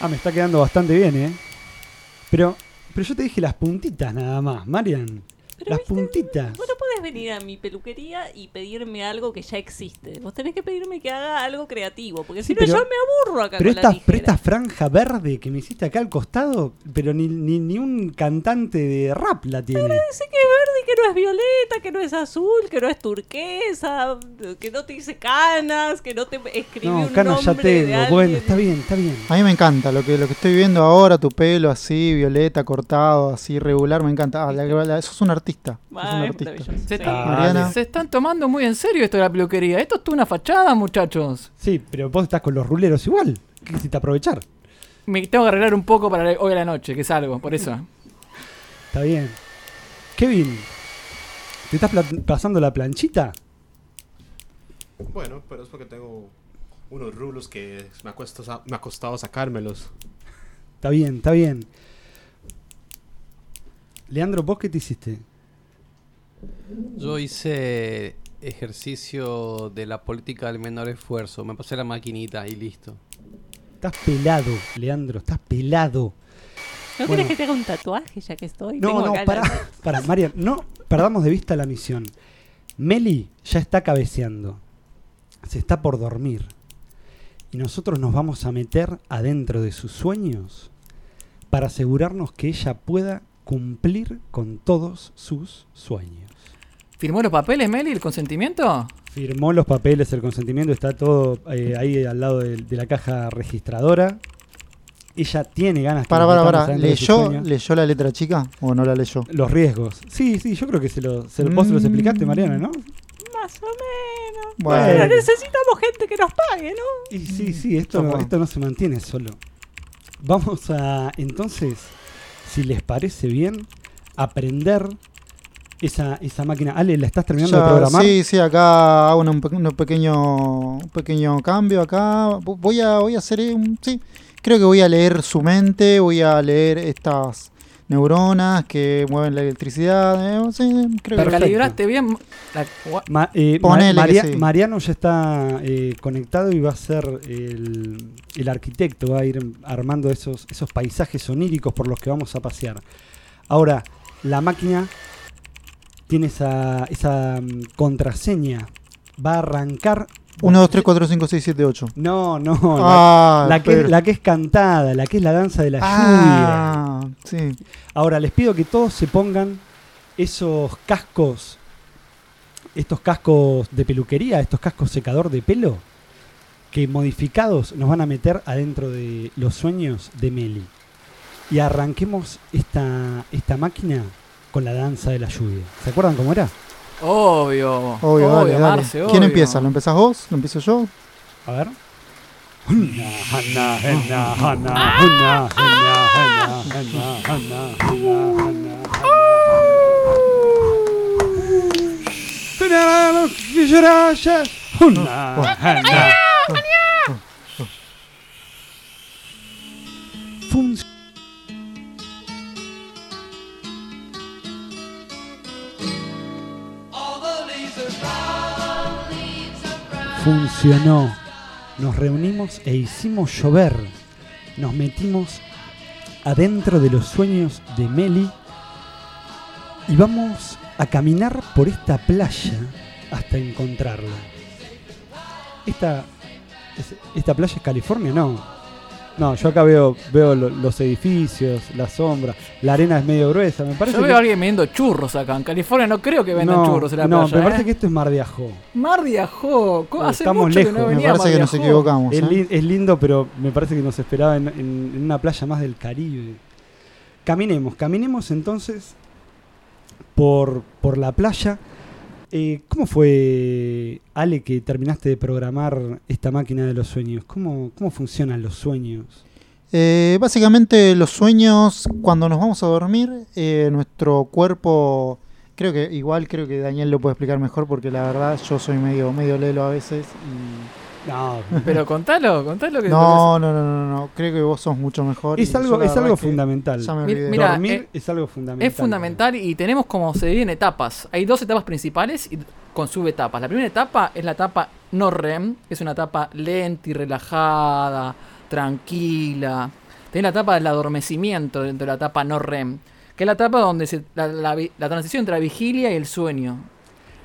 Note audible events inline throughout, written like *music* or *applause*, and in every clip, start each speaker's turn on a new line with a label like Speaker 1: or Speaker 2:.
Speaker 1: Ah, me está quedando bastante bien, ¿eh? Pero, pero yo te dije las puntitas nada más, Marian.
Speaker 2: Pero
Speaker 1: las
Speaker 2: viste,
Speaker 1: puntitas.
Speaker 2: Vos no podés venir a mi peluquería y pedirme algo que ya existe. Vos tenés que pedirme que haga algo creativo, porque
Speaker 1: Sí,
Speaker 2: si no
Speaker 1: pero-
Speaker 2: yo me aburro acá
Speaker 1: Pero
Speaker 2: con
Speaker 1: esta,
Speaker 2: la
Speaker 1: pero esta franja verde que me hiciste acá al costado, pero ni, ni, ni un cantante de rap la tiene.
Speaker 2: Dice que es verde y que no es violeta, que no es azul, que no es turquesa, que no te dice canas, que no te escribe
Speaker 1: No,
Speaker 2: un
Speaker 1: canas ya
Speaker 2: nombre de
Speaker 1: tengo.
Speaker 2: alguien.
Speaker 1: Bueno, está bien, está bien.
Speaker 3: A mí me encanta lo que, lo que estoy viendo ahora, tu pelo así, violeta, cortado, así, regular, me encanta. Ah, la, la- sos un artista. sos un
Speaker 2: Ah, es
Speaker 3: artista.
Speaker 4: Se.
Speaker 1: Ah,
Speaker 4: están tomando muy en serio esto de la peluquería. Esto es una fachada, muchachos.
Speaker 1: Sí, pero vos estás con los ruleros igual. ¿Qué quisiste aprovechar?
Speaker 4: Me tengo que arreglar un poco para hoy a la noche, que salgo, por eso.
Speaker 1: Está bien. Kevin, ¿te estás pasando la planchita?
Speaker 5: Bueno, pero es porque tengo unos rulos que me ha, costado, me ha costado sacármelos.
Speaker 1: Está bien, está bien. Leandro, ¿vos qué te hiciste?
Speaker 6: Yo hice ejercicio de la política del menor esfuerzo. Me pasé la maquinita y listo.
Speaker 1: Estás pelado, Leandro, estás pelado.
Speaker 2: ¿No
Speaker 1: Bueno.
Speaker 2: querés que te haga un tatuaje ya que estoy?
Speaker 1: No,
Speaker 2: Tengo
Speaker 1: no, para, para, Marian, no perdamos de vista la misión. Meli ya está cabeceando. Se está por dormir. Y nosotros nos vamos a meter adentro de sus sueños para asegurarnos que ella pueda cumplir con todos sus sueños.
Speaker 4: ¿Firmó los papeles, Meli, el consentimiento?
Speaker 1: Firmó los papeles, el consentimiento, está todo eh, ahí al lado de, de la caja registradora. Ella tiene ganas
Speaker 3: Para, para, para. ¿Leyó. ¿Leyó la letra chica o no la leyó?
Speaker 1: Los riesgos. Sí, sí, yo creo que se lo, se lo- vos se los explicaste, Mariana, ¿no?
Speaker 2: Más o menos.
Speaker 3: Bueno.
Speaker 2: Pero necesitamos gente que nos pague, ¿no?
Speaker 1: Y sí, sí, esto, esto no se mantiene solo. Vamos a, entonces, si les parece bien, aprender esa, esa máquina. Ale, ¿la estás terminando
Speaker 3: Ya,
Speaker 1: de programar?
Speaker 3: Sí, sí, acá hago un, un pequeño, un pequeño cambio acá. Vo- Voy a, voy a hacer un, sí, creo que voy a leer su mente, voy a leer estas neuronas que mueven la electricidad. eh, sí, creo que
Speaker 4: ¿La
Speaker 1: Perfecto.
Speaker 4: calibraste bien? La-
Speaker 1: Ma- eh,
Speaker 3: que sí.
Speaker 1: Mariano ya está eh, conectado y va a ser el, el arquitecto, va a ir armando esos, esos paisajes oníricos por los que vamos a pasear. Ahora, la máquina tiene esa, esa mm, contraseña. Va a arrancar.
Speaker 3: 1, 2, 3, 4, 5, 6, 7, 8.
Speaker 1: No, no, la-
Speaker 3: Ah,
Speaker 1: la, que,
Speaker 3: pero-
Speaker 1: la que es cantada, la que es la danza de la
Speaker 3: Ah, sí.
Speaker 1: lluvia. Ahora, les pido que todos se pongan esos cascos, estos cascos de peluquería, estos cascos secador de pelo, que modificados nos van a meter adentro de los sueños de Meli. Y arranquemos esta, esta máquina con la danza de la lluvia. ¿Se acuerdan cómo era?
Speaker 4: Obvio.
Speaker 3: Obvio, dale, dale.
Speaker 4: Marce,
Speaker 3: ¿Quién
Speaker 4: obvio.
Speaker 3: empieza? ¿Lo empezás vos? ¿Lo empiezo yo?
Speaker 1: A ver. Funcionó. Nos reunimos e hicimos llover. Nos metimos adentro de los sueños de Meli y vamos a caminar por esta playa hasta encontrarla. Esta, es- esta playa es California, no. No, yo acá veo, veo lo- los edificios, la sombra, la arena es medio gruesa, me parece.
Speaker 4: Yo
Speaker 1: que-
Speaker 4: veo a alguien vendiendo churros acá. En California no creo que vendan
Speaker 1: no,
Speaker 4: churros en la
Speaker 1: no,
Speaker 4: playa.
Speaker 1: me parece
Speaker 4: ¿eh?
Speaker 1: que esto es Mar de Ajó.
Speaker 4: Mar de Ajó. Co-
Speaker 1: Oh,
Speaker 4: Hace
Speaker 1: estamos
Speaker 4: mucho que
Speaker 1: lejos.
Speaker 4: no
Speaker 1: Me
Speaker 3: Me
Speaker 4: venía
Speaker 3: parece
Speaker 4: Mar
Speaker 3: que nos equivocamos.
Speaker 1: Es,
Speaker 3: ¿eh?
Speaker 1: es lindo, pero me parece que nos esperaba en, en- en una playa más del Caribe. Caminemos, caminemos entonces por, por la playa. Eh, ¿Cómo fue, Ale, que terminaste de programar esta máquina de los sueños? ¿Cómo, cómo funcionan los sueños?
Speaker 3: Eh, básicamente los sueños, cuando nos vamos a dormir, eh, nuestro cuerpo, creo que igual creo que Daniel lo puede explicar mejor porque la verdad yo soy medio, medio lelo a veces
Speaker 1: No,
Speaker 4: Pero contalo, contalo que
Speaker 3: No, no, no, no, no. Creo que vos sos mucho mejor.
Speaker 1: es algo, es algo fundamental.
Speaker 4: Mira,
Speaker 1: Dormir
Speaker 4: eh,
Speaker 1: es algo fundamental.
Speaker 4: Es fundamental y tenemos como se divide en etapas. Hay dos etapas principales y con subetapas. La primera etapa es la etapa no REM, que es una etapa lenta y relajada, tranquila. Tenés la etapa del adormecimiento dentro de la etapa no REM, que es la etapa donde se, la, la vi- la transición entre la vigilia y el sueño.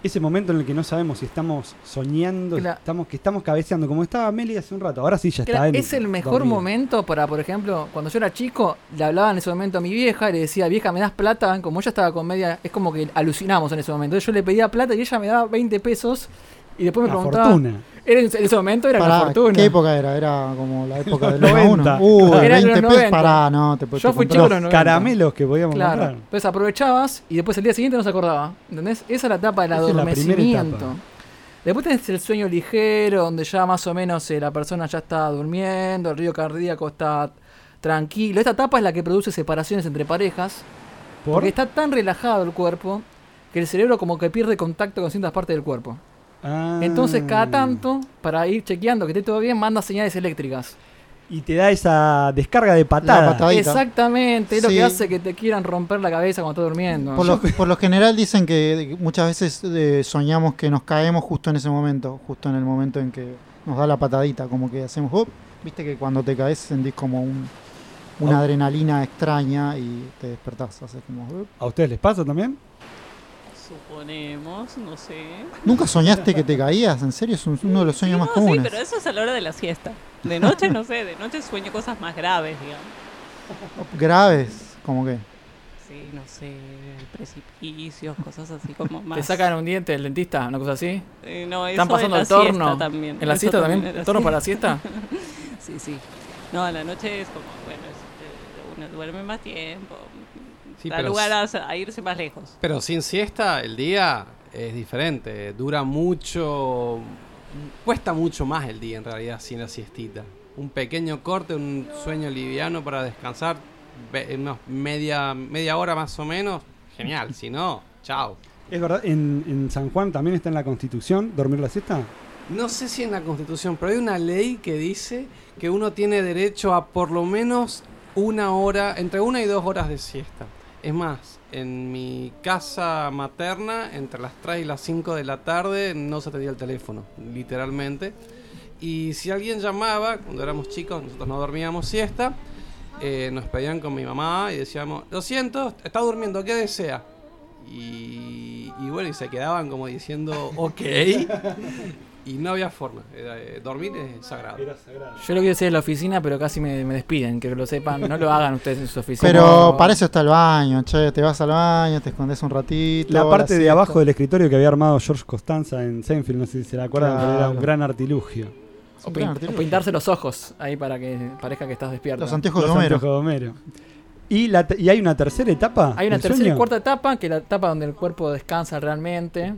Speaker 1: Ese momento en el que no sabemos si estamos soñando, estamos, que estamos cabeceando, como estaba Meli hace un rato. Ahora sí ya está. en-
Speaker 4: es el mejor momento para, por ejemplo, cuando yo era chico, le hablaba en ese momento a mi vieja y le decía, vieja, ¿me das plata? Como ella estaba con media, es como que alucinamos en ese momento. Yo le pedía plata y ella me daba 20 pesos y después me
Speaker 1: Una
Speaker 4: preguntaba...
Speaker 1: fortuna.
Speaker 4: Era en ese momento era
Speaker 3: Pará,
Speaker 4: una fortuna.
Speaker 3: ¿Qué época era? Era como la *laughs* época
Speaker 1: Los
Speaker 3: del
Speaker 1: 90.
Speaker 3: 1. Uh,
Speaker 4: Era en
Speaker 3: 20
Speaker 4: los
Speaker 3: pesos.
Speaker 4: 90.
Speaker 3: Pará, no, te
Speaker 4: Yo fui chico los
Speaker 1: Los
Speaker 4: 90.
Speaker 1: caramelos que podíamos
Speaker 4: Claro.
Speaker 1: comprar.
Speaker 4: Entonces aprovechabas y después el día siguiente no se acordaba. ¿Entendés? Esa es la etapa del
Speaker 1: Esa es la primera
Speaker 4: adormecimiento. Después tenés el sueño ligero, donde ya más o menos eh, la persona ya está durmiendo, el río cardíaco está tranquilo. Esta etapa es la que produce separaciones entre parejas,
Speaker 1: ¿Por?
Speaker 4: porque está tan relajado el cuerpo que el cerebro como que pierde contacto con ciertas partes del cuerpo.
Speaker 1: Ah.
Speaker 4: Entonces cada tanto, para ir chequeando que esté todo bien, manda señales eléctricas.
Speaker 1: Y te da esa descarga de patada.
Speaker 4: Exactamente, es lo que hace que te quieran romper la cabeza cuando estás durmiendo.
Speaker 3: Por lo, por lo general dicen que muchas veces eh, soñamos que nos caemos justo en ese momento, justo en el momento en que nos da la patadita, como que hacemos, "Up", viste que cuando te caes sentís como un, una
Speaker 1: Oh.
Speaker 3: adrenalina extraña y te despertás, haces como.
Speaker 1: ¿A ustedes les pasa también?
Speaker 2: Suponemos, no sé.
Speaker 3: ¿Nunca soñaste que te caías? ¿En serio? Es un- uno de los sueños
Speaker 2: Sí,
Speaker 3: más
Speaker 2: no,
Speaker 3: comunes.
Speaker 2: Sí, pero eso es a la hora de la siesta. De noche no sé, de noche sueño cosas más graves, digamos.
Speaker 3: Graves, como que.
Speaker 2: Sí, no sé, precipicios, cosas así como más.
Speaker 4: ¿Te sacan un diente del dentista? ¿Una cosa así?
Speaker 2: Eh, no,
Speaker 4: ¿Están
Speaker 2: eso
Speaker 4: pasando
Speaker 2: en la
Speaker 4: el torno?
Speaker 2: siesta también.
Speaker 4: ¿En la
Speaker 2: Eso
Speaker 4: siesta también?
Speaker 2: en la
Speaker 4: ¿Torno para la siesta? *laughs*
Speaker 2: Sí, sí. No, a la noche es como, bueno, es, eh, uno duerme más tiempo.
Speaker 6: Sí,
Speaker 2: da
Speaker 6: pero
Speaker 2: lugar a, a irse más lejos.
Speaker 6: Pero sin siesta, el día es diferente. Dura mucho. Cuesta mucho más el día en realidad sin la siestita. Un pequeño corte, un sueño liviano para descansar, unos media, media hora más o menos. Genial, si no, chao.
Speaker 1: Es verdad, en, en San Juan también está en la Constitución dormir la siesta.
Speaker 6: No sé si en la constitución, pero hay una ley que dice que uno tiene derecho a por lo menos una hora, entre una y dos horas de siesta. Es más, en mi casa materna, entre las 3 y las 5 de la tarde, no se atendía el teléfono, literalmente. Y si alguien llamaba, cuando éramos chicos, nosotros no dormíamos siesta, eh, nos pedían con mi mamá y decíamos, lo siento, está durmiendo, ¿qué desea? Y, y bueno, y se quedaban como diciendo, *laughs* ok. Y no había forma. Era, eh, dormir es sagrado.
Speaker 1: Era sagrado.
Speaker 4: Yo lo quiero hacer en la oficina, pero casi me, me despiden, que lo sepan. No lo *laughs* hagan ustedes en su oficina.
Speaker 3: Pero para eso está el baño, che. Te vas al baño, te escondes un ratito.
Speaker 1: La parte de abajo del escritorio que había armado George Costanza en Seinfeld, no sé si se la acuerdan, pero era un gran artilugio.
Speaker 4: O, pin- pintarse los ojos ahí para que parezca que estás despierto.
Speaker 3: Los anteojos de
Speaker 1: Los
Speaker 3: Homero.
Speaker 1: anteojos de Homero. ¿Y, la ¿Y hay una tercera etapa?
Speaker 4: Hay una tercera y cuarta etapa, que es la etapa donde el cuerpo descansa realmente.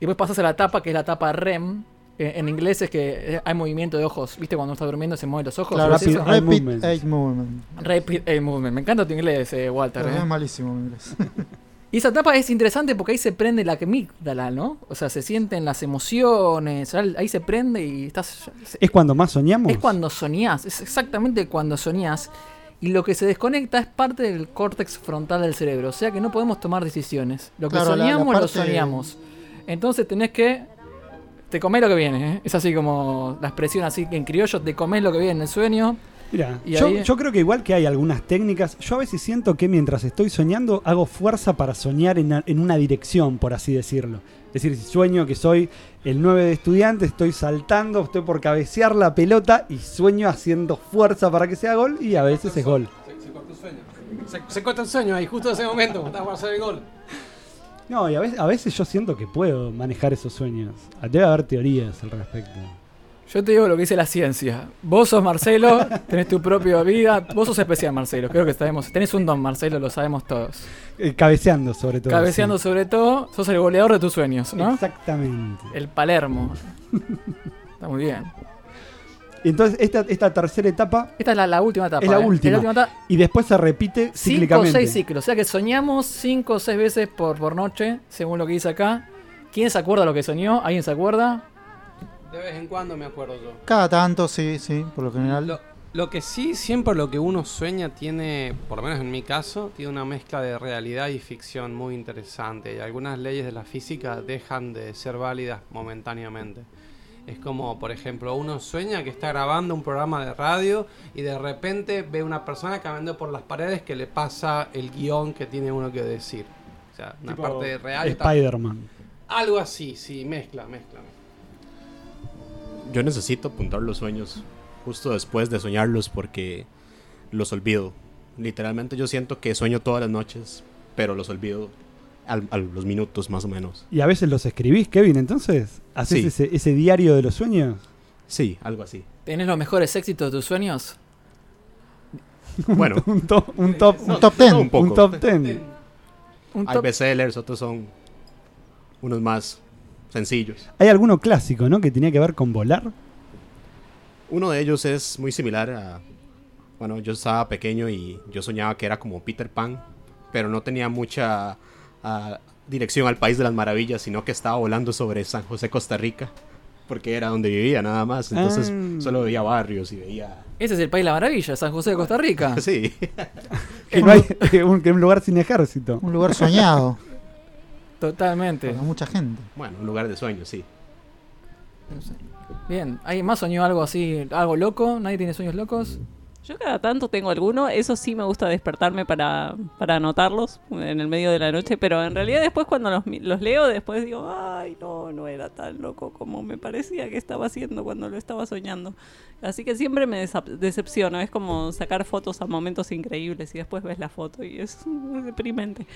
Speaker 4: Y después pasas a la etapa que es la etapa REM. Que en inglés es que eh, hay movimiento de ojos. ¿Viste? Cuando uno está durmiendo se mueven los ojos.
Speaker 3: Claro,
Speaker 4: ¿Es
Speaker 1: Rapid
Speaker 4: eso?
Speaker 1: eye
Speaker 3: Rapid
Speaker 1: movement.
Speaker 3: Movement.
Speaker 4: Rapid eye movement. Me encanta tu inglés, eh, Walter.
Speaker 3: Pero
Speaker 4: eh.
Speaker 3: es malísimo mi inglés. *laughs*
Speaker 4: Y esa etapa es interesante porque ahí se prende la amígdala, ¿no? O sea, se sienten las emociones, ahí se prende y estás...
Speaker 1: ¿Es cuando más soñamos?
Speaker 4: Es cuando soñás, es exactamente cuando soñás. Y lo que se desconecta es parte del córtex frontal del cerebro. O sea que no podemos tomar decisiones. Lo que
Speaker 3: Claro, la- la
Speaker 4: soñamos, lo soñamos. Entonces tenés que... Te comés lo que viene, ¿eh? Es así como la expresión así en criollo, te comés lo que viene en el sueño.
Speaker 1: Mira, yo,
Speaker 4: ahí-
Speaker 1: yo creo que igual que hay algunas técnicas, yo a veces siento que mientras estoy soñando hago fuerza para soñar en, a- en una dirección, por así decirlo. Es decir, si sueño que soy el 9 de estudiante, estoy saltando, estoy por cabecear la pelota y sueño haciendo fuerza para que sea gol y a veces es gol.
Speaker 6: Se, se cortó el sueño. Se, se corta el sueño ahí, justo en ese momento, cuando estaba por hacer el gol.
Speaker 1: No, y a veces, a veces yo siento que puedo manejar esos sueños. Debe haber teorías al respecto.
Speaker 4: Yo te digo lo que dice la ciencia. Vos sos Marcelo, *laughs* tenés tu propia vida. Vos sos especial, Marcelo. Creo que sabemos. Tenés un don, Marcelo, lo sabemos todos.
Speaker 1: Eh, cabeceando sobre todo.
Speaker 4: Cabeceando
Speaker 1: sí.
Speaker 4: sobre todo, sos el goleador de tus sueños, ¿no?
Speaker 1: Exactamente.
Speaker 4: El Palermo. *laughs* Está muy bien.
Speaker 1: Y entonces esta, esta tercera etapa
Speaker 4: Esta es la, la última etapa.
Speaker 1: Es la
Speaker 4: ¿eh?
Speaker 1: última.
Speaker 4: etapa.
Speaker 1: y después se repite
Speaker 4: Cinco o
Speaker 1: cíclicamente.
Speaker 4: seis ciclos. O sea que soñamos cinco o seis veces por, por noche, según lo que dice acá. ¿Quién se acuerda lo que soñó? ¿Alguien se acuerda?
Speaker 6: De vez en cuando me acuerdo yo.
Speaker 3: Cada tanto, sí, sí, por lo general.
Speaker 6: Lo, lo que sí, siempre lo que uno sueña tiene, por lo menos en mi caso, tiene una mezcla de realidad y ficción muy interesante. Y algunas leyes de la física dejan de ser válidas momentáneamente. Es como, por ejemplo, uno sueña que está grabando un programa de radio y de repente ve una persona caminando por las paredes que le pasa el guion que tiene uno que decir. O sea, una
Speaker 1: Tipo
Speaker 6: parte real.
Speaker 1: Spider-Man.
Speaker 6: Algo así, sí, mezcla, mezcla.
Speaker 5: Yo necesito apuntar los sueños justo después de soñarlos porque los olvido. Literalmente yo siento que sueño todas las noches, pero los olvido al- a los minutos más o menos.
Speaker 1: Y a veces los escribís, Kevin, entonces. ¿Haces
Speaker 5: Sí.
Speaker 1: ese, ese diario de los sueños?
Speaker 5: Sí, algo así.
Speaker 4: ¿Tenés los mejores éxitos de tus sueños?
Speaker 5: Bueno, *laughs*
Speaker 1: un top, un top,
Speaker 3: Un top ten.
Speaker 5: no, un poco.
Speaker 1: un top ten.
Speaker 4: Un
Speaker 5: Hay
Speaker 4: top-
Speaker 5: bestsellers, otros son unos más sencillos.
Speaker 1: Hay alguno clásico, ¿no? Que tenía que ver con volar.
Speaker 5: Uno de ellos es muy similar a... Bueno, yo estaba pequeño y yo soñaba que era como Peter Pan, pero no tenía mucha ah, dirección al País de las Maravillas, sino que estaba volando sobre San José, Costa Rica, porque era donde vivía nada más. Entonces
Speaker 1: Ah.
Speaker 5: solo veía barrios y veía...
Speaker 4: Ese es el país de la maravilla, San José de Costa Rica. *laughs*
Speaker 5: Sí, *laughs*
Speaker 1: Que no hay un, que un lugar sin ejército.
Speaker 3: Un lugar soñado *laughs*
Speaker 4: Totalmente.
Speaker 3: por mucha gente.
Speaker 5: bueno, un lugar de sueños, sí.
Speaker 4: Bien, ¿alguien más soñó algo así, algo loco? ¿Nadie tiene sueños locos?
Speaker 2: Yo cada tanto tengo alguno, eso sí me gusta despertarme para, para anotarlos en el medio de la noche, pero en realidad después cuando los, los leo, después digo, ay, no, no era tan loco como me parecía que estaba haciendo cuando lo estaba soñando. Así que siempre me decepciono, es como sacar fotos a momentos increíbles y después ves la foto y es deprimente.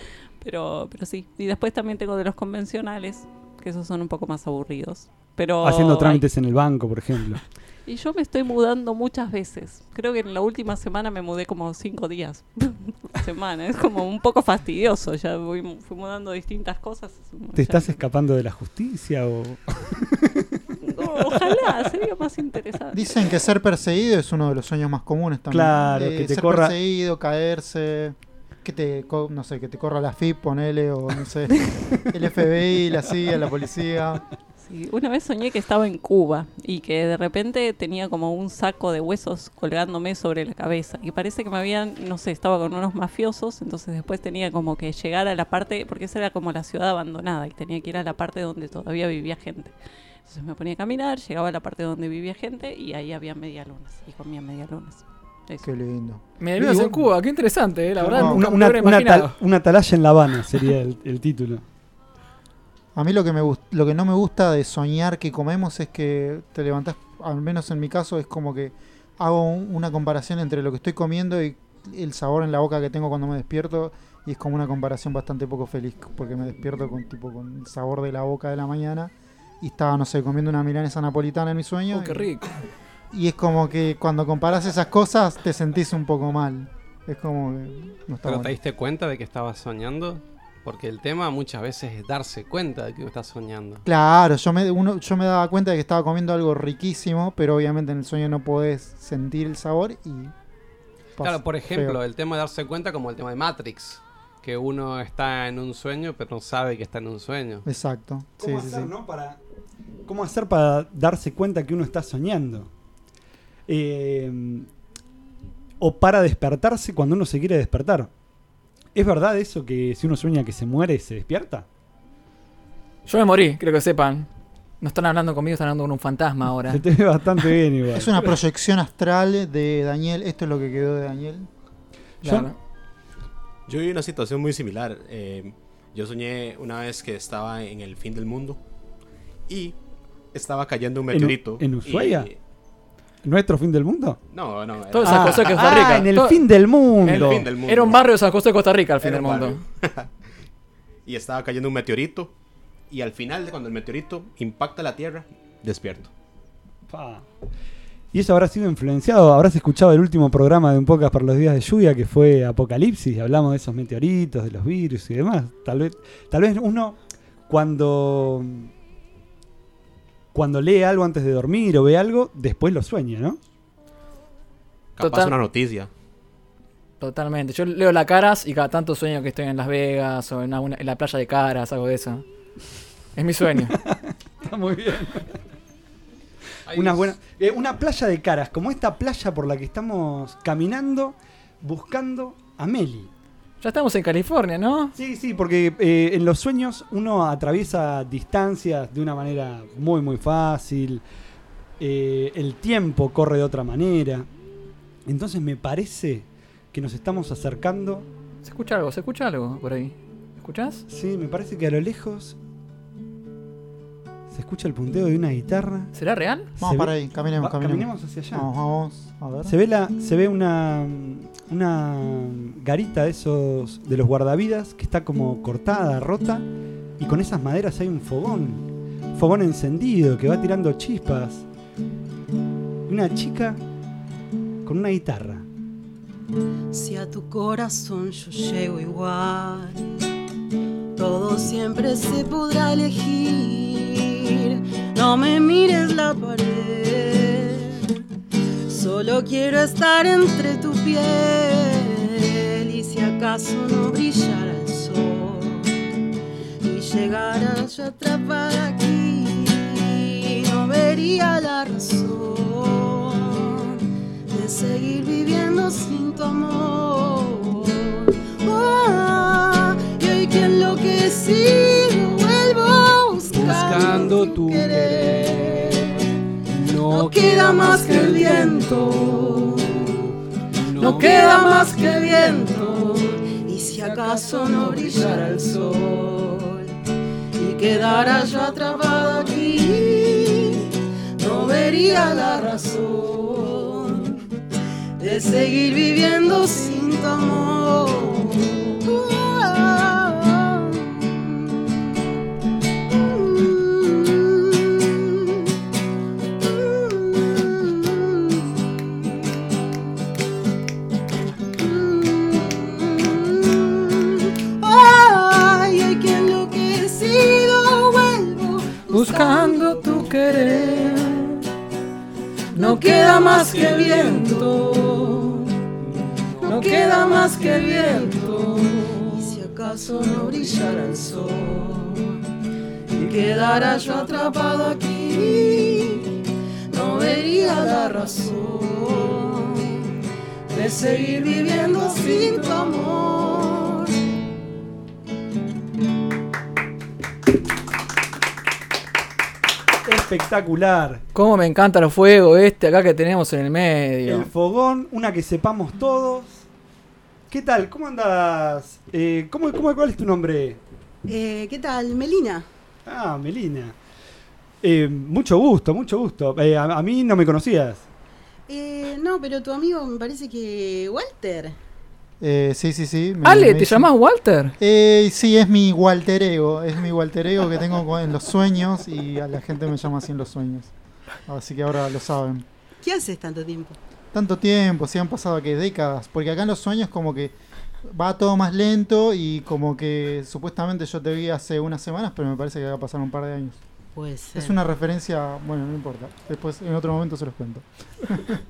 Speaker 2: Pero, pero sí, y después también tengo de los convencionales, que esos son un poco más aburridos. Pero
Speaker 1: Haciendo trámites en el banco, por ejemplo.
Speaker 2: Y yo me estoy mudando muchas veces. Creo que en la última semana me mudé como cinco días *laughs* semana. Es como un poco fastidioso. Ya voy, fui mudando distintas cosas.
Speaker 1: ¿Te
Speaker 2: Ya-
Speaker 1: estás escapando de la justicia o...?
Speaker 2: No, ojalá, sería más interesante.
Speaker 3: Dicen que ser perseguido es uno de los sueños más comunes también.
Speaker 1: Claro,
Speaker 3: Eh,
Speaker 1: que te
Speaker 3: ser
Speaker 1: corra-
Speaker 3: perseguido, caerse, que te, co- no sé, que te corra la FIP, ponele, o no sé, *laughs* el FBI, la CIA, la policía.
Speaker 2: Una vez soñé que estaba en Cuba y que de repente tenía como un saco de huesos colgándome sobre la cabeza. Y parece que me habían, no sé, estaba con unos mafiosos, entonces después tenía como que llegar a la parte, porque esa era como la ciudad abandonada y tenía que ir a la parte donde todavía vivía gente. Entonces me ponía a caminar, llegaba a la parte donde vivía gente y ahí había medialunas y comía medialunas. Eso.
Speaker 3: Qué lindo.
Speaker 4: Me en Cuba, qué interesante, eh, la verdad.
Speaker 3: No,
Speaker 1: una, una, una tal- una atalaya en La Habana sería el, el título.
Speaker 3: A mí lo que, me lo que no me gusta de soñar que comemos es que te levantás, al menos en mi caso, es como que hago un- una comparación entre lo que estoy comiendo y el sabor en la boca que tengo cuando me despierto y es como una comparación bastante poco feliz porque me despierto con tipo con el sabor de la boca de la mañana y estaba, no sé, comiendo una milanesa napolitana en mi sueño.
Speaker 4: Oh, qué
Speaker 3: y-
Speaker 4: rico.
Speaker 3: Y es como que cuando comparas esas cosas te sentís un poco mal. Es como que no está
Speaker 6: ¿Pero
Speaker 3: bueno.
Speaker 6: te diste cuenta de que estabas soñando? Porque el tema muchas veces es darse cuenta de que uno está soñando.
Speaker 3: Claro, yo me, uno, yo me daba cuenta de que estaba comiendo algo riquísimo, pero obviamente en el sueño no podés sentir el sabor y...
Speaker 6: Claro, por ejemplo,
Speaker 3: feo.
Speaker 6: el tema de darse cuenta como el tema de Matrix. Que uno está en un sueño pero no sabe que está en un sueño.
Speaker 3: Exacto.
Speaker 1: ¿Cómo,
Speaker 3: sí,
Speaker 1: hacer,
Speaker 3: sí.
Speaker 1: no? para, ¿Cómo hacer para darse cuenta que uno está soñando? Eh, o para despertarse cuando uno se quiere despertar. ¿Es verdad eso que si uno sueña que se muere, se despierta?
Speaker 4: Yo me morí, creo que sepan. No están hablando conmigo, están hablando con un fantasma ahora.
Speaker 1: Se te ve bastante bien igual.
Speaker 3: Es una proyección astral de Daniel. Esto es lo que quedó de Daniel.
Speaker 4: Claro.
Speaker 5: Yo viví una situación muy similar. Eh, yo soñé una vez que estaba en el fin del mundo y estaba cayendo un
Speaker 1: ¿En U-
Speaker 5: meteorito.
Speaker 1: en Ushuaia?
Speaker 5: y-
Speaker 1: ¿Nuestro fin del mundo?
Speaker 5: No, no. era-
Speaker 4: Todo San José de Costa
Speaker 1: ah,
Speaker 4: Rica.
Speaker 1: en el
Speaker 4: Todo-
Speaker 1: fin del mundo.
Speaker 5: el fin del mundo.
Speaker 4: Era un barrio de San José de Costa Rica al fin
Speaker 5: Era
Speaker 4: del
Speaker 5: un
Speaker 4: mundo. *laughs*
Speaker 5: y estaba cayendo un meteorito. Y al final, cuando el meteorito impacta la Tierra, despierto.
Speaker 1: Pa. Y eso habrá sido influenciado, habrás escuchado el último programa de Un Pocas para los Días de Lluvia que fue Apocalipsis, hablamos de esos meteoritos, de los virus y demás. Tal vez, tal vez uno cuando, cuando lee algo antes de dormir o ve algo, después lo sueña, ¿no?
Speaker 5: Capaz
Speaker 4: Total.
Speaker 5: una noticia.
Speaker 4: Totalmente. Yo leo la Caras y cada tanto sueño que estoy en Las Vegas o en, la playa de Caras, algo de eso. Es mi sueño. *laughs*
Speaker 1: Está muy bien.
Speaker 6: Es-
Speaker 1: buenas, eh, una playa de caras, como esta playa por la que estamos caminando buscando a Meli.
Speaker 4: Ya estamos en California, ¿no?
Speaker 1: Sí, sí, porque eh, en los sueños uno atraviesa distancias de una manera muy, muy fácil. Eh, el tiempo corre de otra manera. Entonces me parece que nos estamos acercando.
Speaker 4: Se escucha algo, se escucha algo por ahí. ¿Escuchás?
Speaker 1: Sí, me parece que a lo lejos se escucha el punteo de una guitarra.
Speaker 4: ¿Será real?
Speaker 3: Vamos
Speaker 1: Se
Speaker 3: para ahí, caminemos, caminemos.
Speaker 1: caminemos hacia allá.
Speaker 3: Vamos, vamos, a ver.
Speaker 1: Se ve la, se ve una una garita de esos de los guardavidas que está como cortada, rota y con esas maderas hay un fogón, fogón encendido que va tirando chispas. Y una chica con una guitarra.
Speaker 7: Si a tu corazón yo llego igual, todo siempre se podrá elegir. No me mires la pared, solo quiero estar entre tu piel. Y si acaso no brillara el sol y llegara yo atrapada aquí, no vería la razón de seguir viviendo sin tu amor. Ah, y hoy que enloquecido vuelvo
Speaker 6: Buscando tu
Speaker 7: querer.
Speaker 6: No
Speaker 7: queda más que el viento,
Speaker 6: No
Speaker 7: queda más que el viento. Y si acaso no brillara el sol y quedara yo atrapada aquí, no vería la razón de seguir viviendo sin tu amor. No brillara el sol y quedara yo atrapado aquí, no vería la razón de seguir viviendo sin tu amor.
Speaker 1: Espectacular.
Speaker 4: Cómo me encanta el fuego este acá que tenemos en el medio.
Speaker 1: El fogón, una que sepamos todos. ¿Qué tal? ¿Cómo andas? Eh, ¿cómo, cómo, ¿Cuál es tu nombre?
Speaker 7: Eh, ¿Qué tal, Melina?
Speaker 1: Ah, Melina. Eh, mucho gusto, mucho gusto. Eh, a, a mí no me conocías.
Speaker 7: Eh, no, pero tu amigo me parece que Walter.
Speaker 3: Eh, sí, sí, sí. me-
Speaker 4: Ale,
Speaker 3: me
Speaker 4: ¿te llamás Walter?
Speaker 3: Eh, sí, es mi Walter Ego. Es mi Walter Ego que tengo en los sueños y a la gente me llama así en los sueños. Así que ahora lo saben.
Speaker 7: ¿Qué haces tanto tiempo?
Speaker 3: Tanto tiempo, si han pasado que décadas. Porque acá en los sueños como que va todo más lento y como que supuestamente yo te vi hace unas semanas, pero me parece que va a pasar un par de años.
Speaker 7: Puede ser.
Speaker 3: Es una referencia, bueno, no importa. Después en otro momento se los cuento. *laughs*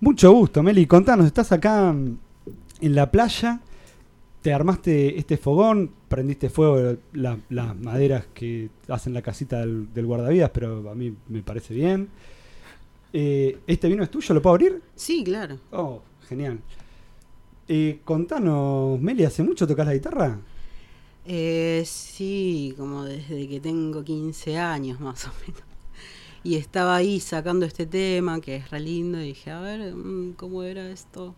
Speaker 1: Mucho gusto, Meli. Contanos, estás acá en la playa, te armaste este fogón, prendiste fuego la- las maderas que hacen la casita del, del guardavidas, pero a mí me parece bien. Eh, ¿Este vino es tuyo? ¿Lo puedo abrir?
Speaker 7: Sí, claro.
Speaker 1: Oh, genial. Eh, contanos, Meli, ¿hace mucho tocas la guitarra?
Speaker 7: Eh, sí, como desde que tengo 15 años más o menos. Y estaba ahí sacando este tema que es re lindo y dije, a ver, mm, ¿cómo era esto?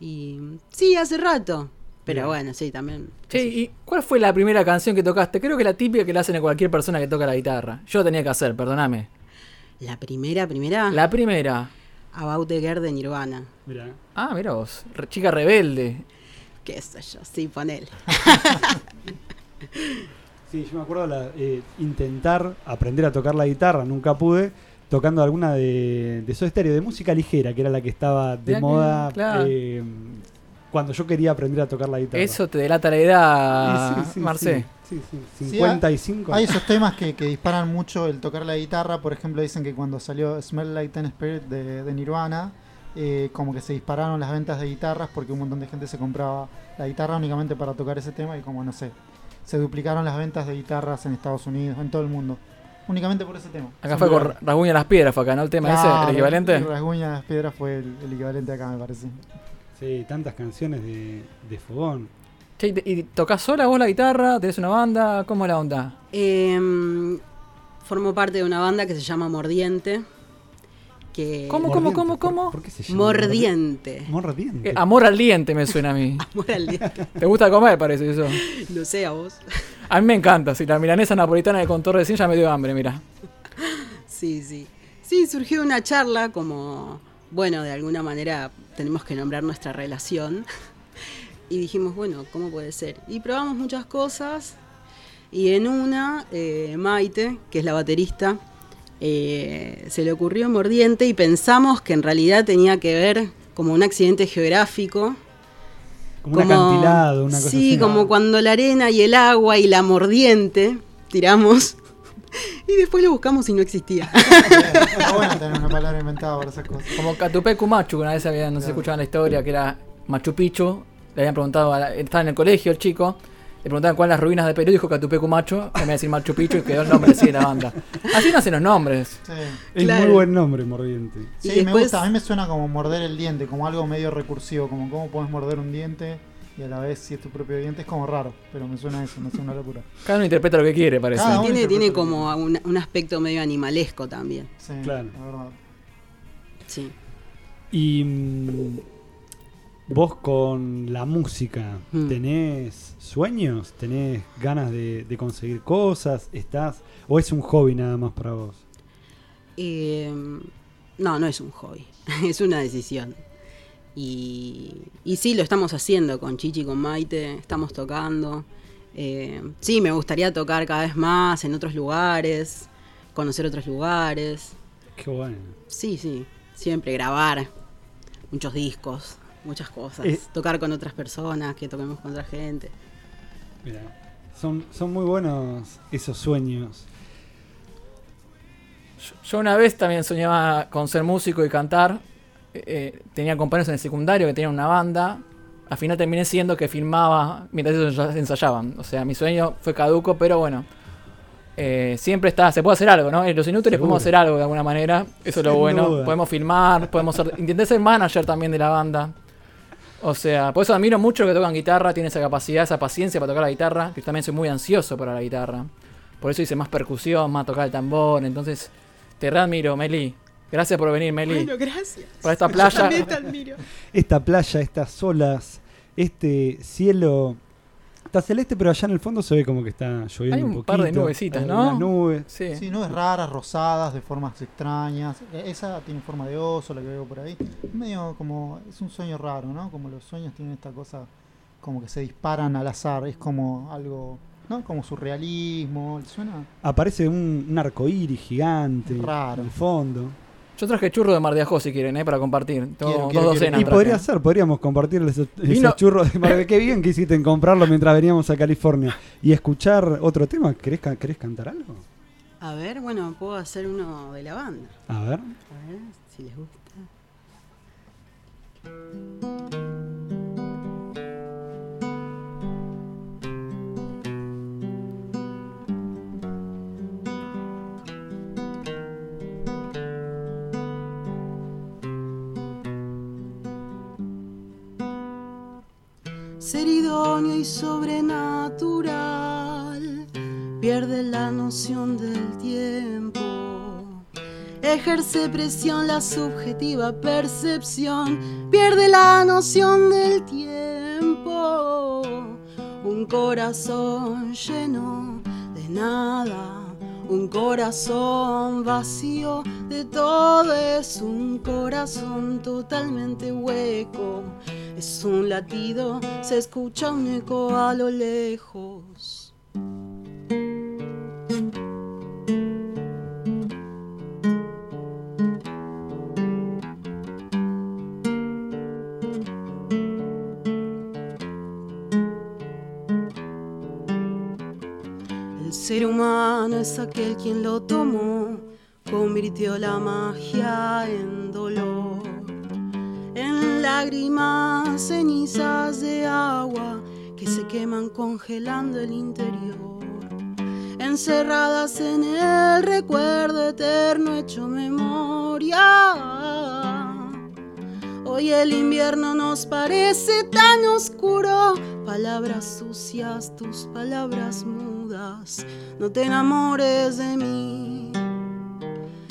Speaker 7: Y sí, hace rato. Pero
Speaker 1: Bien.
Speaker 7: bueno, sí, también.
Speaker 4: Che, ¿y cuál fue la primera canción que tocaste? Creo que la típica que le hacen a cualquier persona que toca la guitarra. Yo tenía que hacer, perdóname.
Speaker 7: La primera, primera,
Speaker 4: La primera.
Speaker 7: About the Girl de Nirvana.
Speaker 1: Mira.
Speaker 4: Ah, mira vos. re- chica rebelde.
Speaker 7: Qué sé yo, sí, ponele. *laughs*
Speaker 1: Sí, yo me acuerdo la, eh, intentar aprender a tocar la guitarra, nunca pude, tocando alguna de, de Soda Stereo, de música ligera, que era la que estaba de
Speaker 4: Mirá que-
Speaker 1: moda
Speaker 4: claro.
Speaker 1: eh, cuando yo quería aprender a tocar la guitarra.
Speaker 4: Eso te delata la edad,
Speaker 1: sí, sí,
Speaker 4: Marcé.
Speaker 1: Sí, sí, sí,
Speaker 3: Sí,
Speaker 1: 55.
Speaker 3: Hay esos temas que, que disparan mucho el tocar la guitarra. Por ejemplo, dicen que cuando salió Smell Like Teen Spirit de, de Nirvana, eh, como que se dispararon las ventas de guitarras porque un montón de gente se compraba la guitarra únicamente para tocar ese tema y como no sé, se duplicaron las ventas de guitarras en Estados Unidos, en todo el mundo. únicamente por ese tema.
Speaker 4: Acá fue con Rasguña las piedras, fue acá, ¿no? El tema ese,
Speaker 3: Claro,
Speaker 4: el equivalente.
Speaker 3: Rasguña las piedras fue el, el equivalente acá, me parece.
Speaker 1: Sí, tantas canciones de, de Fogón.
Speaker 4: Che, ¿y te- ¿Y tocas sola vos la guitarra? ¿Tenés una banda? ¿Cómo es la onda?
Speaker 7: Em, formo parte de una banda que se llama Mordiente. Que
Speaker 4: ¿Cómo, cómo,
Speaker 1: Mordiente,
Speaker 4: cómo,
Speaker 1: ¿por-
Speaker 4: cómo?
Speaker 1: ¿Por qué se llama
Speaker 7: Mordiente.
Speaker 1: Mordiente.
Speaker 4: Eh, amor al diente me suena a mí. *laughs*
Speaker 7: Amor al diente.
Speaker 4: ¿Te gusta comer, parece eso? *laughs*
Speaker 7: Lo sé a vos.
Speaker 4: A mí me encanta. Si la milanesa napolitana de contor de ya me dio hambre, mira.
Speaker 7: Sí, sí. Sí, surgió una charla como, bueno, de alguna manera tenemos que nombrar nuestra relación. *laughs* Y dijimos, bueno, ¿cómo puede ser? Y probamos muchas cosas. Y en una, eh, Maite, que es la baterista, eh, se le ocurrió mordiente y pensamos que en realidad tenía que ver como un accidente geográfico.
Speaker 1: como un acantilado, una cosa
Speaker 7: sí,
Speaker 1: así.
Speaker 7: como cuando la arena y el agua y la mordiente tiramos. Y después lo buscamos y no existía. *laughs*
Speaker 3: Está bueno tener una palabra inventada para esas cosas.
Speaker 4: Como Catupecu Machu, que una vez había, no si escuchaban la historia, que era Machu Picchu. Le habían preguntado, a la- estaba en el colegio el chico, le preguntaban cuáles las ruinas de Perú, dijo Catupecu Machu, en vez de decir Machu Picchu, y quedó el nombre así de la banda. Así nacen los nombres.
Speaker 3: Sí,
Speaker 1: Es
Speaker 7: Claro.
Speaker 1: muy buen nombre, Mordiente.
Speaker 3: Sí,
Speaker 7: Y
Speaker 3: me gusta. A mí me suena como morder el diente, como algo medio recursivo, como cómo puedes morder un diente y a la vez si es tu propio diente. Es como raro, pero me suena eso, me suena una locura.
Speaker 4: Cada uno interpreta lo que quiere, parece.
Speaker 3: Cada uno
Speaker 7: tiene, tiene como un, un aspecto medio animalesco también.
Speaker 3: Sí,
Speaker 1: Claro.
Speaker 3: la verdad.
Speaker 7: Sí.
Speaker 1: Y mm, vos con la música,
Speaker 7: Mm.
Speaker 1: ¿tenés sueños? ¿Tenés ganas de, de conseguir cosas? ¿Estás? ¿O es un hobby nada más para vos?
Speaker 7: Eh, no, no es un hobby, *laughs* es una decisión. Y, y sí, lo estamos haciendo con Chichi, con Maite, estamos tocando. Eh, sí, me gustaría tocar cada vez más en otros lugares, conocer otros lugares.
Speaker 1: Qué bueno.
Speaker 7: Sí, sí, siempre grabar muchos discos, muchas cosas.
Speaker 1: Eh.
Speaker 7: Tocar con otras personas, que toquemos con otra gente.
Speaker 1: Mira, son, son muy buenos esos sueños.
Speaker 4: Yo una vez también soñaba con ser músico y cantar. Eh, eh, tenía compañeros en el secundario que tenían una banda. Al final terminé siendo que filmaba mientras ellos ya ensayaban. O sea, mi sueño fue caduco, pero bueno. Eh, siempre está, se puede hacer algo, ¿no? En los inútiles
Speaker 1: Seguro.
Speaker 4: podemos hacer algo de alguna manera. Eso es lo
Speaker 1: Sin
Speaker 4: bueno.
Speaker 1: duda.
Speaker 4: Podemos filmar, podemos ser. *laughs* Intenté ser manager también de la banda. O sea, por eso admiro mucho que tocan guitarra, tienen esa capacidad, esa paciencia para tocar la guitarra. Que también soy muy ansioso para la guitarra. Por eso hice más percusión, más tocar el tambor. Entonces, te readmiro, Meli. Gracias por venir, Meli.
Speaker 7: gracias.
Speaker 4: Por esta playa.
Speaker 7: te admiro.
Speaker 1: Esta playa, estas olas, este cielo. Está celeste, pero allá en el fondo se ve como que está lloviendo
Speaker 4: Hay
Speaker 1: un,
Speaker 4: un par de
Speaker 1: poquito.
Speaker 4: nubecitas,
Speaker 1: Hay
Speaker 4: ¿no?
Speaker 1: nubes.
Speaker 4: Sí.
Speaker 3: Sí, nubes raras, rosadas, de formas extrañas. Eh, Esa tiene forma de oso, la que veo por ahí. Es medio como. Es un sueño raro, ¿no? Como los sueños tienen esta cosa. Como que se disparan al azar. Es como algo. ¿No? Como surrealismo. ¿Suena?
Speaker 1: Aparece un, un arcoíris gigante
Speaker 3: Raro.
Speaker 1: en el fondo.
Speaker 4: Yo traje churro de Mar de Ajó si quieren, ¿eh? Para compartir. Tengo
Speaker 3: Quiero,
Speaker 4: dos
Speaker 3: quiero,
Speaker 4: docenas.
Speaker 1: Y
Speaker 4: traje.
Speaker 1: podría ser, podríamos compartirles esos, esos churros de Mar- *laughs* Qué bien que hiciste en comprarlo mientras veníamos a California. Y escuchar otro tema. ¿Querés, querés cantar algo?
Speaker 7: A ver, bueno, puedo hacer uno de la banda.
Speaker 1: A ver.
Speaker 7: A ver si les gusta. Ser idóneo y sobrenatural pierde la noción del tiempo. Ejerce presión la subjetiva percepción, pierde la noción del tiempo. Un corazón lleno de nada, un corazón vacío de todo, es un corazón totalmente hueco. Es un latido, se escucha un eco a lo lejos. El ser humano es aquel quien lo tomó, convirtió la magia en lágrimas, cenizas de agua que se queman congelando el interior, encerradas en el recuerdo eterno hecho memoria. Hoy el invierno nos parece tan oscuro, palabras sucias, tus palabras mudas, no te enamores de mí.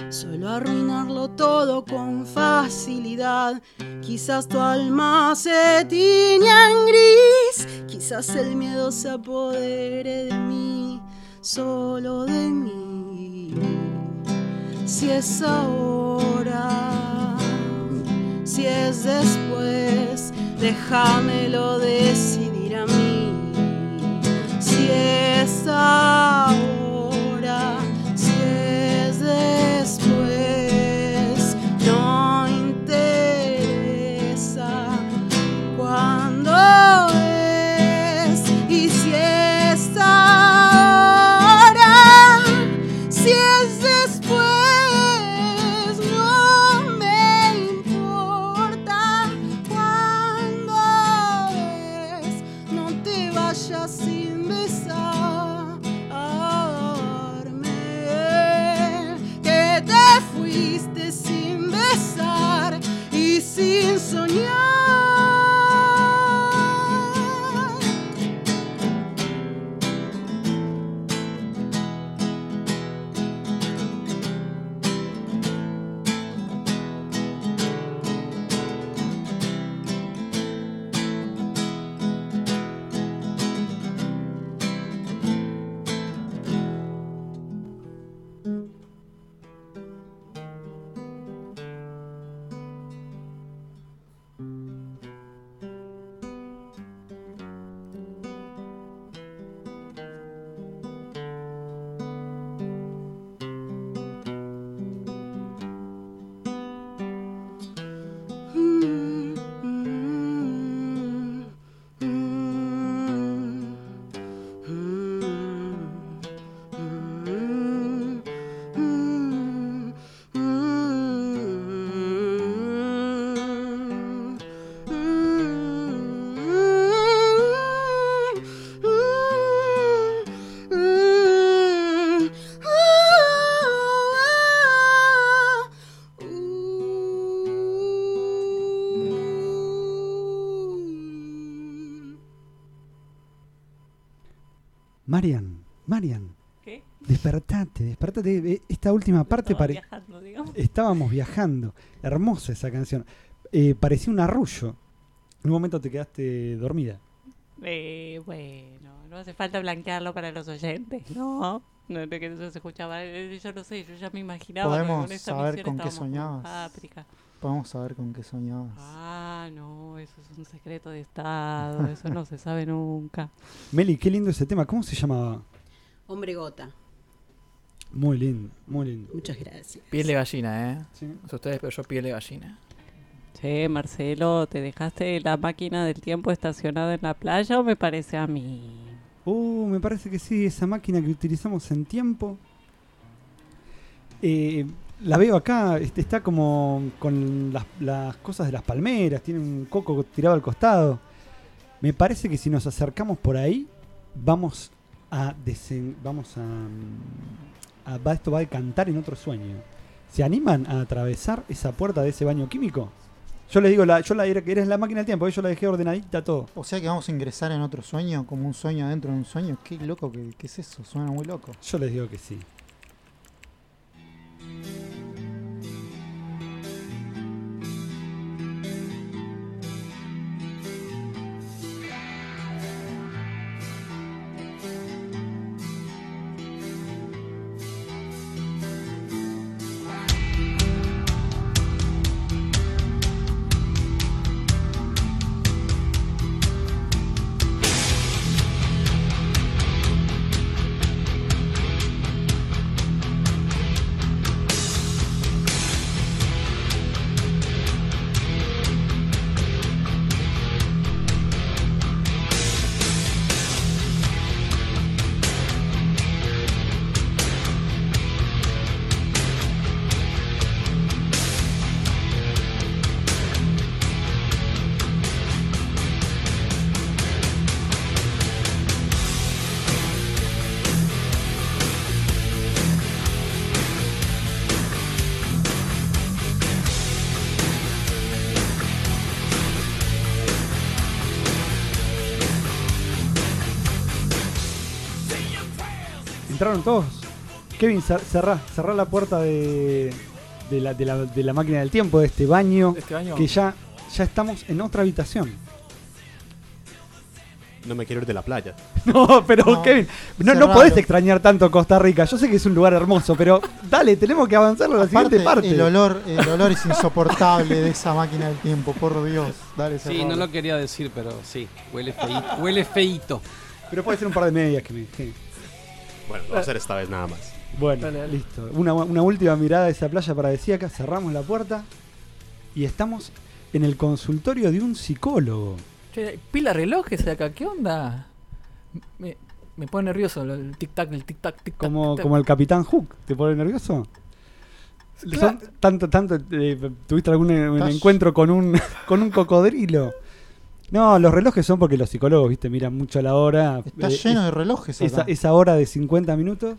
Speaker 7: Suelo arruinarlo todo con facilidad. Quizás tu alma se tiña en gris. Quizás el miedo se apodere de mí, solo de mí. Si es ahora, si es después, déjamelo decidir a mí. Si es ahora,
Speaker 1: Marian, Marian,
Speaker 2: ¿Qué?
Speaker 1: despertate, despertate. Eh, Esta última parte
Speaker 2: Estaba
Speaker 1: pare-
Speaker 2: viajando, digamos.
Speaker 1: estábamos viajando. Hermosa esa canción. Eh, parecía un arrullo. En un momento te quedaste dormida.
Speaker 2: Eh, bueno, no hace falta blanquearlo para los oyentes, ¿no? No, no, que eso se escuchaba. eh, Yo no sé, yo ya me imaginaba que
Speaker 3: Podemos
Speaker 2: con esta
Speaker 3: saber con qué soñabas.
Speaker 2: Páprica.
Speaker 3: Podemos saber con qué soñabas.
Speaker 2: Ah, no, un secreto de Estado, eso no se sabe nunca. *laughs*
Speaker 1: Meli, qué lindo ese tema. ¿Cómo se llamaba?
Speaker 7: Hombre gota.
Speaker 1: Muy lindo, muy lindo.
Speaker 7: Muchas gracias.
Speaker 4: Piel de gallina, ¿eh?
Speaker 1: Sí.
Speaker 4: No sé ustedes, pero yo piel de gallina.
Speaker 2: Che, Marcelo, ¿te dejaste la máquina del tiempo estacionada en la playa o me parece a mí?
Speaker 1: Uh, me parece que sí, esa máquina que utilizamos en tiempo. Eh, la veo acá, este, está como con las, las cosas de las palmeras, tiene un coco tirado al costado. Me parece que si nos acercamos por ahí, vamos a desen- vamos a, mm, a- esto va a cantar en otro sueño. ¿Se animan a atravesar esa puerta de ese baño químico? Yo les digo, la, yo la era, que eres la máquina del tiempo, yo la dejé ordenadita todo.
Speaker 3: O sea que vamos a ingresar en otro sueño, como un sueño dentro de un sueño. Qué loco, que, qué es eso? Suena muy loco.
Speaker 1: Yo les digo que sí. Todos. Kevin, cer- cerrá, cerrá la puerta de, de, la, de, la, de la máquina del tiempo, de este baño,
Speaker 4: Este
Speaker 1: que ya, ya estamos en otra habitación.
Speaker 5: No me quiero ir de la playa. *laughs*
Speaker 1: No, pero
Speaker 3: No,
Speaker 1: Kevin, no, no podés extrañar tanto Costa Rica. Yo sé que es un lugar hermoso, pero dale, tenemos que avanzar a la
Speaker 3: Aparte,
Speaker 1: siguiente parte.
Speaker 3: El olor, el olor es insoportable de esa máquina del tiempo, por Dios. Dale,
Speaker 6: Sí, no lo quería decir, pero sí, huele feito. Huele feito.
Speaker 1: Pero puede ser un par de medias que me.
Speaker 5: Bueno, lo voy a hacer esta vez nada más.
Speaker 1: Bueno,
Speaker 4: Dale,
Speaker 1: listo. Una, una última mirada a esa playa paradisíaca. Cerramos la puerta y estamos en el consultorio de un psicólogo.
Speaker 4: Che, pila relojes acá, ¿qué onda? Me, me pone nervioso el tic-tac, el tic-tac, tic-tac.
Speaker 1: Como, como el Capitán Hook. ¿Te pone nervioso?
Speaker 4: Claro.
Speaker 1: Tanto, tanto, eh, ¿Tuviste algún eh, encuentro con un, *laughs* con un cocodrilo? No, los relojes son porque los psicólogos, viste, miran mucho la hora.
Speaker 3: Está
Speaker 1: Eh,
Speaker 3: lleno
Speaker 1: es-
Speaker 3: de relojes
Speaker 1: esa,
Speaker 3: acá.
Speaker 1: esa hora de 50 minutos.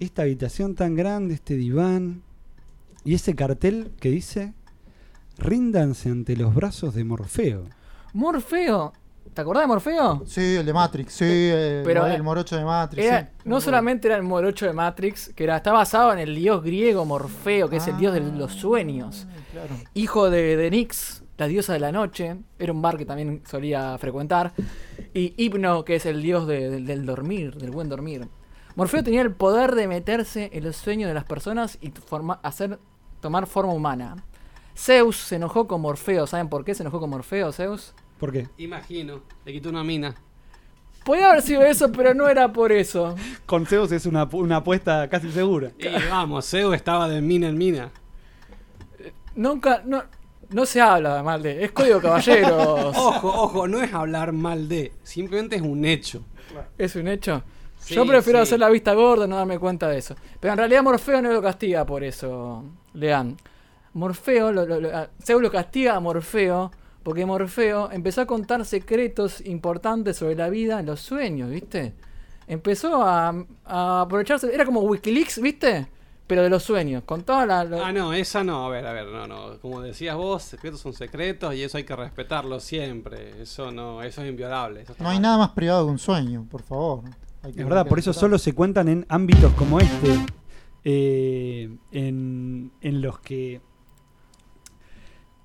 Speaker 1: Esta habitación tan grande, este diván. Y ese cartel que dice: Ríndanse ante los brazos de Morfeo.
Speaker 4: Morfeo. ¿Te acordás de Morfeo?
Speaker 3: Sí, el de Matrix, sí, el,
Speaker 4: Pero,
Speaker 3: el
Speaker 4: eh,
Speaker 3: morocho de Matrix.
Speaker 4: Era-
Speaker 3: sí.
Speaker 4: no solamente era el morocho de Matrix, que era, está basado en el dios griego Morfeo, que es el dios de los sueños.
Speaker 3: Claro.
Speaker 4: Hijo de, de Nix, la diosa de la noche. Era un bar que también solía frecuentar. Y Hipno, que es el dios de- del- del dormir, del buen dormir. Morfeo tenía el poder de meterse en los sueños de las personas y forma- hacer, tomar forma humana. Zeus se enojó con Morfeo. ¿Saben por qué se enojó con Morfeo, Zeus?
Speaker 1: ¿Por qué?
Speaker 6: Imagino, le quitó una mina.
Speaker 4: Podía haber sido eso, pero no era por eso. *laughs*
Speaker 1: Con Zeus es una, una apuesta casi segura.
Speaker 6: Y vamos, Zeus estaba de mina en mina.
Speaker 4: Nunca, no, no se habla mal de. Es código caballeros. *laughs*
Speaker 6: Ojo, ojo, no es hablar mal de, simplemente es un hecho.
Speaker 4: Es un hecho.
Speaker 6: Sí,
Speaker 4: Yo prefiero
Speaker 6: sí.
Speaker 4: hacer la vista gorda y no darme cuenta de eso. Pero en realidad Morfeo no lo castiga por eso, Lean. Morfeo, lo, lo- Zeus lo castiga a Morfeo porque Morfeo empezó a contar secretos importantes sobre la vida en los sueños, ¿viste? Empezó a, a aprovecharse, era como Wikileaks, ¿viste? Pero de los sueños, contaba la... la-
Speaker 6: Ah, no, esa no, a ver, a ver, no, no. Como decías vos, secretos son secretos y eso hay que respetarlo siempre. Eso no, eso es inviolable. eso
Speaker 3: No hay
Speaker 6: mal.
Speaker 3: nada más privado que un sueño, por favor. Hay que-
Speaker 1: Es verdad, por eso solo se cuentan en ámbitos como este, eh, en, en los que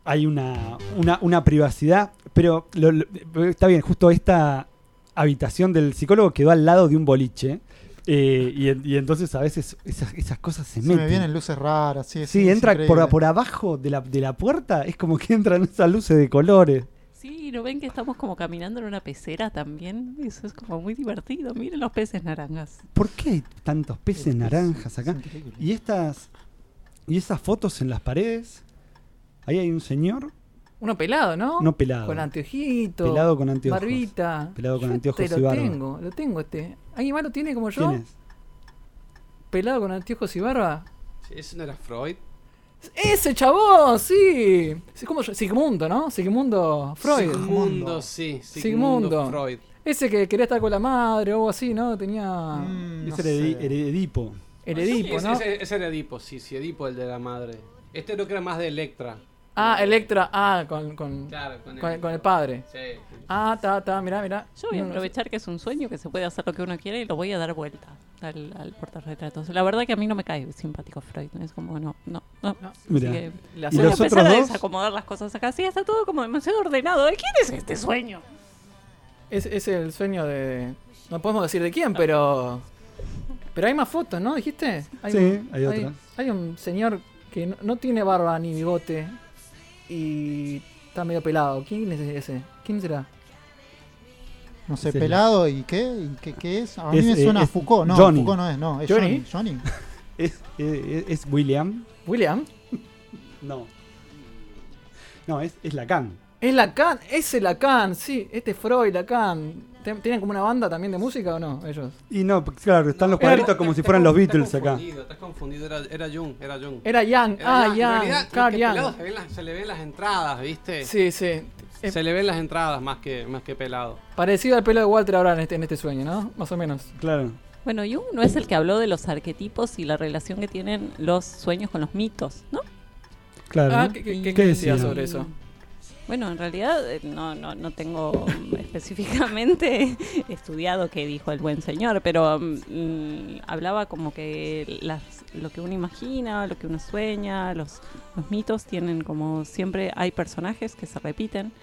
Speaker 1: hay una, una, una privacidad, pero lo- lo- está bien, justo esta habitación del psicólogo quedó al lado de un boliche, eh, y, en- y entonces a veces esas, esas cosas se
Speaker 3: Se
Speaker 1: meten.
Speaker 3: me vienen luces raras, sí.
Speaker 1: sí, entra por, abajo de la, de la puerta, es como que entran esas luces de colores.
Speaker 2: Sí, ¿no ven que estamos como caminando en una pecera también? Eso es como muy divertido. Miren los peces naranjas.
Speaker 1: ¿Por qué hay tantos peces naranjas acá? Y estas y esas fotos en las paredes. Ahí hay un señor,
Speaker 4: Uno pelado, ¿no?
Speaker 1: no pelado,
Speaker 4: Con anteojito.
Speaker 1: pelado con anteojos.
Speaker 4: Barbita.
Speaker 1: Pelado con
Speaker 4: Yo
Speaker 1: anteojos
Speaker 4: este
Speaker 1: y
Speaker 4: lo
Speaker 1: barba.
Speaker 4: tengo, lo tengo este. ¿Alguien más lo tiene como yo?
Speaker 1: ¿Quién es?
Speaker 4: Pelado con anteojos y barba.
Speaker 6: ¿Ese no era Freud?
Speaker 4: ¡Ese chabón! ¡Sí! ¿Cómo yo? Sigmundo, ¿no? Sigmundo Freud.
Speaker 6: Sigmundo, sí.
Speaker 4: Sigmundo.
Speaker 6: Sigmundo Freud.
Speaker 4: Ese que quería estar con la madre o algo así, ¿no? Tenía
Speaker 3: Mm, no
Speaker 1: es Heredi-
Speaker 3: sé.
Speaker 1: Heredipo.
Speaker 4: el Edipo.
Speaker 6: Ese, ese era Edipo, sí, sí, Edipo, el de la madre. Este creo que era más de Electra.
Speaker 4: Ah, Electra. Ah, con, con,
Speaker 6: Claro, con
Speaker 4: con, con el padre.
Speaker 6: Sí.
Speaker 4: Ah, ta, ta, mirá, mirá.
Speaker 2: Yo voy a
Speaker 4: sé.
Speaker 2: aprovechar que es un sueño, que se puede hacer lo que uno quiere y lo voy a dar vuelta al, al portarretratos. La verdad que a mí no me cae simpático Freud. Es como, no, no, no.
Speaker 4: No.
Speaker 1: Mira.
Speaker 2: que
Speaker 4: La
Speaker 1: ¿Y
Speaker 2: voy a
Speaker 1: los
Speaker 2: empezar a
Speaker 1: dos?
Speaker 2: desacomodar las cosas acá. Sí, está todo como demasiado ordenado. ¿De quién es este sueño?
Speaker 4: Es, es el sueño de. No podemos decir de quién, pero. Pero hay más fotos, ¿no? ¿Dijiste? Hay
Speaker 1: Sí,
Speaker 4: un-
Speaker 1: hay otras.
Speaker 4: Hay un señor que no, no tiene barba ni bigote y está medio pelado. ¿Quién es ese? ¿Quién será?
Speaker 3: No sé, pelado y qué, y qué, qué es. A mí
Speaker 1: Es,
Speaker 3: me
Speaker 1: eh,
Speaker 3: suena a
Speaker 1: es
Speaker 3: Foucault, no,
Speaker 1: Johnny.
Speaker 3: Foucault no es, no, es
Speaker 4: Johnny.
Speaker 3: Johnny. Johnny. *laughs*
Speaker 1: ¿Es, es, es William?
Speaker 4: ¿William? *laughs*
Speaker 1: No. No, es, es Lacan.
Speaker 4: Es Lacan, ese Lacan, sí, este Freud, Lacan. ¿Ten- ¿Tienen como una banda también de música o no? Ellos.
Speaker 1: Y no, claro, están los
Speaker 6: Era-
Speaker 1: cuadritos como si fueran los Beatles
Speaker 6: estás
Speaker 1: acá.
Speaker 6: confundido, Estás confundido, era, era Jung, era Jung.
Speaker 4: Era Young,
Speaker 6: Era
Speaker 4: ah,
Speaker 6: Jung. En
Speaker 4: Young,
Speaker 6: realidad,
Speaker 4: Carl Young.
Speaker 6: se, ven las- se le ven las entradas, ¿viste?
Speaker 4: Sí, sí. Eh,
Speaker 6: Se le ven las entradas más que, más que pelado.
Speaker 4: Parecido al pelo de Walter ahora en este, en este sueño, ¿no? Más o menos.
Speaker 1: Claro.
Speaker 2: Bueno, Jung no es el que habló de los arquetipos y la relación que tienen los sueños con los mitos, ¿no?
Speaker 1: Claro.
Speaker 4: Ah, ¿qué, qué, qué
Speaker 1: ¿Qué
Speaker 4: decía
Speaker 1: decía?
Speaker 4: sobre eso?
Speaker 2: Bueno, en realidad eh, no, no, no tengo mm, *laughs* específicamente *laughs* estudiado qué dijo el buen señor, pero mm, hablaba como que las, lo que uno imagina, lo que uno sueña, los, los mitos tienen como siempre hay personajes que se repiten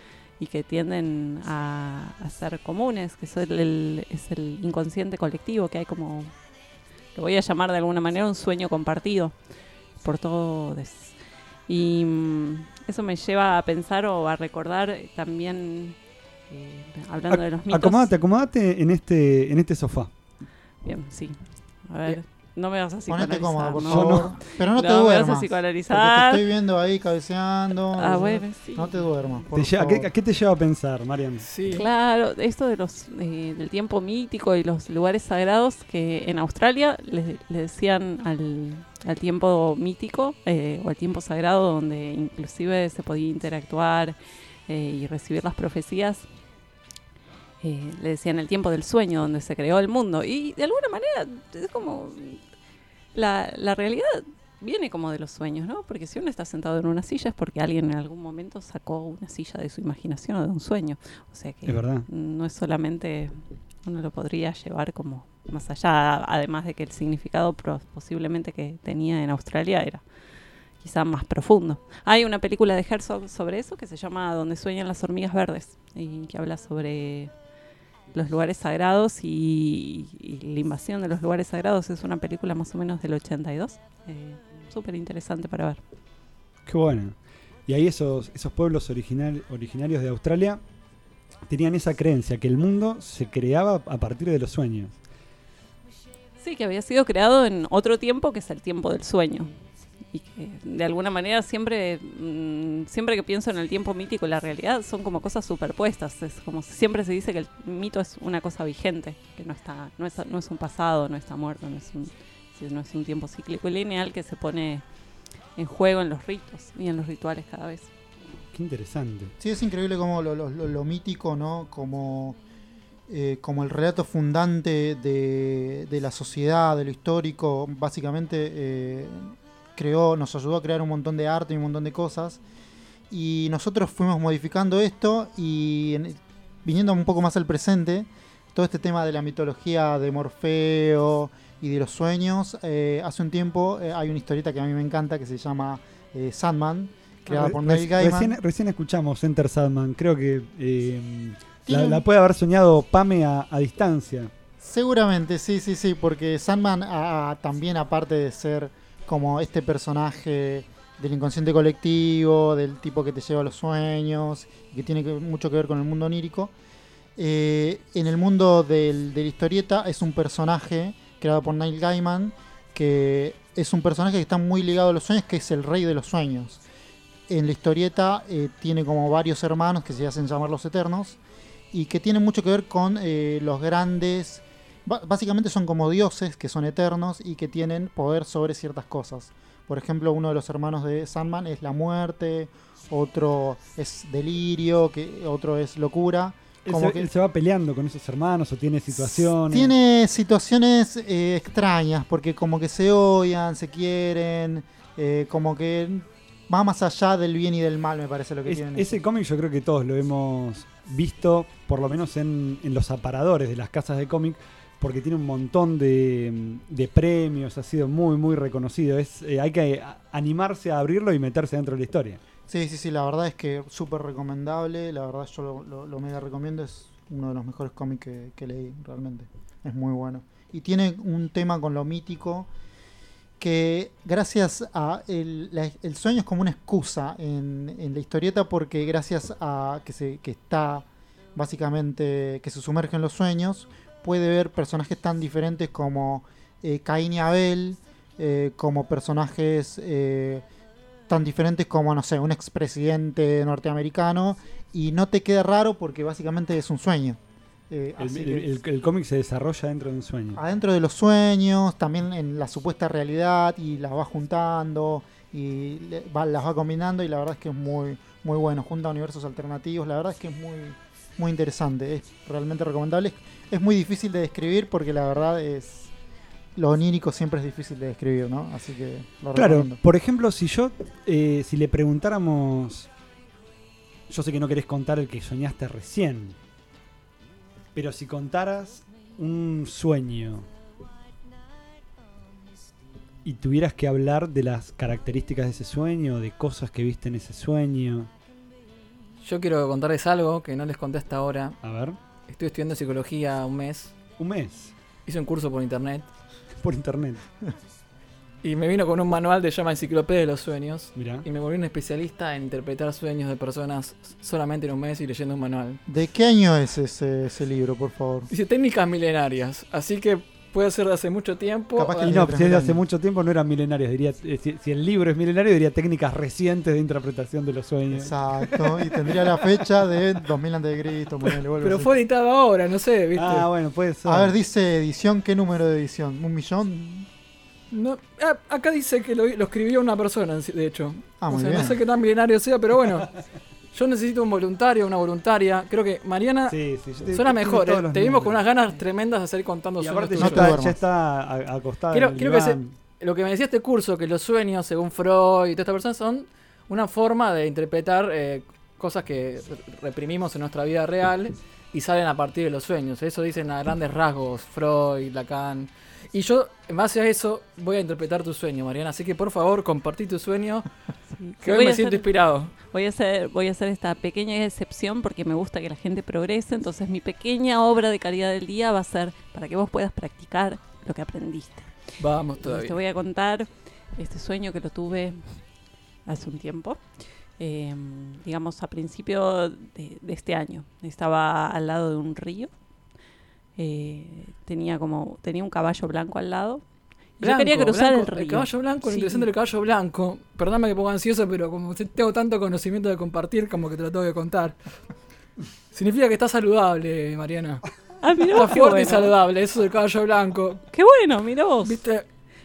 Speaker 2: y que tienden a, a ser comunes, que es el, el- es el inconsciente colectivo, que hay como, lo voy a llamar de alguna manera un sueño compartido por todos. Y mm, eso me lleva a pensar o a recordar también, eh, hablando de los mitos.
Speaker 1: Acomódate, acomódate en este, en este sofá.
Speaker 2: Bien, sí. A ver, no me vas a
Speaker 3: Ponete
Speaker 2: psicoanalizar.
Speaker 3: cómoda, por
Speaker 2: ¿no?
Speaker 3: Pero no te
Speaker 2: No me vas a
Speaker 3: duermas. Porque te
Speaker 2: psicoanalizar.
Speaker 3: estoy viendo ahí cabeceando.
Speaker 2: Ah, bueno, sí.
Speaker 3: No te duermas. por
Speaker 1: Te lleva- ¿a, qué, a qué te lleva a pensar, Marian?
Speaker 4: Sí.
Speaker 2: Claro, esto de los eh, del tiempo mítico y los lugares sagrados que en Australia le, le decían al, al tiempo mítico eh, o al tiempo sagrado donde inclusive se podía interactuar eh, y recibir las profecías. eh, le decían el tiempo del sueño donde se creó el mundo y de alguna manera es como la, la realidad viene como de los sueños, ¿no? Porque si uno está sentado en una silla es porque alguien en algún momento sacó una silla de su imaginación o de un sueño. O sea que
Speaker 1: Es verdad.
Speaker 2: no es solamente uno lo podría llevar como más allá, además de que el significado posiblemente que tenía en Australia era quizá más profundo. Hay una película de Herzog sobre eso que se llama Donde sueñan las hormigas verdes y que habla sobre los lugares sagrados y, y la invasión de los lugares sagrados. Es una película más o menos del 82. Eh, Súper interesante para ver.
Speaker 1: Qué bueno. Y ahí esos, esos pueblos original, originarios de Australia tenían esa creencia que el mundo se creaba a partir de los sueños.
Speaker 2: Sí, que había sido creado en otro tiempo que es el tiempo del sueño. Y que de alguna manera siempre, mm, siempre que pienso en el tiempo mítico y la realidad son como cosas superpuestas. Es como siempre se dice que el mito es una cosa vigente, que no está, no es, no es un pasado, no está muerto, no es un, no es un tiempo cíclico y lineal que se pone en juego en los ritos y en los rituales cada vez.
Speaker 1: Qué interesante.
Speaker 3: Sí, es increíble como lo, lo- lo- lo mítico, ¿no? Como, eh, como el relato fundante de, de la sociedad, de lo histórico, básicamente eh, creó, nos ayudó a crear un montón de arte y un montón de cosas. Y nosotros fuimos modificando esto y en- viniendo un poco más al presente, todo este tema de la mitología de Morfeo y de los sueños, eh, hace un tiempo eh, hay una historieta que a mí me encanta que se llama eh, Sandman, creada
Speaker 1: Re-
Speaker 3: por Neil Gaiman.
Speaker 1: Recién, recién escuchamos Enter Sadman. Creo que la, puede haber soñado Pame a, a distancia.
Speaker 3: Seguramente, sí, sí, sí, porque Sandman a- a- también aparte de ser como este personaje del inconsciente colectivo, del tipo que te lleva a los sueños, que tiene mucho que ver con el mundo onírico, eh, en el mundo del, de la historieta es un personaje creado por Neil Gaiman, que es un personaje que está muy ligado a los sueños, que es el rey de los sueños. En la historieta eh, tiene como varios hermanos que se hacen llamar los Eternos, y que tienen mucho que ver con eh, los grandes básicamente son como dioses que son eternos y que tienen poder sobre ciertas cosas. Por ejemplo, uno de los hermanos de Sandman es la muerte, otro es delirio, que otro es locura.
Speaker 1: Él
Speaker 3: Como
Speaker 1: se,
Speaker 3: que
Speaker 1: él se va peleando con esos hermanos o tiene situaciones.
Speaker 3: tiene situaciones eh, extrañas porque como que se odian, se quieren, eh, como que va más allá del bien y del mal, me parece lo que
Speaker 1: Es-
Speaker 3: tienen.
Speaker 1: ese cómic yo creo que todos lo hemos visto, por lo menos en, en los aparadores de las casas de cómic, porque tiene un montón de, de premios, ha sido muy, muy reconocido. Es, eh, hay que animarse a abrirlo y meterse dentro de la historia.
Speaker 3: Sí, sí, sí, la verdad es que súper recomendable, la verdad yo lo, lo- lo mega recomiendo, es uno de los mejores cómics que, que leí, realmente, es muy bueno. Y tiene un tema con lo mítico que gracias a el, la- el sueño es como una excusa en, en la historieta porque gracias a que, se, que está básicamente, que se sumerge en los sueños, puede ver personajes tan diferentes como eh, Caín y Abel, eh, como personajes... eh, tan diferentes como, no sé, un expresidente norteamericano y no te queda raro porque básicamente es un sueño. Eh,
Speaker 1: El, cómic se desarrolla dentro de un sueño.
Speaker 3: adentro de los sueños, también en la supuesta realidad y las va juntando y le- va- las va combinando y la verdad es que es muy, muy bueno, junta universos alternativos, la verdad es que es muy, muy interesante, es realmente recomendable. Es, muy difícil de describir porque la verdad es... Lo onírico siempre es difícil de describir, ¿no? Así que lo
Speaker 1: Claro,
Speaker 3: recomiendo.
Speaker 1: por ejemplo, si yo, eh, si le preguntáramos yo sé que no querés contar el que soñaste recién, pero si contaras un sueño y tuvieras que hablar de las características de ese sueño, de cosas que viste en ese sueño,
Speaker 4: Yo quiero contarles algo que no les conté hasta ahora.
Speaker 1: a ver,
Speaker 4: Estoy estudiando psicología un mes.
Speaker 1: un mes
Speaker 4: Hice un curso por internet.
Speaker 1: por internet.
Speaker 4: Y me vino con un manual de llama Enciclopedia de los Sueños.
Speaker 1: Mira,
Speaker 4: Y me volví un especialista en interpretar sueños de personas solamente en un mes y leyendo un manual.
Speaker 3: ¿De qué año es ese, ese libro, por favor?
Speaker 4: Dice técnicas milenarias. Así que puede ser de hace mucho tiempo.
Speaker 3: Capaz que
Speaker 1: y
Speaker 3: tiene
Speaker 1: no, si es de hace mucho tiempo no eran milenarios, diría, eh, si, si el libro es milenario diría técnicas recientes de interpretación de los sueños.
Speaker 3: Exacto, y tendría la fecha de 2000 a.C.
Speaker 4: Pero
Speaker 3: así.
Speaker 4: fue editado ahora, no sé, ¿viste?
Speaker 1: Ah, bueno, puede ser.
Speaker 3: A ver, dice edición, ¿qué número de edición? ¿Un millón?
Speaker 4: No, ah, acá dice que lo, lo escribió una persona, de hecho.
Speaker 3: Ah,
Speaker 4: O
Speaker 3: muy
Speaker 4: sea,
Speaker 3: bien.
Speaker 4: No sé qué tan milenario sea, pero bueno. *laughs* Yo necesito un voluntario, una voluntaria. Creo que Mariana
Speaker 1: Sí, sí, yo te-
Speaker 4: suena mejor. eh. Te vimos con unas ganas tremendas de seguir contando
Speaker 1: Y
Speaker 4: sueños
Speaker 1: aparte ya está, ya está a- acostada.
Speaker 4: Quiero-
Speaker 1: en el
Speaker 4: quiero que se-. Lo que me decía este curso, que los sueños, según Freud y todas estas personas, son una forma de interpretar eh, cosas que reprimimos en nuestra vida real y salen a partir de los sueños. Eso dicen a grandes rasgos Freud, Lacan. Y yo, en base a eso, voy a interpretar tu sueño, Mariana. Así que por favor, compartí tu sueño, *laughs* que hoy
Speaker 2: Voy
Speaker 4: me
Speaker 2: a
Speaker 4: siento
Speaker 2: hacer-
Speaker 4: inspirado.
Speaker 2: Voy a hacer, voy a hacer esta pequeña excepción porque me gusta que la gente progrese. Entonces mi pequeña obra de calidad del día va a ser para que vos puedas practicar lo que aprendiste.
Speaker 4: Vamos
Speaker 2: Entonces,
Speaker 4: todavía.
Speaker 2: te voy a contar este sueño que lo tuve hace un tiempo. eh, digamos a principio de, de este año. Estaba al lado de un río. Eh, tenía como tenía un caballo blanco al lado. Yo quería cruzar
Speaker 4: blanco,
Speaker 2: el río.
Speaker 4: caballo blanco, lo
Speaker 2: Sí.
Speaker 4: interesante del caballo blanco. Perdóname que pongo ansioso, pero como te- tengo tanto conocimiento de compartir, como que te lo tengo que contar. Significa que está saludable, Mariana.
Speaker 2: Ah, mirá
Speaker 4: Está fuerte y saludable, eso del caballo blanco.
Speaker 2: Qué bueno, mira vos.
Speaker 4: ¿Viste?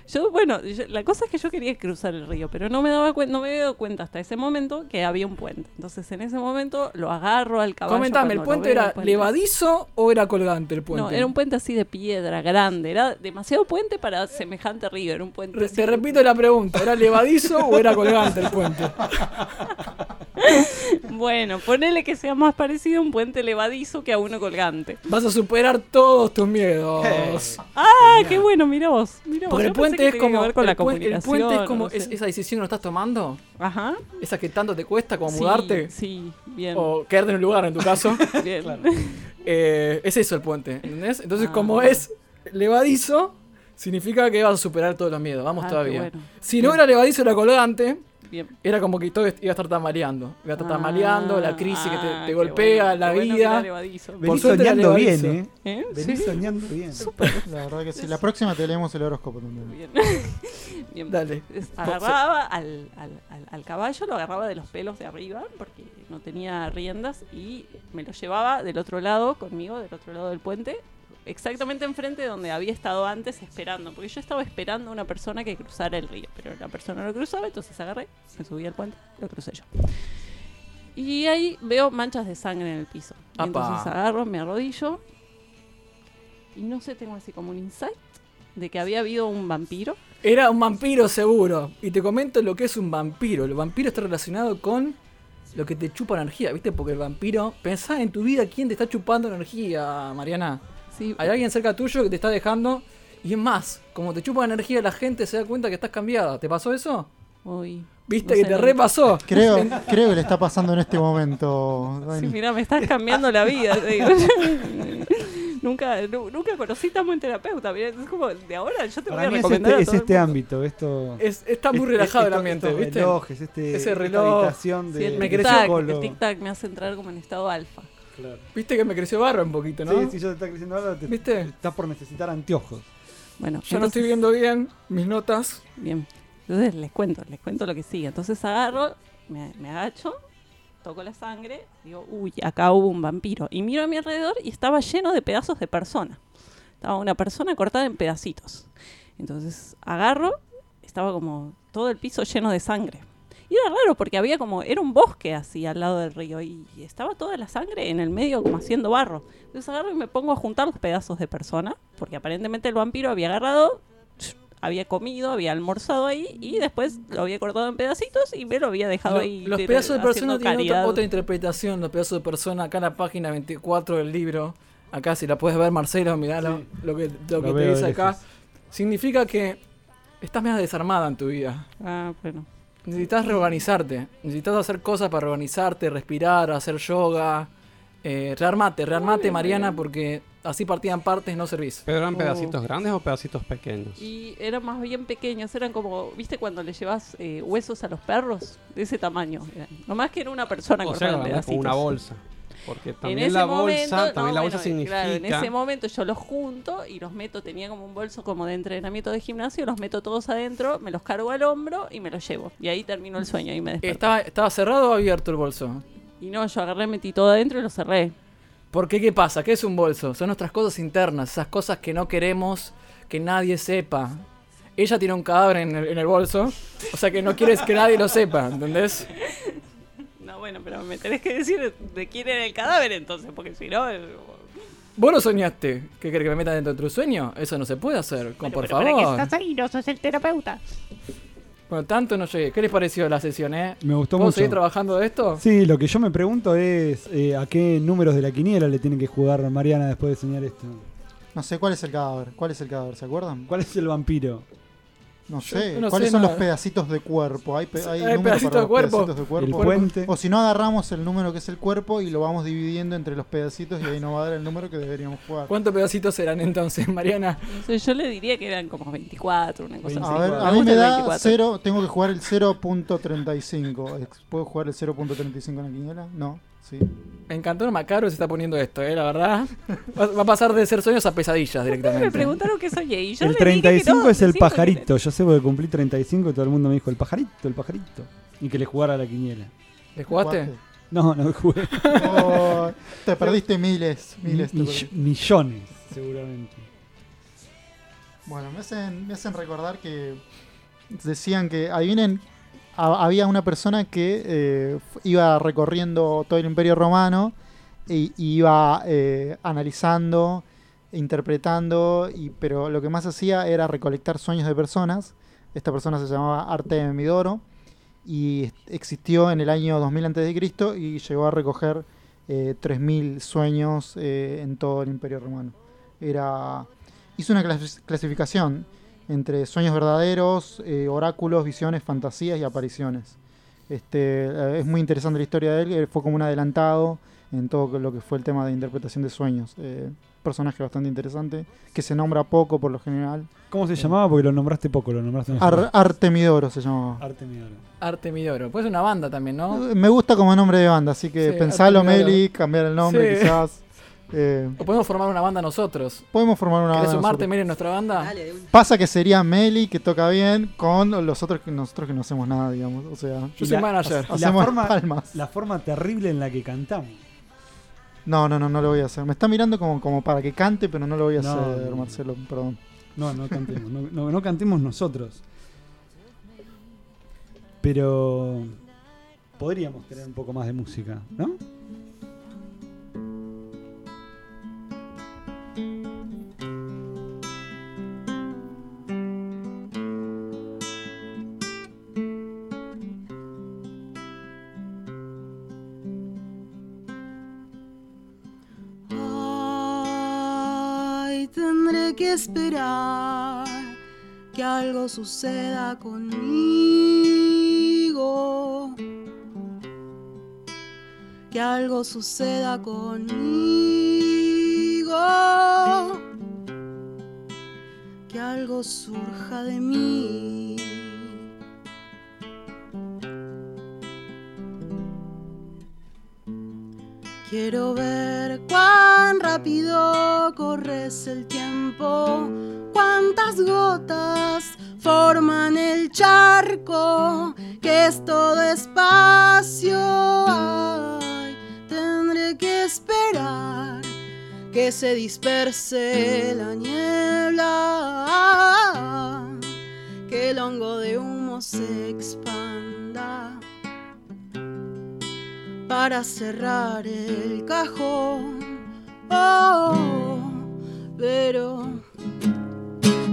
Speaker 2: Yo, bueno, yo- la cosa es que yo quería cruzar el río, pero no me daba no me había dado cuenta hasta ese momento que había un puente. Entonces, en ese momento lo agarro al caballo.
Speaker 4: Comentame, ¿el puente
Speaker 2: veo,
Speaker 4: era
Speaker 2: puente.
Speaker 4: levadizo o era colgante el puente?
Speaker 2: No, era un puente así de piedra, grande. Era demasiado puente para semejante río. Era un puente.
Speaker 4: Re-
Speaker 2: así.
Speaker 4: Te repito la pregunta, ¿era levadizo o era colgante el puente? *laughs*
Speaker 2: Bueno, ponele que sea más parecido a un puente levadizo que a uno colgante.
Speaker 4: Vas a superar todos tus miedos.
Speaker 2: Ah, qué bueno, mira vos. Mirá vos.
Speaker 4: Porque el
Speaker 2: pensé
Speaker 4: puente es como.
Speaker 2: ver con
Speaker 4: el,
Speaker 2: la
Speaker 4: puente es como
Speaker 2: no sé.
Speaker 4: es- esa decisión que no estás tomando.
Speaker 2: Ajá.
Speaker 4: Esa que tanto te cuesta como
Speaker 2: Sí,
Speaker 4: mudarte.
Speaker 2: Sí, bien.
Speaker 4: O quedarte en un lugar en tu caso. *laughs*
Speaker 2: bien.
Speaker 4: Eh, es eso el puente, ¿entendés? Entonces,
Speaker 2: Ah,
Speaker 4: como
Speaker 2: bueno.
Speaker 4: es levadizo, significa que vas a superar todos los miedos. Vamos
Speaker 2: Ah,
Speaker 4: todavía.
Speaker 2: bueno.
Speaker 4: Si no era levadizo, era colgante.
Speaker 2: Bien.
Speaker 4: Era como que todo iba a estar tambaleando. Iba a estar tambaleando, la crisis que te,
Speaker 2: Ah,
Speaker 4: te golpea,
Speaker 2: bueno,
Speaker 4: la
Speaker 2: bueno
Speaker 4: vida.
Speaker 1: Venís
Speaker 4: era
Speaker 1: soñando bien. ¿eh?
Speaker 2: ¿Eh?
Speaker 1: Venís
Speaker 2: Sí.
Speaker 1: soñando bien.
Speaker 3: La verdad que sí. La próxima te leemos el horóscopo también.
Speaker 2: Bien. *laughs* Bien.
Speaker 4: Dale.
Speaker 2: Agarraba al, al- al- al caballo, lo agarraba de los pelos de arriba, porque no tenía riendas, y me lo llevaba del otro lado, conmigo, del otro lado del puente, exactamente enfrente de donde había estado antes esperando, porque yo estaba esperando a una persona que cruzara el río, pero la persona no cruzaba, entonces agarré, me subí al puente, lo crucé yo. Y ahí veo manchas de sangre en el piso. Y entonces agarro, me arrodillo, y no sé, tengo así como un insight de que había habido un vampiro.
Speaker 4: Era un vampiro seguro. Y te comento lo que es un vampiro. El vampiro está relacionado con lo que te chupa energía, ¿viste? Porque el vampiro. Pensá en tu vida quién te está chupando energía, Mariana.
Speaker 2: Sí,
Speaker 4: Hay alguien cerca tuyo que te está dejando. Y es más, como te chupa energía, la gente se da cuenta que estás cambiada. ¿Te pasó eso?
Speaker 2: Uy.
Speaker 4: ¿Viste
Speaker 2: No
Speaker 4: que te repasó? *laughs*
Speaker 3: Creo, creo que le está pasando en este momento.
Speaker 2: Sí,
Speaker 3: Dani.
Speaker 2: mira, me estás cambiando la vida. *laughs* nunca, nu- nunca conocí tan buen terapeuta. mirá, Es como de ahora yo te
Speaker 1: Para
Speaker 2: voy a
Speaker 1: es
Speaker 2: recomendar
Speaker 1: este,
Speaker 2: a
Speaker 1: es
Speaker 2: todo
Speaker 1: este ámbito, esto...
Speaker 4: Es- está muy
Speaker 1: es-
Speaker 4: relajado el ambiente,
Speaker 1: estos
Speaker 4: ¿viste?
Speaker 1: relojes, este,
Speaker 4: Ese
Speaker 1: esta
Speaker 4: reloj.
Speaker 1: habitación de,
Speaker 2: Sí, el
Speaker 4: Me
Speaker 1: de psicólogo.
Speaker 2: el tic-tac me hace entrar como en estado alfa.
Speaker 1: Claro.
Speaker 4: Viste que me creció barro un poquito, ¿no?
Speaker 1: Sí, si yo te está creciendo te,
Speaker 4: ¿Viste?
Speaker 1: estás por necesitar anteojos.
Speaker 2: Bueno,
Speaker 4: Yo no estoy viendo bien mis notas.
Speaker 2: Bien. Entonces les cuento, les cuento lo que sigue. Entonces agarro, me, me agacho, toco la sangre, digo, uy, acá hubo un vampiro. Y miro a mi alrededor y estaba lleno de pedazos de persona. Estaba una persona cortada en pedacitos. Entonces agarro, estaba como todo el piso lleno de sangre. Y era raro porque había como, era un bosque así al lado del río y estaba toda la sangre en el medio como haciendo barro. Entonces agarro y me pongo a juntar los pedazos de persona, porque aparentemente el vampiro había agarrado, *sniffs* había comido, había almorzado ahí y después lo había cortado en pedacitos y me lo había dejado
Speaker 4: Lo-
Speaker 2: ahí.
Speaker 4: los
Speaker 2: de-
Speaker 4: pedazos de persona tienen otra, interpretación. Los pedazos de persona, acá en la página 24 del libro. Acá, si la puedes ver, Marcelo, mirá lo, lo que, lo que te dice acá. Significa que estás más desarmada en tu vida.
Speaker 2: Ah, bueno.
Speaker 4: Necesitas reorganizarte. Necesitas hacer cosas para reorganizarte, respirar, hacer yoga. Eh, rearmate, rearmate, Mariana, porque así partían partes no servís.
Speaker 6: ¿Pero eran
Speaker 2: Oh.
Speaker 6: pedacitos grandes o pedacitos pequeños?
Speaker 2: Y eran más bien pequeños, eran como, ¿viste cuando le llevas eh, huesos a los perros? De ese tamaño. eran. Nomás que era una persona
Speaker 6: O
Speaker 2: cortada
Speaker 6: sea,
Speaker 2: en
Speaker 6: como
Speaker 2: pedacitos.
Speaker 6: una bolsa. Porque
Speaker 2: En
Speaker 6: también
Speaker 2: ese
Speaker 6: la
Speaker 2: momento,
Speaker 6: bolsa, también
Speaker 2: no,
Speaker 6: la bolsa
Speaker 2: bueno,
Speaker 6: significa...
Speaker 2: Claro, en ese momento yo los junto y los meto, tenía como un bolso como de entrenamiento de gimnasio, los meto todos adentro, me los cargo al hombro y me los llevo. Y ahí terminó el sueño y me desperté.
Speaker 4: ¿Estaba, ¿Estaba cerrado o abierto el bolso?
Speaker 2: Y no, yo agarré, metí todo adentro y lo cerré.
Speaker 4: ¿Por qué? ¿Qué pasa? ¿Qué es un bolso? Son nuestras cosas internas, esas cosas que no queremos que nadie sepa. Ella tiene un cadáver en el, en el bolso, o sea que no quieres que nadie lo sepa, ¿entendés?
Speaker 2: No, bueno, pero me tenés que decir de quién era el cadáver entonces, porque si no... eh,
Speaker 4: ¿Vos lo soñaste? ¿Qué querés que me meta dentro de tu sueño? Eso no se puede hacer, con,
Speaker 2: Bueno,
Speaker 4: por
Speaker 2: pero ¿para
Speaker 4: favor.
Speaker 2: qué estás ahí? No sos el terapeuta.
Speaker 4: Bueno, tanto no llegué. ¿Qué les pareció la sesión, eh?
Speaker 1: Me gustó
Speaker 4: ¿Puedo
Speaker 1: mucho.
Speaker 4: seguir trabajando de esto?
Speaker 1: Sí, lo que yo me pregunto es eh, a qué números de la quiniela le tiene que jugar Mariana después de soñar esto.
Speaker 3: No sé cuál es el cadáver. ¿Cuál es el cadáver? ¿Se acuerdan?
Speaker 1: ¿Cuál es el vampiro?
Speaker 3: No sé.
Speaker 4: no
Speaker 3: ¿Cuáles
Speaker 4: sé
Speaker 3: son
Speaker 4: nada.
Speaker 3: los pedacitos de cuerpo? Hay, pe- hay
Speaker 4: Hay
Speaker 3: números
Speaker 4: pedacitos
Speaker 3: para
Speaker 4: de
Speaker 3: los
Speaker 4: cuerpo.
Speaker 3: pedacitos de cuerpo.
Speaker 1: El puente.
Speaker 3: O si no agarramos el número que es el cuerpo y lo vamos dividiendo entre los pedacitos y ahí nos va a dar el número que deberíamos jugar.
Speaker 4: ¿Cuántos pedacitos eran entonces, Mariana?
Speaker 2: No sé, yo le diría que eran como 24, una cosa
Speaker 3: A
Speaker 2: así.
Speaker 3: ver,
Speaker 2: Me
Speaker 3: a mí me da
Speaker 2: 24.
Speaker 3: 0, tengo que jugar el 0.35. Ex- ¿Puedo jugar el 0.35 en la quiniela? No, sí.
Speaker 4: Me encantó lo macabro se está poniendo esto, eh, la verdad. Va, va a pasar de ser sueños a pesadillas
Speaker 2: Me
Speaker 4: directamente.
Speaker 2: preguntaron qué soñé y yo
Speaker 1: el
Speaker 2: le dije que
Speaker 1: 35
Speaker 2: no,
Speaker 1: es el pajarito. Yo sé porque cumplí 35 y todo el mundo me dijo el pajarito, el pajarito. Y que le jugara a la quiniela.
Speaker 4: ¿Le jugaste?
Speaker 1: No, no jugué.
Speaker 3: Oh, te perdiste miles, miles.
Speaker 1: Mill-
Speaker 3: perdiste.
Speaker 1: millones, seguramente.
Speaker 3: Bueno, me hacen, me hacen recordar que decían que, adivinen, ha- había una persona que eh, iba recorriendo todo el imperio romano y, y iba eh, analizando, interpretando, y, pero lo que más hacía era recolectar sueños de personas. Esta persona se llamaba Artemidoro y est- existió en el año 2000 a.C. y llegó a recoger eh, 3.000 sueños eh, en todo el imperio romano. Era hizo una clas- clasificación entre sueños verdaderos, eh, oráculos, visiones, fantasías y apariciones. Este, eh, es muy interesante la historia de él, eh, fue como un adelantado en todo lo que fue el tema de interpretación de sueños. Eh, personaje bastante interesante, que se nombra poco por lo general.
Speaker 1: ¿Cómo se llamaba? Porque lo nombraste poco, lo nombraste
Speaker 3: Ar- Artemidoro se llamaba.
Speaker 1: Artemidoro.
Speaker 4: Artemidoro. Puede ser una banda también, ¿no?
Speaker 3: Eh, Me gusta como nombre de banda, así que
Speaker 4: Sí,
Speaker 3: pensalo. Meli, cambiar el nombre
Speaker 4: Sí.
Speaker 3: quizás. Eh,
Speaker 4: O podemos formar una banda nosotros.
Speaker 3: podemos formar una
Speaker 4: ¿Querés
Speaker 3: banda.
Speaker 4: sumarte. Meli, en nuestra banda?
Speaker 7: Dale.
Speaker 3: Pasa que sería Meli, que toca bien, con los otros que nosotros que no hacemos nada, digamos. O sea,
Speaker 4: Yo
Speaker 1: Y
Speaker 4: soy
Speaker 1: la-
Speaker 4: manager.
Speaker 1: y la
Speaker 3: hacemos
Speaker 1: forma- *laughs*
Speaker 3: palmas.
Speaker 1: La forma terrible en la que cantamos.
Speaker 3: No, no, no, no lo voy a hacer. Me está mirando como, como para que cante, pero no lo voy a
Speaker 1: No,
Speaker 3: hacer,
Speaker 1: no.
Speaker 3: Marcelo, perdón.
Speaker 1: No, no *laughs* cantemos. No, no- no cantemos nosotros. Pero podríamos tener un poco más de música, ¿no?
Speaker 7: Que esperar que algo suceda conmigo. Que algo suceda conmigo. Que algo surja de mí. Quiero ver cuán rápido corres el tiempo, cuántas gotas forman el charco, que es todo espacio. Tendré que esperar que se disperse la niebla, que el hongo de humo se expanda para cerrar el cajón. Oh, pero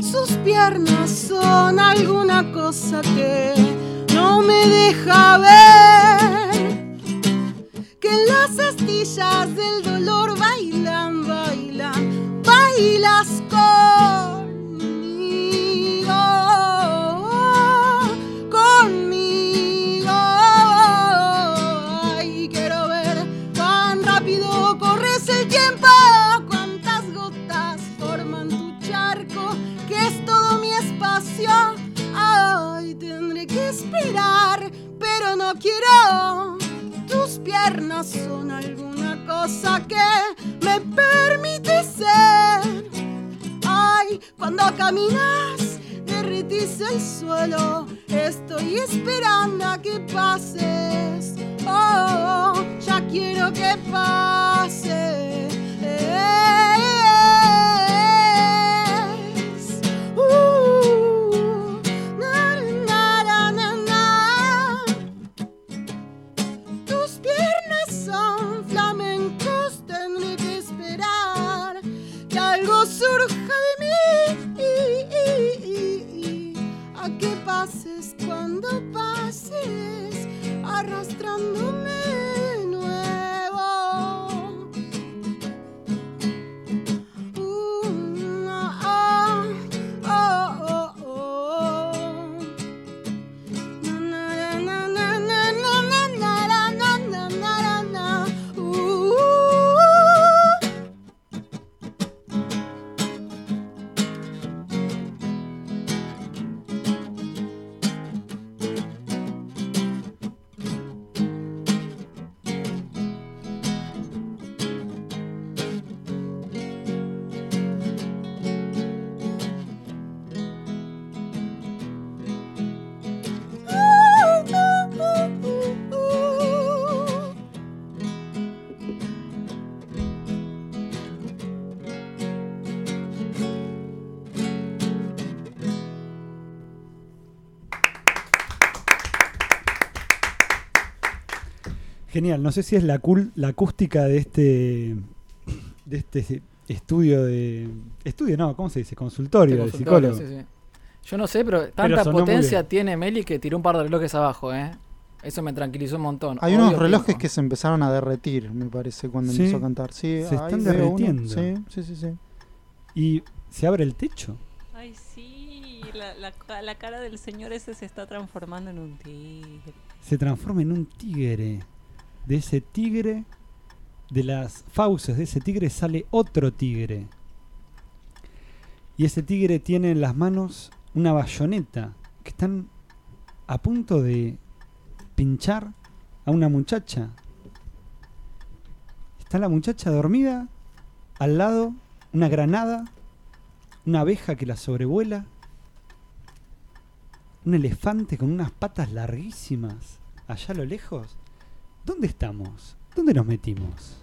Speaker 7: sus piernas son alguna cosa que no me deja ver. Que en las astillas del dolor bailan, bailan, bailas conmigo. Son alguna cosa que me permite ser. Ay, cuando caminas, derretís el suelo. Estoy esperando a que pases. Oh, ya quiero que pases. know.
Speaker 1: Genial, no sé si es la, cul- la acústica de este de este estudio de estudio no, ¿cómo se dice? Consultorio de
Speaker 4: Consultorio,
Speaker 1: psicólogo.
Speaker 4: sí, sí. Yo no sé, pero tanta potencia tiene Meli que tiró un par de relojes abajo, ¿eh? Eso me tranquilizó un montón.
Speaker 3: Hay unos relojes
Speaker 4: tiempo.
Speaker 3: que se empezaron a derretir, me parece, cuando
Speaker 1: Sí,
Speaker 3: empezó a cantar. Sí,
Speaker 1: se están
Speaker 3: uno.
Speaker 1: derritiendo.
Speaker 3: Sí, sí, sí, sí.
Speaker 1: Y se abre el techo.
Speaker 2: Ay, sí, la, la ca- la cara del señor ese se está transformando en un tigre.
Speaker 1: Se transforma en un tigre. De ese tigre, de las fauces de ese tigre sale otro tigre. Y ese tigre tiene en las manos una bayoneta que están a punto de pinchar a una muchacha. Está la muchacha dormida, al lado una granada, una abeja que la sobrevuela, un elefante con unas patas larguísimas, allá a lo lejos. ¿Dónde estamos? ¿Dónde nos metimos?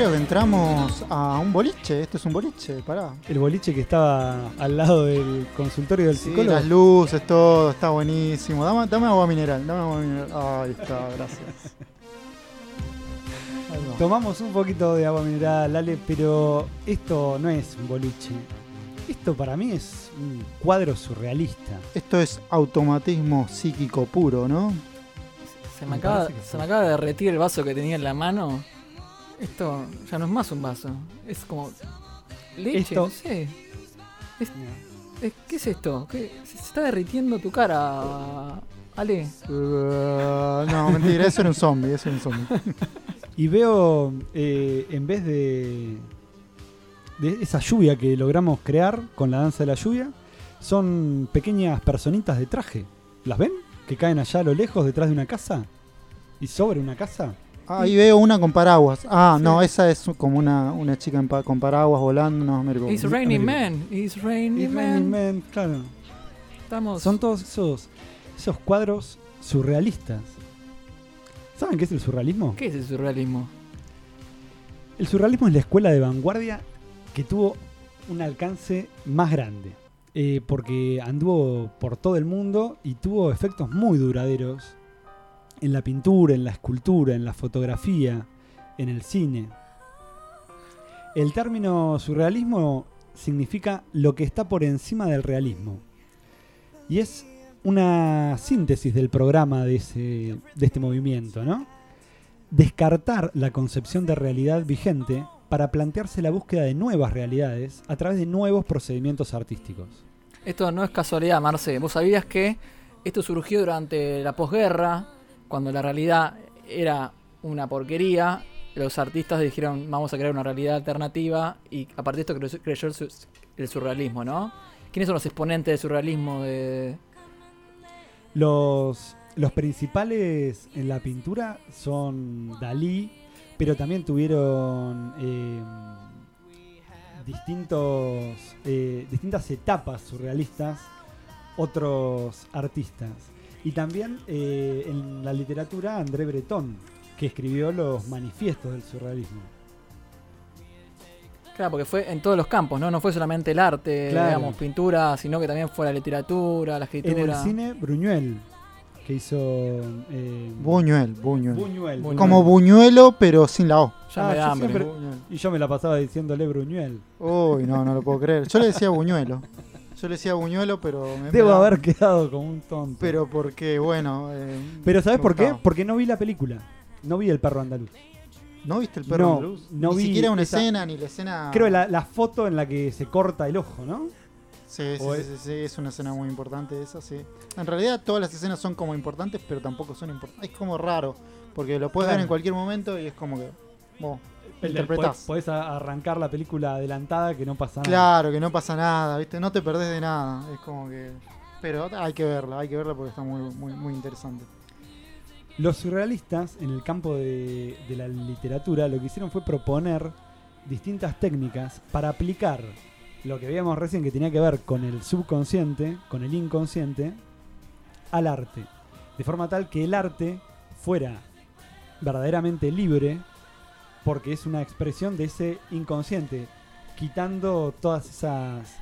Speaker 3: Creo que entramos a un boliche. Esto es un boliche, pará.
Speaker 1: El boliche que estaba al lado del consultorio del
Speaker 3: Sí,
Speaker 1: psicólogo.
Speaker 3: las luces, todo, está buenísimo. Dame, dame agua mineral, dame agua mineral. Ahí está, gracias. *laughs* Ahí.
Speaker 1: Tomamos un poquito de agua mineral, Ale, pero esto no es un boliche. Esto para mí es un cuadro surrealista.
Speaker 3: Esto es automatismo psíquico puro, ¿no?
Speaker 4: Se me,
Speaker 1: Me
Speaker 4: acaba, se me acaba de derretir el vaso que tenía en la mano. Esto ya no es más un vaso. Es como leche,
Speaker 1: Esto-
Speaker 4: no sé. Es- ¿Qué es esto? ¿Qué- Se se está derritiendo tu cara, Ale.
Speaker 3: Uh, no, mentira, eso era un zombie, eso era un zombie.
Speaker 1: Y veo, eh, en vez de, de esa lluvia que logramos crear con la danza de la lluvia, son pequeñas personitas de traje. ¿Las ven? Que caen allá a lo lejos detrás de una casa. Y sobre una casa.
Speaker 3: Ahí veo una con paraguas. Ah, no, esa es como una, una chica en pa- con paraguas volando. No, me
Speaker 4: It's raining man. It's raining man.
Speaker 1: Raining Man, claro.
Speaker 4: Estamos.
Speaker 1: Son todos esos, esos cuadros surrealistas. ¿Saben qué es el surrealismo?
Speaker 4: ¿Qué es el surrealismo?
Speaker 1: El surrealismo es la escuela de vanguardia que tuvo un alcance más grande. eh, porque anduvo por todo el mundo y tuvo efectos muy duraderos en la pintura, en la escultura, en la fotografía, en el cine. El término surrealismo significa lo que está por encima del realismo. Y es una síntesis del programa de, ese, de este movimiento, ¿no? Descartar la concepción de realidad vigente para plantearse la búsqueda de nuevas realidades a través de nuevos procedimientos artísticos.
Speaker 4: Esto no es casualidad, Marce. Vos sabías que esto surgió durante la posguerra, cuando la realidad era una porquería. Los artistas dijeron, vamos a crear una realidad alternativa y a partir de esto creyó, el surrealismo, ¿no? ¿Quiénes son los exponentes del surrealismo? De...
Speaker 1: Los, los principales en la pintura son Dalí, pero también tuvieron eh, distintos, eh, distintas etapas surrealistas otros artistas. Y también eh, en la literatura André Breton, que escribió los manifiestos del surrealismo.
Speaker 4: Claro, porque fue en todos los campos, ¿no? No fue solamente el arte,
Speaker 1: Claro.
Speaker 4: digamos, pintura, sino que también fue la literatura, la
Speaker 1: En
Speaker 4: escritura.
Speaker 1: el cine, Bruñuel, que hizo... eh,
Speaker 3: Buñuel, Buñuel.
Speaker 1: Buñuel.
Speaker 4: Buñuel.
Speaker 3: Como buñuelo, pero sin la O.
Speaker 4: Ya
Speaker 1: Ah,
Speaker 4: me da
Speaker 1: yo
Speaker 4: hambre.
Speaker 1: siempre-. Y yo me la pasaba diciéndole Bruñuel.
Speaker 3: Uy, no, no lo puedo creer. Yo le decía buñuelo. Yo le decía buñuelo, pero... me- me
Speaker 1: Debo
Speaker 3: da-
Speaker 1: haber quedado como un tonto.
Speaker 3: Pero porque, bueno... eh,
Speaker 1: Pero ¿sabes por qué? Porque no vi la película. No vi El perro andaluz.
Speaker 3: ¿No viste el perro
Speaker 1: No,
Speaker 3: andaluz?
Speaker 1: no
Speaker 3: Ni
Speaker 1: vi
Speaker 3: siquiera una
Speaker 1: esa-
Speaker 3: escena, ni la escena...
Speaker 1: Creo la, la foto en la que se corta el ojo, ¿no?
Speaker 3: Sí, sí,
Speaker 1: es-
Speaker 3: sí, sí, es una escena muy importante esa, sí. En realidad todas las escenas son como importantes, pero tampoco son importantes. Es como raro, porque lo puedes ver en cualquier momento y es como que... vos
Speaker 1: El-
Speaker 3: interpretás.
Speaker 1: Podés, arrancar la película adelantada que no pasa nada.
Speaker 3: Claro, que no pasa nada, ¿viste? No te perdés de nada. Es como que... Pero hay que verla, hay que verla porque está muy, muy, muy interesante.
Speaker 1: Los surrealistas, en el campo de, de la literatura, lo que hicieron fue proponer distintas técnicas para aplicar lo que veíamos recién que tenía que ver con el subconsciente, con el inconsciente, al arte. De forma tal que el arte fuera verdaderamente libre, porque es una expresión de ese inconsciente, quitando todas esas,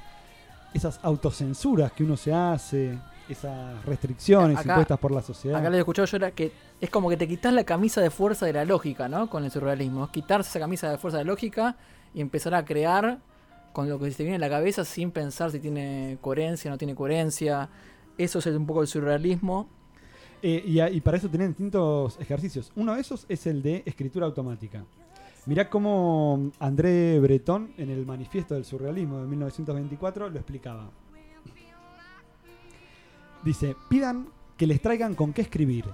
Speaker 1: esas autocensuras que uno se hace, esas restricciones
Speaker 4: Acá-
Speaker 1: impuestas por la sociedad.
Speaker 4: Acá lo he escuchado yo era que es como que te quitas la camisa de fuerza de la lógica, ¿no? Con el surrealismo. Es quitarse esa camisa de fuerza de la lógica y empezar a crear con lo que se te viene en la cabeza sin pensar si tiene coherencia o no tiene coherencia. Eso es un poco el surrealismo.
Speaker 1: Eh, y, y para eso tienen distintos ejercicios. Uno de esos es el de escritura automática. Mirá cómo André Breton, en el manifiesto del surrealismo de 1924, lo explicaba. Dice, pidan que les traigan con qué escribir,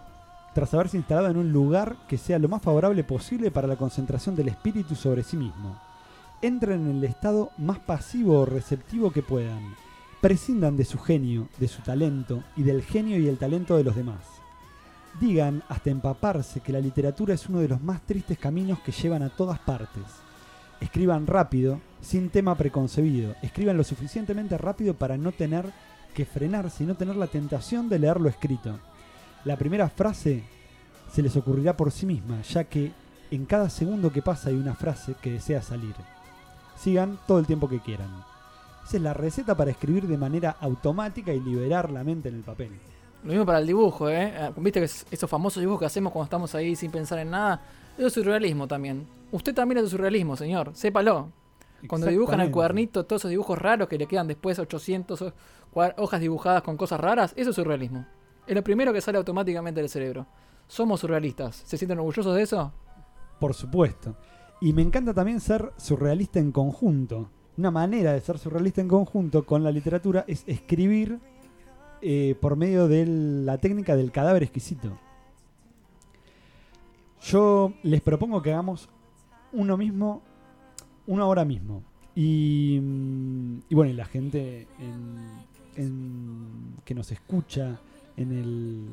Speaker 1: tras haberse instalado en un lugar que sea lo más favorable posible para la concentración del espíritu sobre sí mismo. Entren en el estado más pasivo o receptivo que puedan. Prescindan de su genio, de su talento y del genio y el talento de los demás. Digan hasta empaparse que la literatura es uno de los más tristes caminos que llevan a todas partes. Escriban rápido, sin tema preconcebido. Escriban lo suficientemente rápido para no tener que frenarse y no tener la tentación de leer lo escrito. La primera frase se les ocurrirá por sí misma, ya que en cada segundo que pasa hay una frase que desea salir. Sigan todo el tiempo que quieran. Esa es la receta para escribir de manera automática y liberar la mente en el papel.
Speaker 4: Lo mismo para el dibujo, ¿eh? Eh, Viste que es- esos famosos dibujos que hacemos cuando estamos ahí sin pensar en nada. Eso es surrealismo también. Usted también es surrealismo, señor. Sépalo. Cuando dibujan el cuadernito todos esos dibujos raros que le quedan después 800 ho- cua- hojas dibujadas con cosas raras, eso es surrealismo. Es lo primero que sale automáticamente del cerebro. Somos surrealistas. ¿Se sienten orgullosos de eso?
Speaker 1: Por supuesto. Y me encanta también ser surrealista en conjunto. Una manera de ser surrealista en conjunto con la literatura es escribir eh, por medio de la técnica del cadáver exquisito. Yo les propongo que hagamos uno mismo, una hora mismo. Y, mm, y bueno, y la gente en- que nos escucha en, el,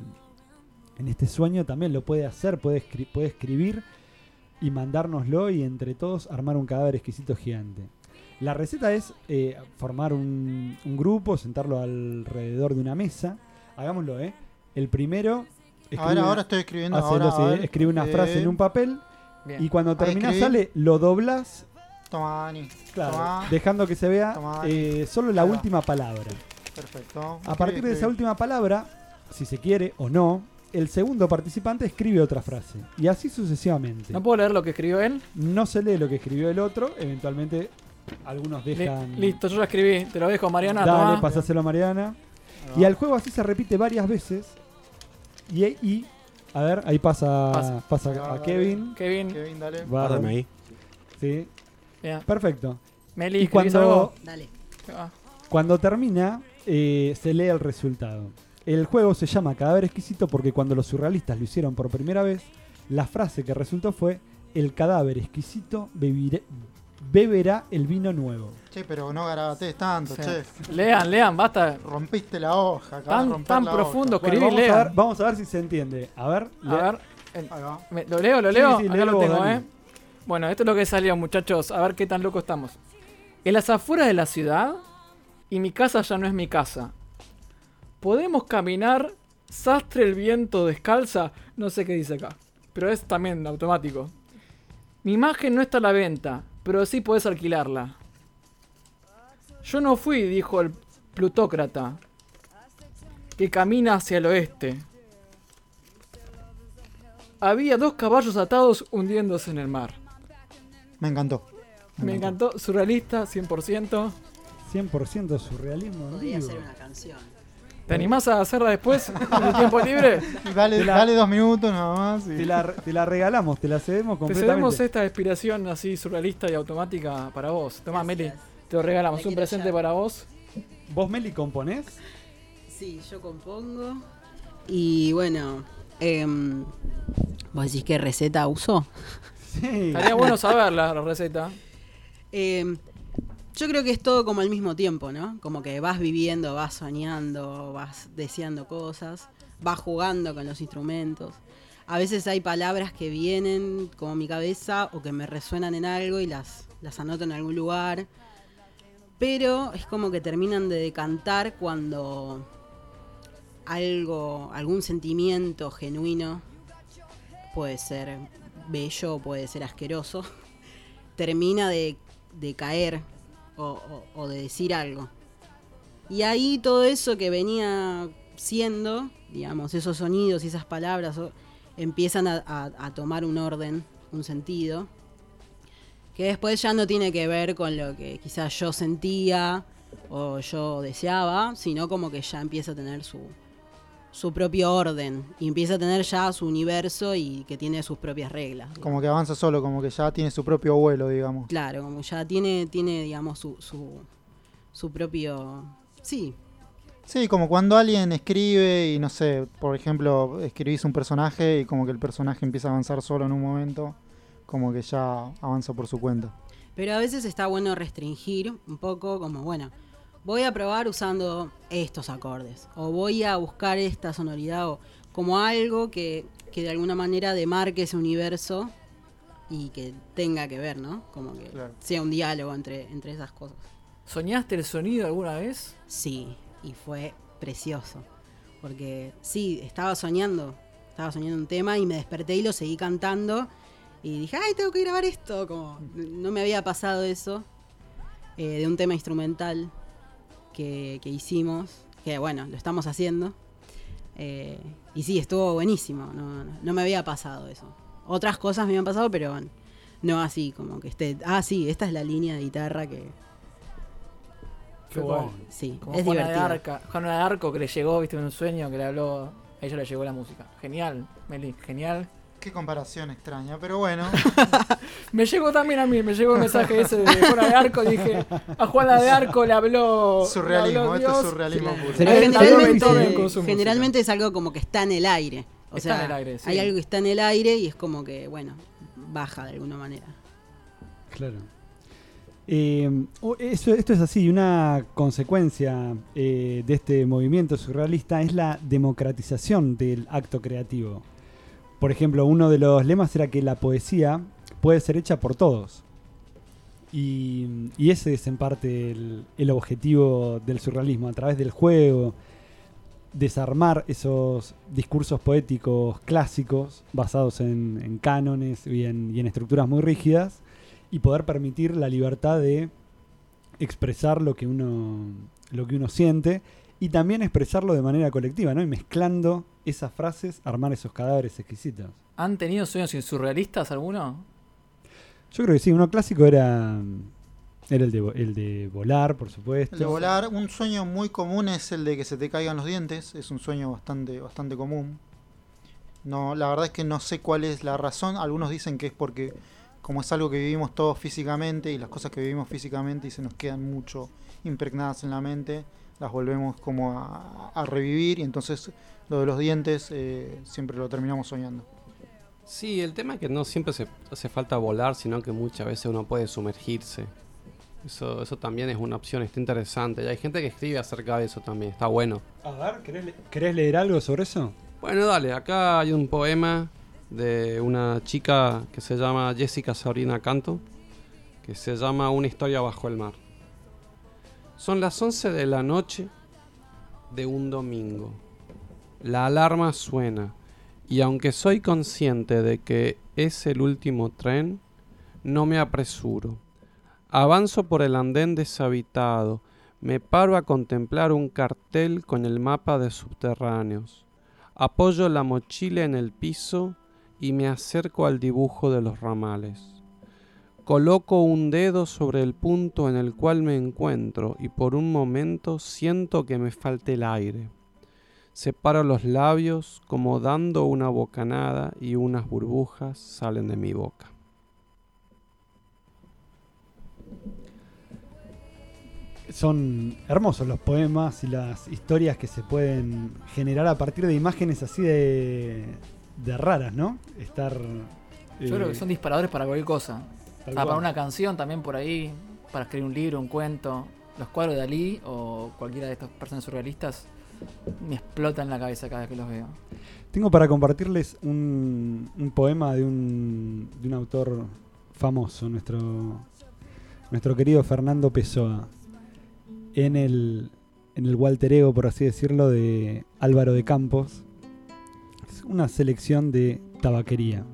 Speaker 1: en este sueño también lo puede hacer, puede, puede escribir y mandárnoslo y entre todos armar un cadáver exquisito gigante. La receta es eh, formar un, un grupo, sentarlo alrededor de una mesa. Hagámoslo, ¿eh? El primero...
Speaker 3: A ver,
Speaker 1: escribe-
Speaker 3: ahora estoy escribiendo. ahora,
Speaker 1: sí,
Speaker 3: a ver,
Speaker 1: escribe una frase en un papel
Speaker 4: Bien.
Speaker 1: y cuando terminás sale, lo doblas,
Speaker 3: Toma, Ani.
Speaker 1: claro,
Speaker 3: Toma.
Speaker 1: dejando que se vea
Speaker 3: Toma.
Speaker 1: eh, solo la última palabra.
Speaker 3: Perfecto.
Speaker 1: A partir de esa última palabra, si se quiere o no, el segundo participante escribe otra frase. Y así sucesivamente.
Speaker 4: ¿No puedo leer lo que escribió él?
Speaker 1: No se lee lo que escribió el otro, eventualmente algunos dejan...
Speaker 4: Listo, yo lo escribí. Te lo dejo, Mariana.
Speaker 1: Dale,
Speaker 4: tomá.
Speaker 1: pasáselo a Mariana. Y al juego así se repite varias veces. Y, y a ver, ahí pasa,
Speaker 4: Pasa.
Speaker 1: a
Speaker 3: dale.
Speaker 1: Kevin.
Speaker 4: Kevin.
Speaker 3: Kevin, dale.
Speaker 5: Ahí.
Speaker 1: Sí, perfecto.
Speaker 4: Meli,
Speaker 1: Y
Speaker 4: ¿escribís
Speaker 1: cuando,
Speaker 4: algo?
Speaker 7: Dale.
Speaker 1: Cuando termina, eh, se lee el resultado. El juego se llama Cadáver Exquisito porque cuando los surrealistas lo hicieron por primera vez, la frase que resultó fue: El cadáver exquisito bebiré- beberá el vino nuevo.
Speaker 3: Che, pero no garabatees tanto,
Speaker 4: sí.
Speaker 3: che.
Speaker 4: Lean, lean, basta.
Speaker 3: Rompiste la hoja.
Speaker 4: Tan, tan profundo,
Speaker 1: Bueno,
Speaker 4: escribí,
Speaker 1: vamos, a ver, vamos a ver si se entiende. A ver,
Speaker 4: A ver, el- me- ¿lo leo? ¿Lo
Speaker 1: Sí,
Speaker 4: leo?
Speaker 1: sí,
Speaker 4: Acá lo
Speaker 1: vos,
Speaker 4: tengo,
Speaker 1: Dani.
Speaker 4: ¿eh? Bueno, esto es lo que salió, muchachos. A ver qué tan locos estamos. En las afueras de la ciudad, y mi casa ya no es mi casa. Podemos caminar, sastre el viento descalza. No sé qué dice acá, pero es también automático. Mi imagen no está a la venta, pero sí podés alquilarla. Yo no fui, dijo el plutócrata, que camina hacia el oeste. Había dos caballos atados hundiéndose en el mar.
Speaker 3: Me encantó.
Speaker 4: Me encantó, surrealista, 100%.
Speaker 1: 100% surrealismo
Speaker 7: Podría ser una canción.
Speaker 4: ¿Te animás a hacerla después en el tiempo libre? *laughs*
Speaker 3: Dale,
Speaker 1: Te la-
Speaker 3: dale dos minutos nada más. y-
Speaker 1: Te la, te la regalamos, te la cedemos
Speaker 4: Te
Speaker 1: completamente.
Speaker 4: cedemos esta inspiración así surrealista y automática para vos. Tomá, Meli, te lo regalamos.
Speaker 7: La
Speaker 4: Un presente
Speaker 7: ya.
Speaker 4: para vos.
Speaker 1: ¿Vos, Meli, componés?
Speaker 7: Sí, yo compongo. Y bueno, em, ¿vos decís qué receta uso?
Speaker 1: Sí.
Speaker 4: Estaría bueno saber la, la receta.
Speaker 7: Em, yo creo que es todo como al mismo tiempo, ¿no? Como que vas viviendo, vas soñando, vas deseando cosas, vas jugando con los instrumentos. A veces hay palabras que vienen como mi cabeza o que me resuenan en algo y las, las anoto en algún lugar. Pero es como que terminan de decantar cuando algo, algún sentimiento genuino, puede ser bello o puede ser asqueroso, *laughs* termina de, de caer o, de decir algo. Y ahí todo eso que venía siendo, digamos, esos sonidos y esas palabras empiezan a tomar un orden, un sentido, que después ya no tiene que ver con lo que quizás yo sentía o yo deseaba, sino como que ya empieza a tener su, su propio orden y empieza a tener ya su universo y que tiene sus propias reglas. digamos.
Speaker 3: Como que avanza solo, como que ya tiene su propio vuelo, digamos.
Speaker 7: Claro, como ya tiene, tiene digamos, su, su, su propio... Sí,
Speaker 3: Sí, como cuando alguien escribe y no sé, por ejemplo, escribís un personaje y como que el personaje empieza a avanzar solo en un momento, como que ya avanza por su cuenta.
Speaker 7: pero a veces está bueno restringir un poco, como, bueno, voy a probar usando estos acordes, o voy a buscar esta sonoridad, o como algo que, que de alguna manera demarque ese universo y que tenga que ver, ¿no? Como que
Speaker 3: Claro.
Speaker 7: sea un diálogo entre, entre esas cosas.
Speaker 4: ¿Soñaste el sonido alguna vez?
Speaker 7: Sí, y fue precioso. Porque sí, estaba soñando, estaba soñando un tema y me desperté y lo seguí cantando. Y dije, ay, tengo que grabar esto. Como no me había pasado eso eh, de un tema instrumental que, que hicimos, que bueno, lo estamos haciendo. Eh, y sí, estuvo buenísimo. No, no- no me había pasado eso. Otras cosas me habían pasado, pero bueno, no así, como que esté. Ah, sí, esta es la línea de guitarra que.
Speaker 4: Qué bueno.
Speaker 7: Sí,
Speaker 4: Como
Speaker 7: es
Speaker 4: Juana de,
Speaker 7: divertido.
Speaker 4: Arca, Juana de Arco que le llegó, viste, en un sueño, que le habló, a ella le llegó la música. Genial, Meli, genial.
Speaker 3: Qué comparación extraña, pero bueno. *laughs*
Speaker 4: Me llegó también a mí, me llegó el mensaje ese de Juana de Arco, dije, a Juana de Arco le habló...
Speaker 3: surrealismo,
Speaker 4: le
Speaker 3: esto es surrealismo puro.
Speaker 7: Generalmente, es algo como que está en el aire. O
Speaker 4: Está
Speaker 7: sea,
Speaker 4: en el aire, sí.
Speaker 7: hay algo que está en el aire y es como que, bueno, baja de alguna manera.
Speaker 1: Claro. Eh, o- eso- esto es así, una consecuencia eh, de este movimiento surrealista es la democratización del acto creativo. Por ejemplo, uno de los lemas era que la poesía puede ser hecha por todos. Y, ese es en parte el, objetivo del surrealismo, a través del juego, desarmar esos discursos poéticos clásicos basados en, en cánones y en, y en estructuras muy rígidas y poder permitir la libertad de expresar lo que uno lo que uno siente y también expresarlo de manera colectiva, ¿no? Y mezclando esas frases, armar esos cadáveres exquisitos.
Speaker 4: ¿Han tenido sueños surrealistas alguno?
Speaker 1: Yo creo que sí, uno clásico era, era el, de, el de volar, por supuesto.
Speaker 3: El de volar, un sueño muy común es el de que se te caigan los dientes, es un sueño bastante, bastante común. No, la verdad es que no sé cuál es la razón, algunos dicen que es porque como es algo que vivimos todos físicamente y las cosas que vivimos físicamente y se nos quedan mucho impregnadas en la mente, las volvemos como a, a revivir y entonces lo de los dientes eh, siempre lo terminamos soñando.
Speaker 6: Sí, el tema es que no siempre se hace falta volar, sino que muchas veces uno puede sumergirse. Eso, eso también es una opción, está interesante. Y hay gente que escribe acerca de eso también, está bueno.
Speaker 1: A ver, ¿querés, le- querés leer algo sobre eso?
Speaker 6: Bueno, dale, acá hay un poema de una chica que se llama Jessica Sabrina Canto, que se llama Una historia bajo el mar. Son las 11 de la noche de un domingo. La alarma suena y aunque soy consciente de que es el último tren, no me apresuro. Avanzo por el andén deshabitado, me paro a contemplar un cartel con el mapa de subterráneos. Apoyo la mochila en el piso y me acerco al dibujo de los ramales. Coloco un dedo sobre el punto en el cual me encuentro y por un momento siento que me falta el aire. Separo los labios como dando una bocanada y unas burbujas salen de mi boca.
Speaker 1: Son hermosos los poemas y las historias que se pueden generar a partir de imágenes así de, de raras, ¿no? Estar...
Speaker 4: Yo creo que son disparadores para cualquier cosa.
Speaker 1: Tal
Speaker 4: Ah, para una canción también por ahí, para escribir un libro, un cuento. Los cuadros de Dalí o cualquiera de estas personas surrealistas me explotan la cabeza cada vez que los veo.
Speaker 1: Tengo para compartirles un, un poema de un, de un autor famoso, nuestro, nuestro querido Fernando Pessoa, en el, en el Walter Ego, por así decirlo, de Álvaro de Campos. Es una selección de tabaquería.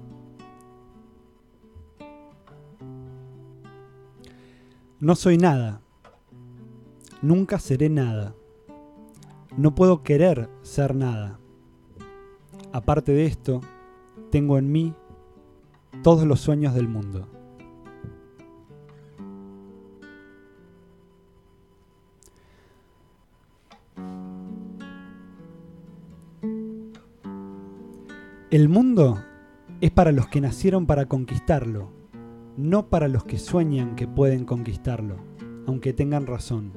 Speaker 1: No soy nada. Nunca seré nada. No puedo querer ser nada. Aparte de esto, tengo en mí todos los sueños del mundo. El mundo es para los que nacieron para conquistarlo, no para los que sueñan que pueden conquistarlo, aunque tengan razón.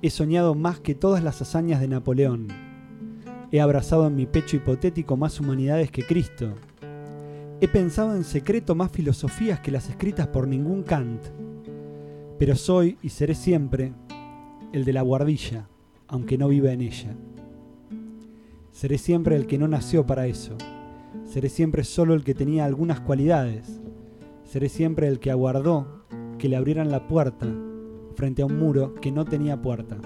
Speaker 1: He soñado más que todas las hazañas de Napoleón. He abrazado en mi pecho hipotético más humanidades que Cristo. He pensado en secreto más filosofías que las escritas por ningún Kant. Pero soy y seré siempre el de la guardilla, aunque no viva en ella. Seré siempre el que no nació para eso. Seré siempre solo el que tenía algunas cualidades. Seré siempre el que aguardó que le abrieran la puerta frente a un muro que no tenía puerta.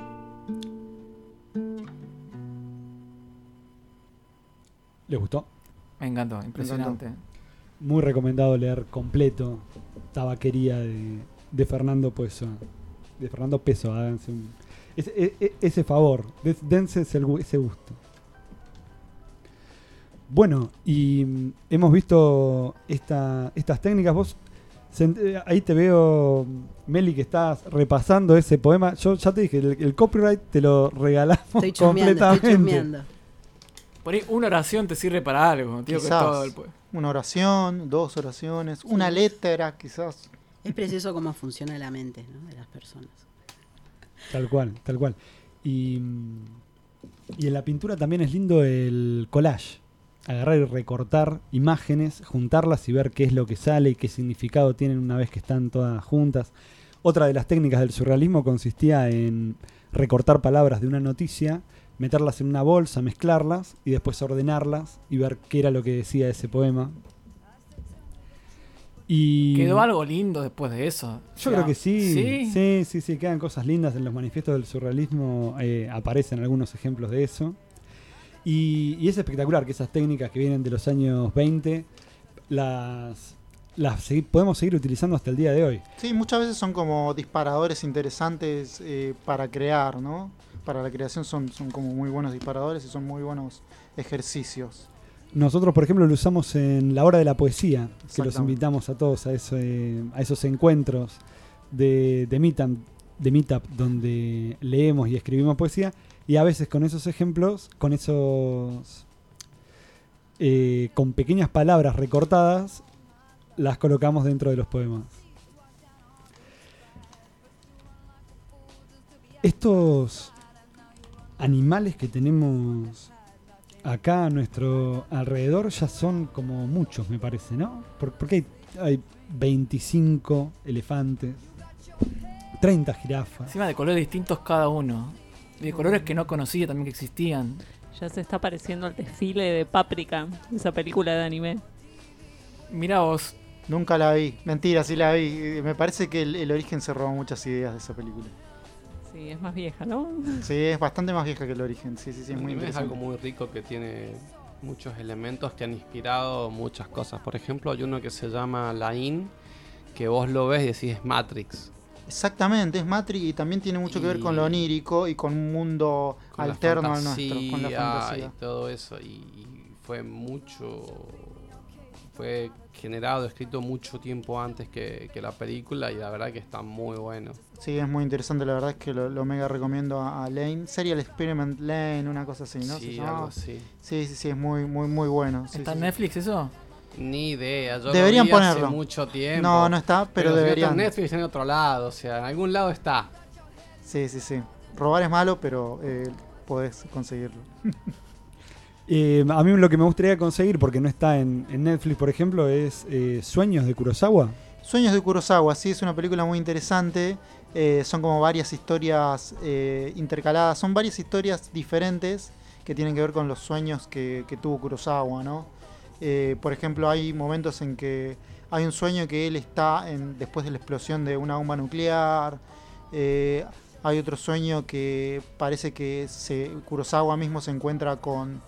Speaker 1: ¿Le gustó?
Speaker 4: Me encantó, impresionante.
Speaker 1: muy recomendado leer completo Tabaquería de, de Fernando Peso. De Fernando Peso, háganse un- ese, e- e- ese favor, dense ese gusto. Bueno, y mm, hemos visto esta, estas técnicas. Vos eh, ahí te veo, Meli, que estás repasando ese poema. Yo ya te dije, el, el copyright te lo regalamos
Speaker 7: Estoy estoy
Speaker 1: completamente.
Speaker 7: chusmeando.
Speaker 4: Por ahí una oración te sirve para algo, tío, que
Speaker 3: Quizás.
Speaker 4: todo el pue-
Speaker 3: Una oración, dos oraciones, una letra, quizás.
Speaker 7: Es precioso cómo funciona la mente ¿no? de las personas.
Speaker 1: Tal cual, tal cual. Y, mm, y en la pintura también es lindo el collage. Agarrar y recortar imágenes, juntarlas y ver qué es lo que sale y qué significado tienen una vez que están todas juntas. Otra de las técnicas del surrealismo consistía en recortar palabras de una noticia, meterlas en una bolsa, mezclarlas y después ordenarlas y ver qué era lo que decía ese poema. Y
Speaker 4: Quedó algo lindo después de eso. O
Speaker 1: yo
Speaker 4: sea,
Speaker 1: creo que sí.
Speaker 4: Sí.
Speaker 1: Sí, sí, sí, quedan cosas lindas en los manifiestos del surrealismo. eh, aparecen algunos ejemplos de eso. Y, y es espectacular que esas técnicas que vienen de los años 20 las, las segui- podemos seguir utilizando hasta el día de hoy.
Speaker 3: Sí, muchas veces son como disparadores interesantes eh, para crear, ¿no? Para la creación son, son como muy buenos disparadores y son muy buenos ejercicios.
Speaker 1: Nosotros, por ejemplo, lo usamos en la hora de la poesía, que los invitamos a todos a, ese- a esos encuentros de, de, meetup, de meetup donde leemos y escribimos poesía. Y a veces con esos ejemplos, con esos. eh, con pequeñas palabras recortadas, las colocamos dentro de los poemas. Estos animales que tenemos acá a nuestro alrededor ya son como muchos, me parece, ¿no? Por- Porque hay, hay 25 elefantes, 30 jirafas.
Speaker 4: Encima de colores distintos cada uno. De colores que no conocía también que existían.
Speaker 2: Ya se está pareciendo al desfile de Paprika, esa película de anime.
Speaker 4: Mira vos,
Speaker 3: Nunca la vi. Mentira, sí la vi. Eh, Me parece que el, el origen se robó muchas ideas de esa película.
Speaker 2: Sí, es más vieja, ¿no?
Speaker 3: Sí, es bastante más vieja que el origen. Sí, sí, sí, es
Speaker 6: El
Speaker 3: muy
Speaker 6: anime es algo muy rico que tiene muchos elementos que han inspirado muchas cosas. Por ejemplo, hay uno que se llama Lain, que vos lo ves y decís es Matrix.
Speaker 3: Exactamente, es Matrix y también tiene mucho que ver con lo
Speaker 6: Y-
Speaker 3: onírico y con un mundo
Speaker 6: con
Speaker 3: alterno al nuestro, con la
Speaker 6: fantasía
Speaker 3: fantasía.
Speaker 6: Y todo eso. Y, y fue mucho. Fue generado, escrito mucho tiempo antes que, que la película y la verdad que está muy bueno.
Speaker 3: Sí, es muy interesante, la verdad es que lo, lo mega recomiendo a, a Lane. Serial Experiment Lane, una cosa así, ¿no?
Speaker 6: Sí, algo así.
Speaker 3: sí, sí, sí, es muy, muy, muy bueno. sí,
Speaker 4: ¿está
Speaker 3: sí,
Speaker 4: en
Speaker 3: sí.
Speaker 4: Netflix eso?
Speaker 6: Ni idea. Yo
Speaker 3: Deberían
Speaker 6: lo vi hace
Speaker 3: ponerlo.
Speaker 6: mucho tiempo.
Speaker 3: No, no está, pero,
Speaker 6: si no está
Speaker 3: deberían.
Speaker 6: en Netflix en otro lado, o sea, en algún lado está.
Speaker 3: Sí, sí, sí. Robar es malo, pero eh, podés conseguirlo. *laughs*
Speaker 1: Eh, a mí lo que me gustaría conseguir, porque no está en, en Netflix, por ejemplo, es eh, Sueños de Kurosawa.
Speaker 3: Sueños de Kurosawa, sí, es una película muy interesante. eh, son como varias historias eh, intercaladas, son varias historias diferentes que tienen que ver con los sueños que, que tuvo Kurosawa, ¿no? Eh, por ejemplo, hay momentos en que hay un sueño que él está en, después de la explosión de una bomba nuclear. eh, hay otro sueño que parece que se, Kurosawa mismo se encuentra con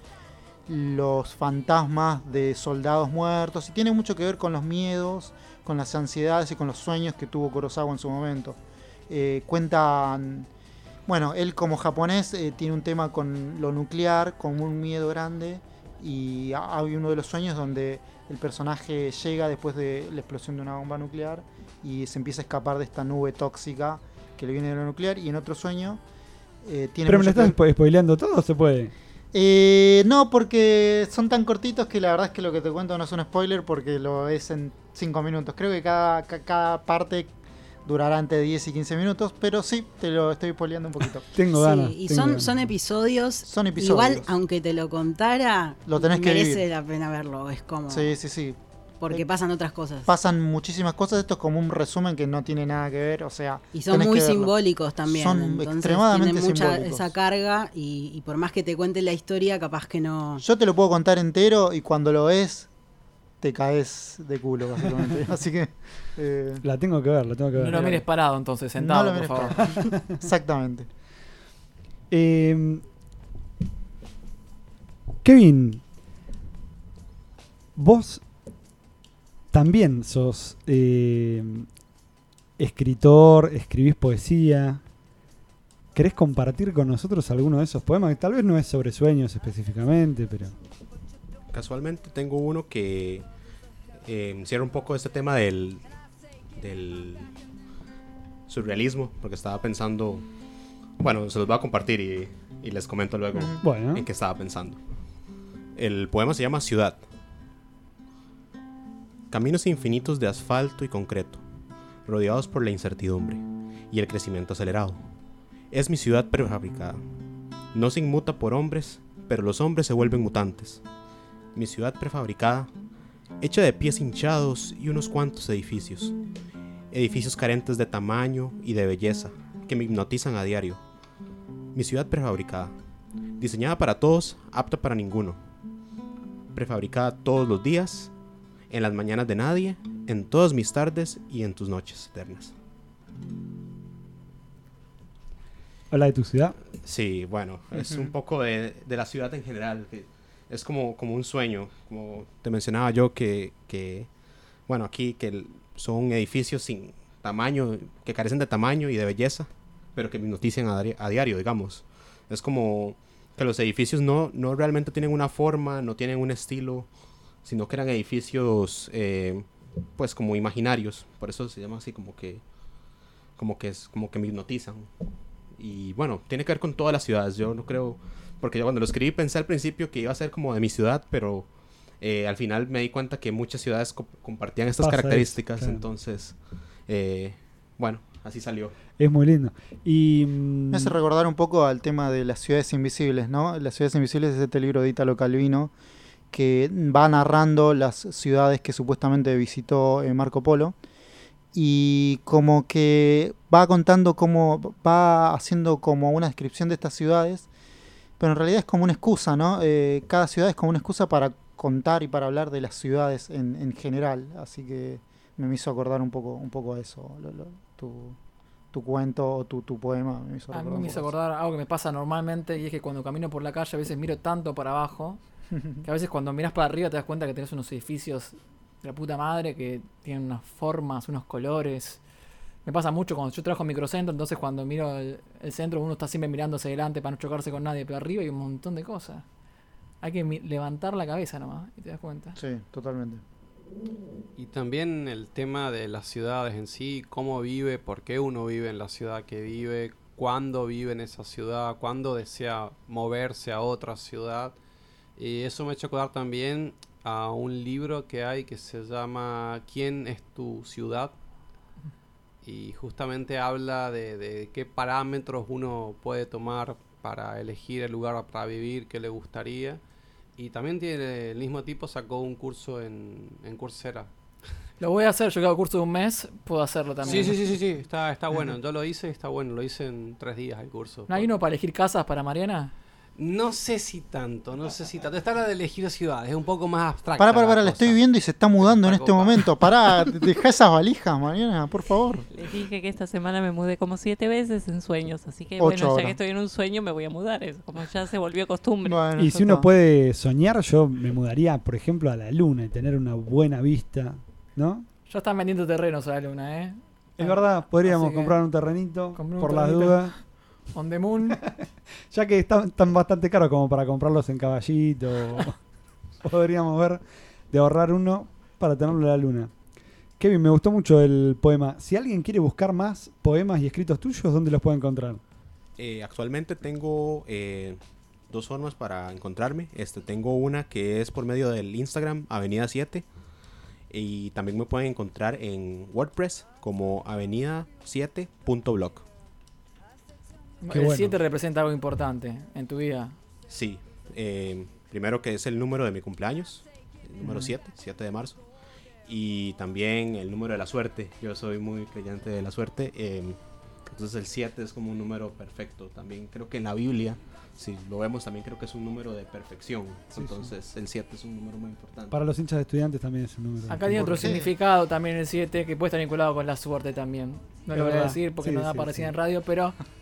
Speaker 3: los fantasmas de soldados muertos y tiene mucho que ver con los miedos, con las ansiedades y con los sueños que tuvo Kurosawa en su momento. Eh, cuentan, bueno, él como japonés eh, tiene un tema con lo nuclear, con un miedo grande y ha- hay uno de los sueños donde el personaje llega después de la explosión de una bomba nuclear y se empieza a escapar de esta nube tóxica que le viene de lo nuclear y en otro sueño eh, tiene
Speaker 1: Pero me lo estás spo- spoileando todo, ¿o se puede?
Speaker 3: eh, no, porque son tan cortitos que la verdad es que lo que te cuento no es un spoiler porque lo es en 5 minutos. Creo que cada, ca- cada parte durará entre 10 y 15 minutos, pero sí, te lo estoy spoileando un poquito. *laughs*
Speaker 1: Tengo
Speaker 7: Sí,
Speaker 1: ganas.
Speaker 7: y
Speaker 1: tengo
Speaker 7: son,
Speaker 1: ganas.
Speaker 7: son episodios.
Speaker 3: Son episodios.
Speaker 7: Igual, aunque te lo contara,
Speaker 3: Lo tenés que
Speaker 7: merece
Speaker 3: vivir.
Speaker 7: la pena verlo. Es como.
Speaker 3: Sí, sí, sí.
Speaker 7: Porque
Speaker 3: Eh,
Speaker 7: pasan otras cosas.
Speaker 3: Pasan muchísimas cosas, esto es como un resumen que no tiene nada que ver, o sea...
Speaker 7: y son muy simbólicos también.
Speaker 3: Son
Speaker 7: entonces
Speaker 3: extremadamente
Speaker 7: tienen mucha
Speaker 3: simbólicos.
Speaker 7: esa carga y, y por más que te cuente la historia, capaz que no.
Speaker 3: Yo te lo puedo contar entero y cuando lo ves te caes de culo, básicamente. *laughs* Así que... eh,
Speaker 1: La tengo que ver, la tengo que ver.
Speaker 4: No lo mires parado entonces, sentado,
Speaker 3: no lo
Speaker 4: por favor. *laughs*
Speaker 3: Exactamente.
Speaker 1: Eh, Kevin, vos también sos eh, escritor, escribís poesía. ¿Querés compartir con nosotros alguno de esos poemas? Que tal vez no es sobre sueños específicamente, pero...
Speaker 5: Casualmente tengo uno que eh, cierra un poco este tema del, del surrealismo, porque estaba pensando, bueno, se los voy a compartir y, y les comento luego
Speaker 1: Bueno,
Speaker 5: en qué estaba pensando. El poema se llama Ciudad. Caminos infinitos de asfalto y concreto, rodeados por la incertidumbre y el crecimiento acelerado. Es mi ciudad prefabricada. No se inmuta por hombres, pero los hombres se vuelven mutantes. Mi ciudad prefabricada, hecha de pies hinchados y unos cuantos edificios. Edificios carentes de tamaño y de belleza, que me hipnotizan a diario. Mi ciudad prefabricada, diseñada para todos, apta para ninguno. Prefabricada todos los días, en las mañanas de nadie, en todas mis tardes y en tus noches eternas.
Speaker 1: habla de tu ciudad.
Speaker 5: Sí, bueno, es un poco de, de la ciudad en general. que es como, como un sueño, como te mencionaba yo, que, que bueno, aquí que son edificios sin tamaño, que carecen de tamaño y de belleza, pero que me notician a, a diario, digamos. Es como que los edificios no, no realmente tienen una forma, no tienen un estilo, sino que eran edificios, eh, pues como imaginarios. Por eso se llama así como que, como que es, como que me hipnotizan. Y bueno, tiene que ver con todas las ciudades. Yo no creo, porque yo cuando lo escribí pensé al principio que iba a ser como de mi ciudad, pero eh, al final me di cuenta que muchas ciudades co- compartían estas
Speaker 1: Pasa
Speaker 5: características.
Speaker 1: claro.
Speaker 5: Entonces, eh, bueno, así salió.
Speaker 1: Es muy lindo. Y... mm,
Speaker 3: Me hace recordar un poco al tema de las ciudades invisibles, ¿no? Las ciudades invisibles es este libro de Italo Calvino que va narrando las ciudades que supuestamente visitó eh, Marco Polo y como que va contando cómo va haciendo como una descripción de estas ciudades, pero en realidad es como una excusa, ¿no? Eh, cada ciudad es como una excusa para contar y para hablar de las ciudades en, en general, así que me hizo acordar un poco, un poco a eso, lo- lo- tu, tu cuento o tu, tu poema. Me hizo
Speaker 4: A mí me hizo acordar algo que me pasa normalmente y es que cuando camino por la calle a veces miro tanto para abajo *laughs* que a veces cuando miras para arriba te das cuenta que tenés unos edificios de la puta madre que tienen unas formas, unos colores. Me pasa mucho cuando yo trabajo en microcentro, entonces cuando miro el, el centro uno está siempre mirando hacia adelante para no chocarse con nadie, pero arriba hay un montón de cosas. Hay que levantar la cabeza nomás y te das cuenta.
Speaker 3: Sí, totalmente.
Speaker 6: Y también el tema de las ciudades en sí, cómo vive, por qué uno vive en la ciudad que vive, cuándo vive en esa ciudad, cuándo desea moverse a otra ciudad. Y eso me ha hecho acordar también a un libro que hay que se llama ¿Quién es tu ciudad? Y justamente habla de, de qué parámetros uno puede tomar para elegir el lugar para vivir que le gustaría. Y también tiene el mismo tipo, sacó un curso en, en Coursera.
Speaker 4: Lo voy a hacer, yo que hago curso de un mes, puedo hacerlo también.
Speaker 6: Sí, sí, sí, sí, sí, está, está bueno. Yo lo hice y está bueno. Lo hice en tres días el curso.
Speaker 4: ¿No hay uno para elegir casas para Mariana?
Speaker 6: No sé si tanto, no sé si tanto. Está la de elegir ciudades, es un poco más abstracta.
Speaker 3: Pará, pará, pará, la estoy viendo y se está mudando en este
Speaker 6: copa.
Speaker 3: momento. Pará, *laughs* deja esas valijas, Mariana, por favor.
Speaker 2: Les dije que esta semana me mudé como siete veces en sueños, así que
Speaker 3: Ocho
Speaker 2: bueno, ya
Speaker 3: horas.
Speaker 2: que estoy en un sueño me voy a mudar, es como ya se volvió costumbre.
Speaker 3: Bueno,
Speaker 1: Y si uno
Speaker 3: está.
Speaker 1: puede soñar, yo me mudaría, por ejemplo, a la luna y tener una buena vista, ¿no?
Speaker 4: Ya están vendiendo terrenos a la luna, ¿eh?
Speaker 1: Es verdad, podríamos comprar un terrenito por las dudas.
Speaker 4: On the moon. *laughs*
Speaker 1: Ya que están, están bastante caros como para comprarlos en caballito. *laughs* Podríamos ver de ahorrar uno para tenerlo en la luna. Kevin, me gustó mucho el poema. Si alguien quiere buscar más poemas y escritos tuyos, ¿dónde los puede encontrar?
Speaker 5: Eh, actualmente tengo eh, dos formas para encontrarme. Este, tengo una que es por medio del Instagram Avenida 7 y también me pueden encontrar en WordPress como avenida7.blog.
Speaker 1: Qué
Speaker 4: el
Speaker 1: bueno.
Speaker 4: 7 representa algo importante en tu vida.
Speaker 5: Sí, eh, primero que es el número de mi cumpleaños, el número
Speaker 4: Ujú.
Speaker 5: 7, 7 de marzo. Y también el número de la suerte. Yo soy muy creyente de la suerte. eh, entonces el 7 es como un número perfecto. También creo que en la Biblia, si lo vemos, también creo que es un número de perfección.
Speaker 1: Sí,
Speaker 5: entonces el 7 es un número muy importante.
Speaker 1: Para los hinchas de estudiantes también es un número.
Speaker 4: Acá tiene otro
Speaker 3: ¿Por qué?
Speaker 4: significado también el 7 que puede estar vinculado con la suerte también. No
Speaker 1: Es
Speaker 4: lo voy a decir porque
Speaker 1: Sí,
Speaker 4: no da
Speaker 1: sí,
Speaker 4: para decir
Speaker 1: sí.
Speaker 4: en radio, pero *laughs*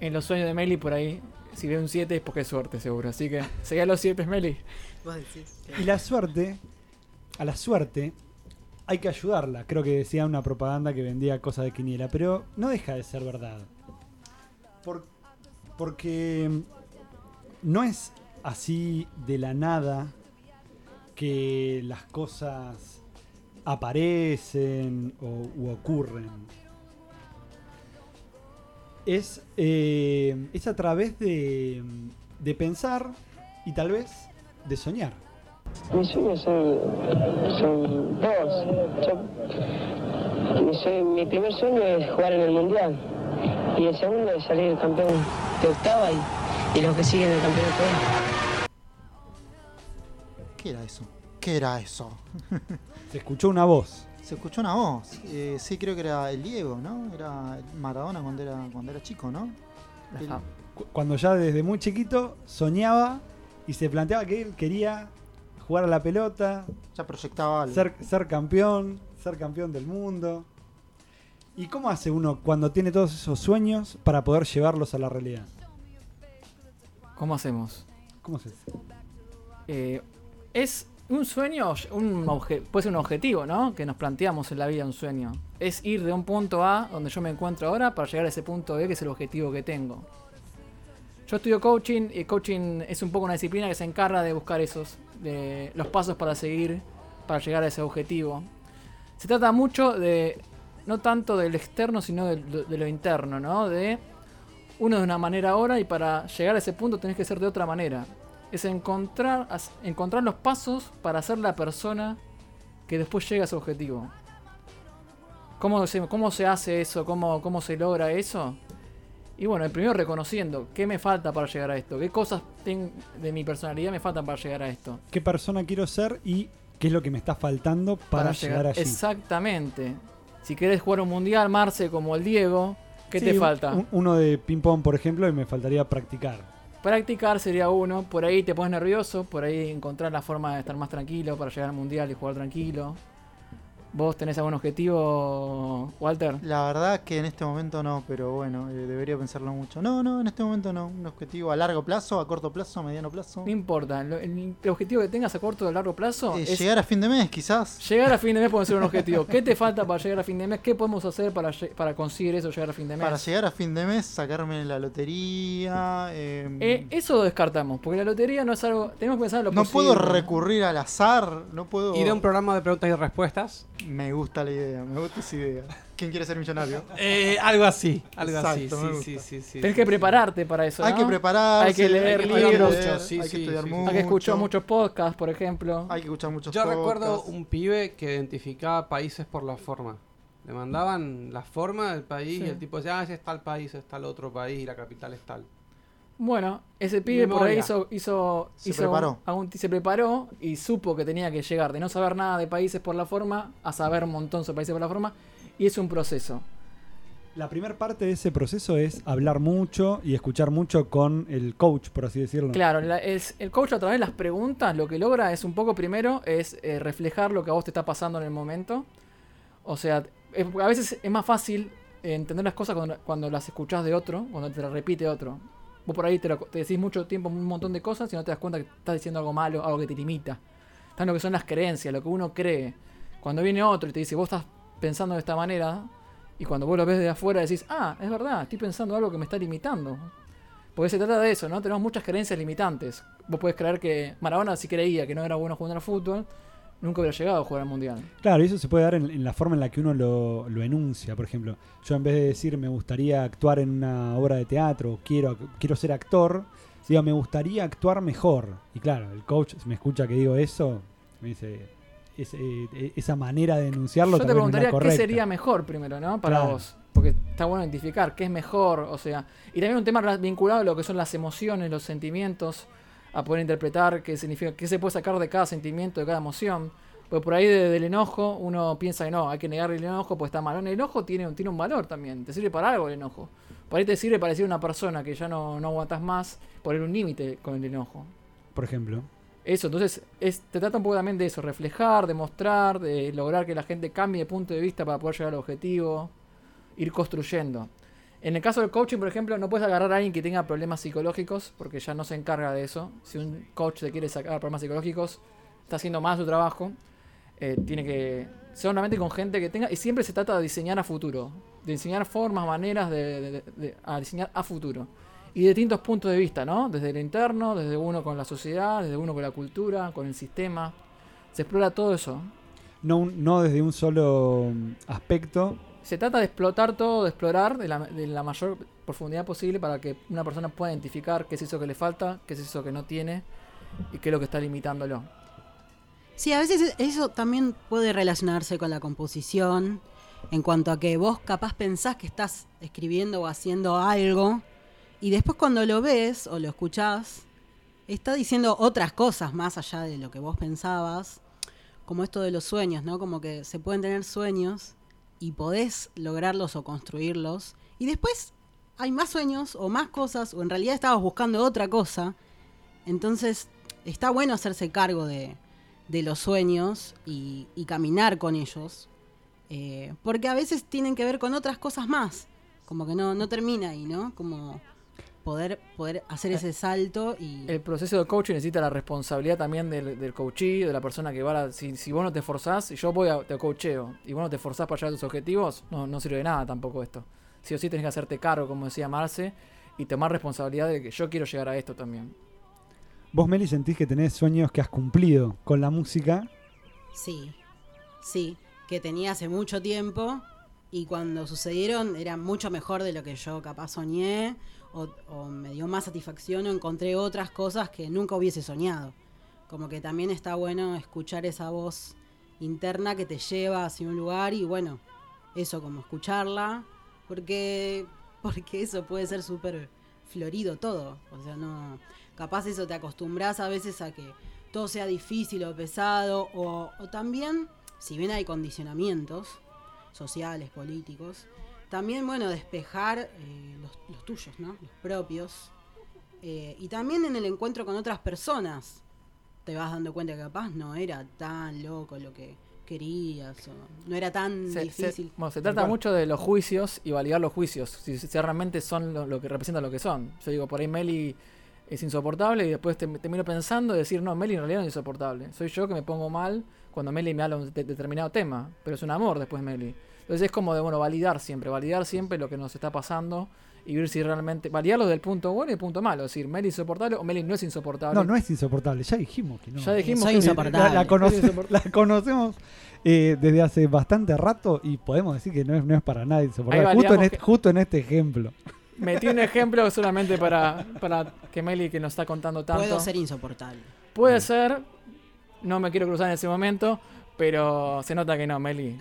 Speaker 4: en los sueños de Meli por ahí, si ve un 7 es porque es suerte seguro. Así que seguí a los 7, Meli.
Speaker 7: Vos decís.
Speaker 1: Y la suerte a la suerte hay que ayudarla. Creo que decía una propaganda que vendía cosas de quiniela, pero no deja de ser verdad. Por- porque no es así de la nada que las cosas aparecen o, u ocurren. Es, eh, es a través de, de pensar y tal vez de soñar.
Speaker 8: Mis sueños son, son dos. Yo- mi, primer sueño es jugar en el Mundial. Y el segundo es salir campeón de octava y, y los que siguen el campeonato.
Speaker 3: ¿Qué era eso? ¿Qué era eso?
Speaker 1: Se escuchó una voz.
Speaker 3: Se escuchó una voz. Eh, sí, creo que era el Diego, ¿no? Era Maradona cuando era, cuando era chico, ¿no? El-
Speaker 1: Cuando ya desde muy chiquito soñaba y se planteaba que él quería jugar a la pelota,
Speaker 3: ya proyectaba algo.
Speaker 1: ser, ser campeón, ser campeón del mundo. ¿Y cómo hace uno cuando tiene todos esos sueños para poder llevarlos a la realidad?
Speaker 4: ¿Cómo hacemos?
Speaker 1: ¿Cómo se hace?
Speaker 4: Eh, es un sueño, un obje- puede ser un objetivo, ¿no? Que nos planteamos en la vida un sueño. Es ir de un punto A, donde yo me encuentro ahora, para llegar a ese punto B, que es el objetivo que tengo. Yo estudio coaching y coaching es un poco una disciplina que se encarga de buscar esos, de los pasos para seguir, para llegar a ese objetivo. Se trata mucho de, no tanto del externo, sino de, de lo interno, ¿no? De uno de una manera ahora y para llegar a ese punto tenés que ser de otra manera. Es encontrar, encontrar los pasos para ser la persona que después llega a su objetivo. ¿Cómo se, cómo se hace eso? ¿Cómo, ¿Cómo se logra eso? Y bueno, el primero reconociendo qué me falta para llegar a esto, qué cosas ten- de mi personalidad me faltan para llegar a esto.
Speaker 1: ¿Qué persona quiero ser y qué es lo que me está faltando para, llegar, allí?
Speaker 4: Exactamente. Si querés jugar un mundial, Marce, como el Diego, ¿qué
Speaker 1: Sí,
Speaker 4: te falta?
Speaker 1: un- uno de ping-pong, por ejemplo, y me faltaría practicar.
Speaker 4: Practicar sería uno, por ahí te pones nervioso, por ahí encontrar la forma de estar más tranquilo para llegar al mundial y jugar tranquilo. ¿Vos tenés algún objetivo, Walter?
Speaker 3: La verdad que en este momento no, pero bueno, eh, debería pensarlo mucho. No, no, en este momento no. Un objetivo a largo plazo, a corto plazo, a mediano plazo.
Speaker 4: No importa, lo- el, el objetivo que tengas a corto o a largo plazo
Speaker 3: Eh,
Speaker 4: es
Speaker 3: llegar a fin de mes, quizás.
Speaker 4: llegar a fin de mes puede ser un *laughs* objetivo. ¿Qué te falta para llegar a fin de mes? ¿Qué podemos hacer para, para conseguir eso, llegar a fin de mes?
Speaker 3: Para llegar a fin de mes, sacarme la lotería. eh,
Speaker 4: Eh, eso lo descartamos, porque la lotería no es algo... Tenemos que pensar en lo
Speaker 3: no
Speaker 4: posible.
Speaker 3: puedo recurrir al azar, no puedo.
Speaker 6: Ir a un programa de preguntas y respuestas.
Speaker 3: Me gusta la idea, me gusta esa idea. ¿Quién quiere ser millonario?
Speaker 6: Eh, algo así, algo así.
Speaker 3: Exacto,
Speaker 6: Sí,
Speaker 3: gusta.
Speaker 6: sí, sí, sí,
Speaker 4: Tenés
Speaker 6: sí,
Speaker 4: que
Speaker 6: sí.
Speaker 4: prepararte para eso,
Speaker 3: Hay
Speaker 4: ¿no?
Speaker 3: que prepararse,
Speaker 4: Hay que leer
Speaker 3: hay que
Speaker 4: libros,
Speaker 3: mucho,
Speaker 6: sí,
Speaker 3: hay que estudiar mucho.
Speaker 4: Hay que escuchar muchos podcasts, por ejemplo.
Speaker 3: Hay que escuchar muchos
Speaker 6: Yo
Speaker 3: podcasts.
Speaker 6: recuerdo un pibe que identificaba países por la forma. Le mandaban la forma del país
Speaker 4: Sí.
Speaker 6: y el tipo decía, ah, ese es tal país, es tal otro país y la capital es tal.
Speaker 4: Bueno, ese pibe por ahí hizo, hizo,
Speaker 3: Se
Speaker 4: hizo
Speaker 3: preparó.
Speaker 4: se preparó y supo que tenía que llegar de no saber nada de países por la forma a saber un montón sobre países por la forma y es un proceso.
Speaker 1: La primera parte de ese proceso es hablar mucho y escuchar mucho con el coach, por así decirlo.
Speaker 4: Claro, la- es- el coach a través de las preguntas lo que logra es un poco primero es eh, reflejar lo que a vos te está pasando en el momento. O sea, es- a veces es más fácil entender las cosas cuando, cuando las escuchás de otro, cuando te las repite otro. Vos por ahí te, lo- te decís mucho tiempo un montón de cosas y no te das cuenta que estás diciendo algo malo, algo que te limita. Está en lo que son las creencias, lo que uno cree. Cuando viene otro y te dice, vos estás pensando de esta manera, y cuando vos lo ves de afuera decís, ah, es verdad, estoy pensando algo que me está limitando. Porque se trata de eso, ¿no? Tenemos muchas creencias limitantes. Vos podés creer que Maradona si creía que no era bueno jugando al fútbol, nunca hubiera llegado a jugar al mundial.
Speaker 1: Claro, y eso se puede dar en, en la forma en la que uno lo, lo enuncia. Por ejemplo, yo en vez de decir me gustaría actuar en una obra de teatro, o quiero, quiero ser actor, digo me gustaría actuar mejor. Y claro, el coach me escucha que digo eso, me dice, es- eh, esa manera de enunciarlo
Speaker 4: Yo te
Speaker 1: no
Speaker 4: preguntaría qué sería mejor primero, ¿no? Para
Speaker 1: Claro.
Speaker 4: vos. Porque está bueno identificar qué es mejor, o sea. Y también un tema vinculado a lo que son las emociones, los sentimientos, a poder interpretar qué significa, qué se puede sacar de cada sentimiento, de cada emoción. Porque por ahí de- del enojo uno piensa que no, hay que negarle el enojo, pues está mal. El enojo tiene, un- tiene un valor también, te sirve para algo el enojo. Por ahí te sirve para decir a una persona que ya no, no aguantas más, poner un límite con el enojo.
Speaker 1: Por ejemplo.
Speaker 4: Eso, entonces es, te trata un poco también de eso, reflejar, demostrar, de lograr que la gente cambie de punto de vista para poder llegar al objetivo, ir construyendo. En el caso del coaching, por ejemplo, no puedes agarrar a alguien que tenga problemas psicológicos, porque ya no se encarga de eso. Si un coach te quiere sacar problemas psicológicos, está haciendo más su trabajo. eh, tiene que solamente con gente que tenga y siempre se trata de diseñar a futuro, de diseñar formas, maneras de, diseñar a futuro y de distintos puntos de vista, ¿no? Desde el interno, desde uno con la sociedad, desde uno con la cultura, con el sistema, se explora todo eso.
Speaker 1: No, no desde un solo mm, aspecto.
Speaker 4: Se trata de explotar todo, de explorar de la, mayor profundidad posible para que una persona pueda identificar qué es eso que le falta, qué es eso que no tiene y qué es lo que está limitándolo.
Speaker 7: Sí, a veces eso también puede relacionarse con la composición, en cuanto a que vos capaz pensás que estás escribiendo o haciendo algo, y después cuando lo ves o lo escuchás, está diciendo otras cosas más allá de lo que vos pensabas, como esto de los sueños, ¿no? Como que se pueden tener sueños y podés lograrlos o construirlos, y después hay más sueños o más cosas, o en realidad estabas buscando otra cosa, entonces está bueno hacerse cargo de, de los sueños y, y caminar con ellos, eh, porque a veces tienen que ver con otras cosas más, como que no, no termina ahí, ¿no? Como poder, poder hacer ese salto y...
Speaker 4: El proceso de coaching necesita la responsabilidad también del, del coachee, de la persona que va a... si, si vos no te esforzás, si yo voy a te coacheo y vos no te esforzás para llegar a tus objetivos, no, no sirve de nada tampoco esto. Sí o sí tenés que hacerte cargo, como decía Marce, y tomar responsabilidad de que yo quiero llegar a esto también.
Speaker 1: Vos, Meli, sentís que tenés sueños que has cumplido con la música.
Speaker 7: Sí, sí, que tenía hace mucho tiempo y cuando sucedieron era mucho mejor de lo que yo capaz soñé o, me dio más satisfacción o encontré otras cosas que nunca hubiese soñado. Como que también está bueno escuchar esa voz interna que te lleva hacia un lugar y bueno, eso como escucharla, porque, porque eso puede ser súper florido todo. O sea, no. Capaz eso te acostumbras a veces a que todo sea difícil o pesado. O también, si bien hay condicionamientos sociales, políticos, también, bueno, despejar eh, los, los tuyos, ¿no? Los propios. Eh, y también en el encuentro con otras personas te vas dando cuenta que capaz no era tan loco lo que querías o no era tan
Speaker 4: Se, se-
Speaker 7: difícil.
Speaker 4: bueno, se trata mucho de los juicios y validar los juicios, si, si realmente son lo, lo que representan lo que son. Yo digo, por ahí Meli es insoportable y después te, termino pensando y decir, no, Meli en realidad no es insoportable. Soy yo que me pongo mal cuando Meli me habla de un de- determinado tema, pero es un amor después Meli. Entonces es como de, bueno, validar siempre, validar siempre lo que nos está pasando y ver si realmente, validarlo del punto bueno y el punto malo. Es decir, Meli es insoportable o Meli no es insoportable.
Speaker 1: No, no es insoportable. Ya dijimos que no.
Speaker 4: Ya dijimos
Speaker 7: Soy
Speaker 4: que
Speaker 7: insoportable.
Speaker 1: La, la conoce-
Speaker 4: Es insoportable.
Speaker 1: la conocemos eh, desde hace bastante rato y podemos decir que no es, no es para nada insoportable.
Speaker 4: Ahí
Speaker 1: Justo en, este, justo en este ejemplo.
Speaker 4: Metí un ejemplo solamente para, para que Meli, que nos está contando tanto.
Speaker 7: Puedo ser insoportable.
Speaker 4: Puede ser, no me quiero cruzar en ese momento, pero se nota que no, Meli.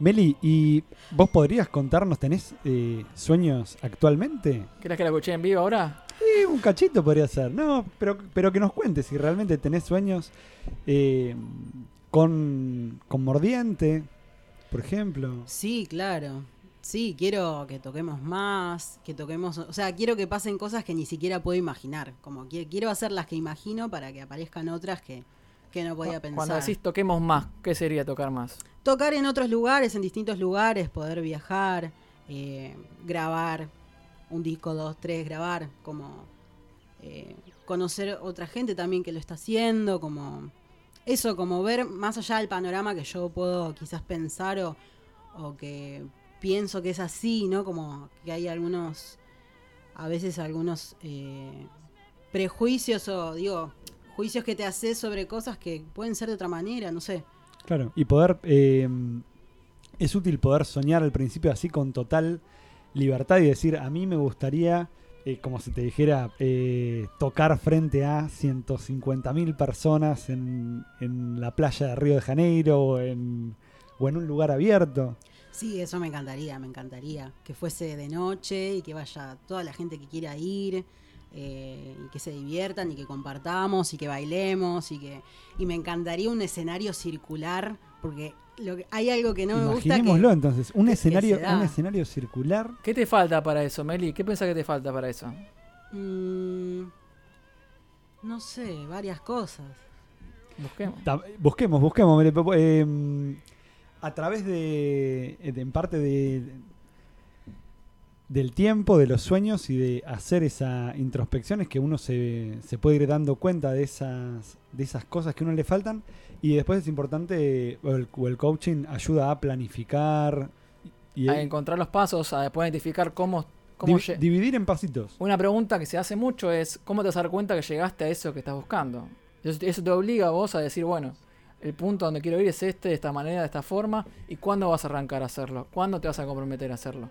Speaker 1: Meli, ¿y vos podrías contarnos, tenés eh, sueños actualmente?
Speaker 4: ¿Querés que la escuché en vivo ahora?
Speaker 1: Sí, un cachito podría ser. No, pero, pero que nos cuentes si realmente tenés sueños eh, con, con Mordiente, por ejemplo.
Speaker 7: Sí, claro. Sí, quiero que toquemos más, que toquemos, o sea, quiero que pasen cosas que ni siquiera puedo imaginar, como que quiero hacer las que imagino para que aparezcan otras que, que no podía pensar.
Speaker 4: Cuando decís toquemos más, ¿qué sería tocar más?
Speaker 7: Tocar en otros lugares, en distintos lugares, poder viajar, eh, grabar un disco, dos, tres, grabar, como eh, conocer otra gente también que lo está haciendo, como eso, como ver más allá del panorama que yo puedo quizás pensar o, o que pienso que es así, ¿no? Como que hay algunos, a veces algunos eh, prejuicios o digo, juicios que te haces sobre cosas que pueden ser de otra manera, no sé.
Speaker 1: Claro, y poder... eh, es útil poder soñar al principio así con total libertad y decir, a mí me gustaría, eh, como si te dijera, eh, tocar frente a 150.000 personas en, en la playa de Río de Janeiro o en, o en un lugar abierto.
Speaker 7: Sí, eso me encantaría, me encantaría. Que fuese de noche y que vaya toda la gente que quiera ir. Eh, y que se diviertan y que compartamos y que bailemos y que y me encantaría un escenario circular porque lo que, hay algo que no me gusta
Speaker 1: Imaginémoslo
Speaker 7: que,
Speaker 1: entonces, un
Speaker 7: que
Speaker 1: escenario, un escenario circular.
Speaker 4: ¿Qué te falta para eso, Meli? ¿Qué pensás que te falta para eso?
Speaker 7: mm, no sé varias cosas
Speaker 4: Busquemos.
Speaker 1: Busquemos, busquemos. eh, a través de, de- en parte de, del tiempo, de los sueños y de hacer esa introspección es que uno se, se puede ir dando cuenta de esas, de esas cosas que a uno le faltan y después es importante, o el, o el coaching ayuda a planificar y
Speaker 4: A encontrar los pasos, a después identificar cómo...
Speaker 1: dividir en pasitos.
Speaker 4: Una pregunta que se hace mucho es, ¿cómo te vas a dar cuenta que llegaste a eso que estás buscando? Eso, eso te obliga a vos a decir, bueno, el punto donde quiero ir es este, de esta manera, de esta forma, y cuándo vas a arrancar a hacerlo, cuándo te vas a comprometer a hacerlo.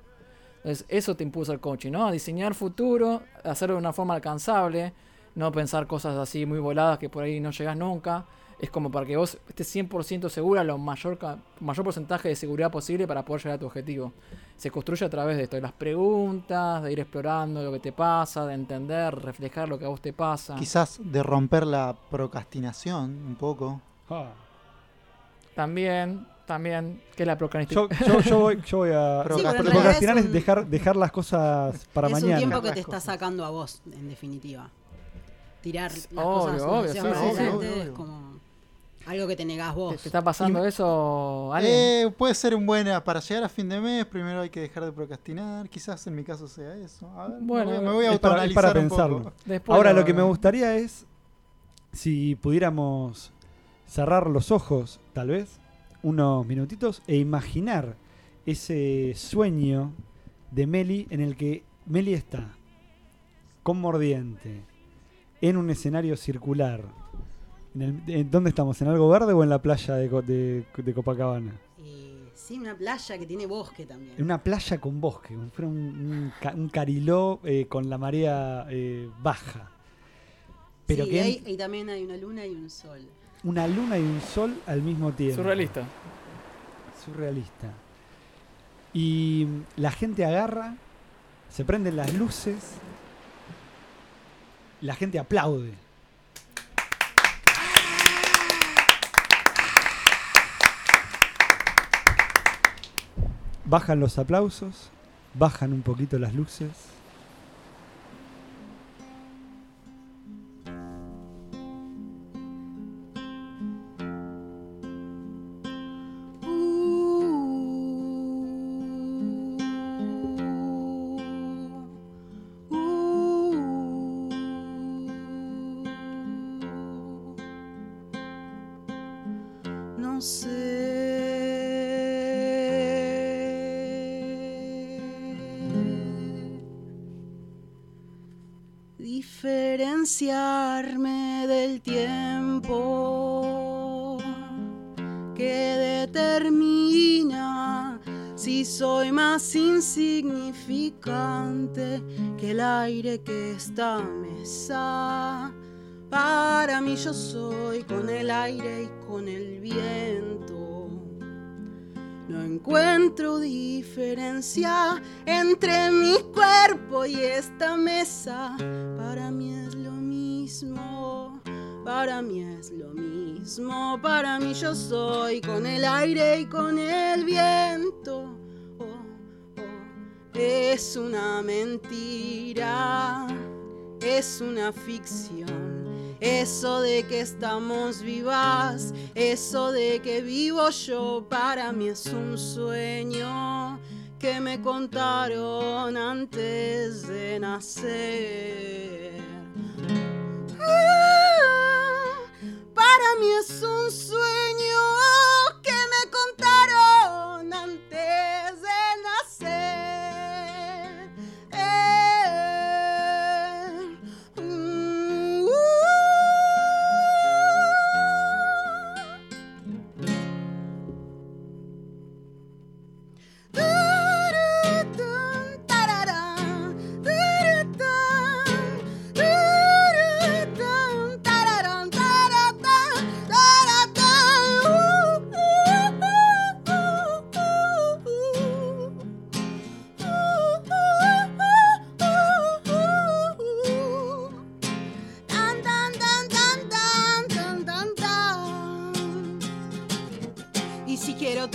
Speaker 4: Entonces, eso te impulsa el coaching, ¿no? A diseñar futuro, hacerlo de una forma alcanzable, no pensar cosas así muy voladas que por ahí no llegas nunca. Es como para que vos estés 100% segura, lo mayor, mayor porcentaje de seguridad posible para poder llegar a tu objetivo. Se construye a través de esto, de las preguntas, de ir explorando lo que te pasa, de entender, reflejar lo que a vos te pasa.
Speaker 3: Quizás de romper la procrastinación un poco.
Speaker 1: Ah.
Speaker 4: También, también, que es la procrastinación.
Speaker 1: Yo, yo, yo voy, yo voy a...
Speaker 3: Procrastinar.
Speaker 7: Sí,
Speaker 1: procrastinar
Speaker 7: es
Speaker 1: es
Speaker 7: un-
Speaker 1: dejar, dejar las cosas para
Speaker 7: es
Speaker 1: mañana.
Speaker 7: un tiempo que te está sacando a vos, en definitiva. Tirar las
Speaker 4: Obvio,
Speaker 7: cosas
Speaker 4: obvio,
Speaker 7: no sé,
Speaker 4: sí,
Speaker 7: para
Speaker 4: sí, sí,
Speaker 7: adelante
Speaker 3: obvio,
Speaker 7: es como algo que te negás vos.
Speaker 4: ¿Te, te está pasando eso, Ale?
Speaker 3: Eh, puede ser un buen. Para llegar a fin de mes, primero hay que dejar de procrastinar. Quizás en mi caso sea eso. A ver,
Speaker 4: Bueno,
Speaker 3: me voy, me voy a
Speaker 1: es para- es pensarlo.
Speaker 4: Después
Speaker 1: Ahora lo que me gustaría es si pudiéramos cerrar los ojos, tal vez, unos minutitos, e imaginar ese sueño de Meli en el que Meli está con mordiente en un escenario circular. En el- en- ¿Dónde estamos? ¿En algo verde o en la playa de, de- de Copacabana?
Speaker 7: Eh, sí, una playa que tiene bosque también.
Speaker 1: Una playa con bosque, como si fuera un, un un cariló eh, con la marea eh, baja. Pero
Speaker 7: sí,
Speaker 1: que
Speaker 7: y,
Speaker 1: en-
Speaker 7: hay- y también hay una luna y un sol.
Speaker 1: Una luna y un sol al mismo tiempo.
Speaker 4: Surrealista.
Speaker 1: Surrealista. Y la gente agarra, se prenden las luces, la gente aplaude. Bajan los aplausos, bajan un poquito las luces.
Speaker 7: Esta mesa. Para mí yo soy con el aire y con el viento. No encuentro diferencia entre mi cuerpo y esta mesa. Para mí es lo mismo. Para mí es lo mismo. Para mí yo soy con el aire y con el viento. Oh, oh, Es una mentira. Es una ficción. Eso de que estamos vivas, eso de que vivo yo, para mí es un sueño que me contaron antes de nacer. Ah, Para mí es un sueño que me contaron antes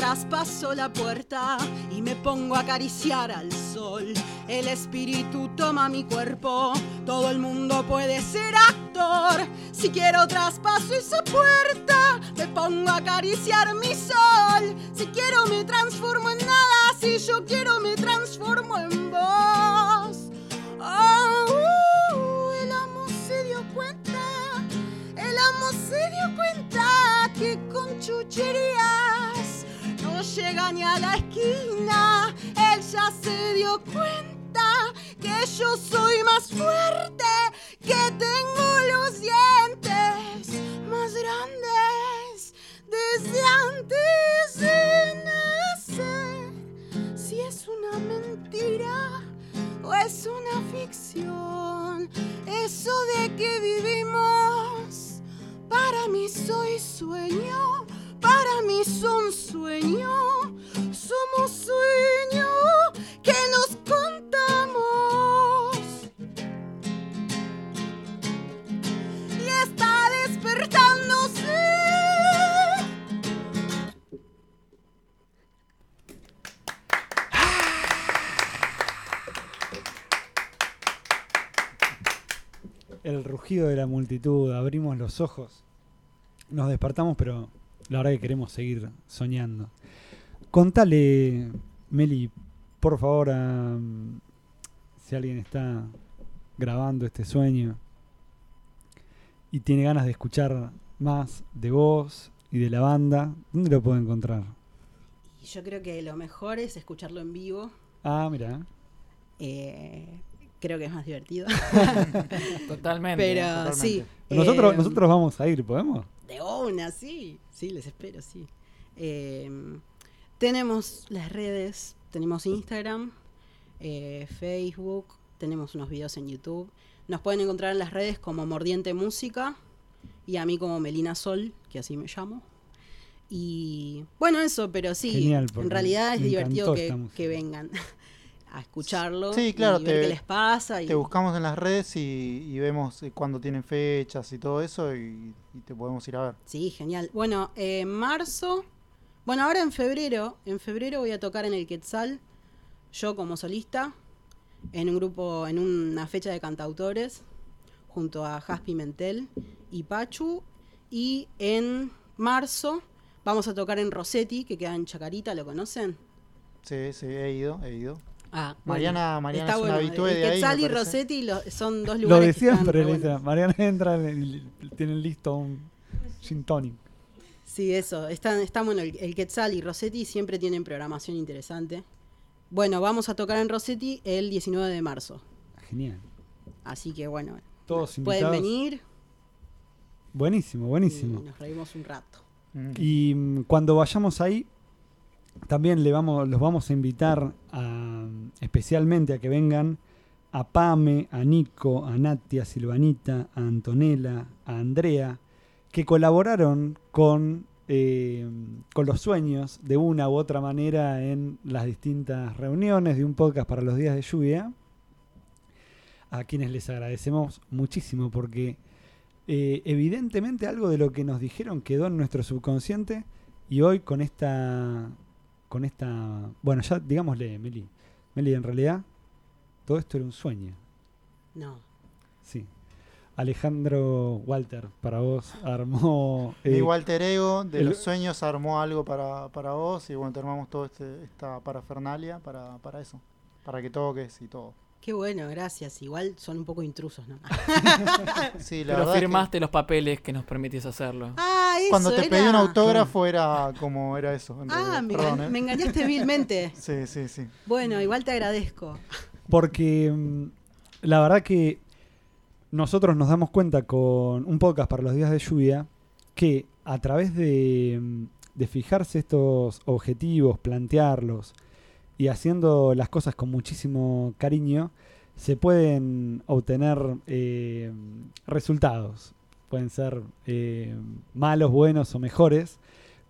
Speaker 7: traspaso la puerta y me pongo a acariciar al sol. El espíritu toma mi cuerpo, todo el mundo puede ser actor. Si quiero traspaso esa puerta, me pongo a acariciar mi sol. Si quiero me transformo en nada si yo quiero me transformo en vos. Uh, el amo se dio cuenta, el amo se dio cuenta que con chucherías no llega ni a la esquina. Él ya se dio cuenta que yo soy más fuerte, que tengo los dientes más grandes desde antes de nacer. Si es una mentira o es una ficción, eso de que vivimos, para mí soy sueño, para mí son sueño, somos sueño que nos contamos. Y está despertándose.
Speaker 1: El rugido de la multitud, abrimos los ojos, nos despertamos, pero la verdad que queremos seguir soñando. Contale, Meli, por favor, a, si alguien está grabando este sueño y tiene ganas de escuchar más de vos y de la banda, ¿dónde lo puede encontrar?
Speaker 7: Y yo creo que lo mejor es escucharlo en vivo.
Speaker 1: Ah, mira.
Speaker 7: Eh, creo que es más divertido. *laughs*
Speaker 4: Totalmente.
Speaker 7: Pero
Speaker 3: totalmente.
Speaker 7: sí.
Speaker 1: Nosotros,
Speaker 7: eh,
Speaker 1: nosotros vamos a ir, ¿podemos?
Speaker 7: De una, sí. Sí, les espero, sí. Eh, tenemos las redes, tenemos Instagram, eh, Facebook, tenemos unos videos en YouTube. Nos pueden encontrar en las redes como Mordiente Música y a mí como Melina Sol, que así me llamo. Y bueno, eso, pero sí,
Speaker 1: Genial,
Speaker 7: en realidad es divertido que vengan *laughs* a escucharlo
Speaker 3: Sí, claro,
Speaker 7: y ver
Speaker 3: te-
Speaker 7: qué les pasa. Y,
Speaker 3: Te buscamos en las redes y, y vemos eh, cuándo tienen fechas y todo eso y, y te podemos ir a ver.
Speaker 7: Sí, genial. Bueno, eh, en marzo, bueno, ahora en febrero, en febrero voy a tocar en el Quetzal, yo como solista, en un grupo, en una fecha de cantautores, junto a Jas Pimentel y Pachu. Y en marzo vamos a tocar en Rossetti, que queda en Chacarita, ¿lo conocen?
Speaker 3: Sí, sí, he ido, he ido.
Speaker 7: Ah,
Speaker 3: Mariana- Mariana
Speaker 7: está
Speaker 3: es una
Speaker 7: bueno.
Speaker 3: habitué
Speaker 7: El
Speaker 3: de ahí,
Speaker 7: Quetzal y. Rossetti lo- son dos
Speaker 1: Lo
Speaker 7: lugares que
Speaker 1: decían,
Speaker 7: están
Speaker 1: pero
Speaker 7: re
Speaker 1: le
Speaker 7: buenos.
Speaker 1: dicen, Mariana entra y tienen listo un gin tonic.
Speaker 7: Sí, eso. Están, están bueno, el, el Quetzal y Rossetti siempre tienen programación interesante. Bueno, vamos a tocar en Rossetti el 19 de marzo.
Speaker 1: Genial.
Speaker 7: Así que bueno,
Speaker 1: Todos
Speaker 7: pueden
Speaker 1: invitados.
Speaker 7: venir
Speaker 1: Buenísimo,
Speaker 7: y
Speaker 1: buenísimo.
Speaker 7: nos reímos un rato.
Speaker 3: Mm.
Speaker 1: Y mm, cuando vayamos ahí, también vamos, los vamos a invitar especialmente a que vengan a Pame, a Nico, a Natia, a Silvanita, a Antonella, a Andrea, que colaboraron con, eh, con los sueños de una u otra manera en las distintas reuniones de un podcast para los días de lluvia, a quienes les agradecemos muchísimo porque eh, evidentemente algo de lo que nos dijeron quedó en nuestro subconsciente y hoy con esta con esta bueno ya digámosle Meli Meli en realidad todo esto era un sueño
Speaker 7: No.
Speaker 1: sí Alejandro Walter para vos armó *laughs*
Speaker 3: Mi
Speaker 1: eh,
Speaker 3: Walter Ego de
Speaker 1: el-
Speaker 3: los sueños armó algo para, para vos y bueno, te armamos toda este, esta parafernalia para, para eso, para que toques y todo.
Speaker 7: Qué bueno, gracias. Igual son un poco intrusos, ¿no? *laughs*
Speaker 3: Sí, la
Speaker 4: Pero
Speaker 3: verdad es que
Speaker 4: firmaste los papeles que nos permitís hacerlo.
Speaker 7: Ah, eso
Speaker 3: cuando te
Speaker 7: era.
Speaker 3: pedí un autógrafo era como era eso.
Speaker 7: Ah, me,
Speaker 3: Perdón,
Speaker 7: enga-
Speaker 3: ¿eh?
Speaker 7: me engañaste vilmente. *laughs*
Speaker 3: Sí, sí, sí.
Speaker 7: Bueno, igual te agradezco.
Speaker 1: Porque mm, la verdad que nosotros nos damos cuenta con un podcast para los días de lluvia que a través de, mm, de fijarse estos objetivos, plantearlos y haciendo las cosas con muchísimo cariño, se pueden obtener eh, resultados. Pueden ser eh, malos, buenos o mejores.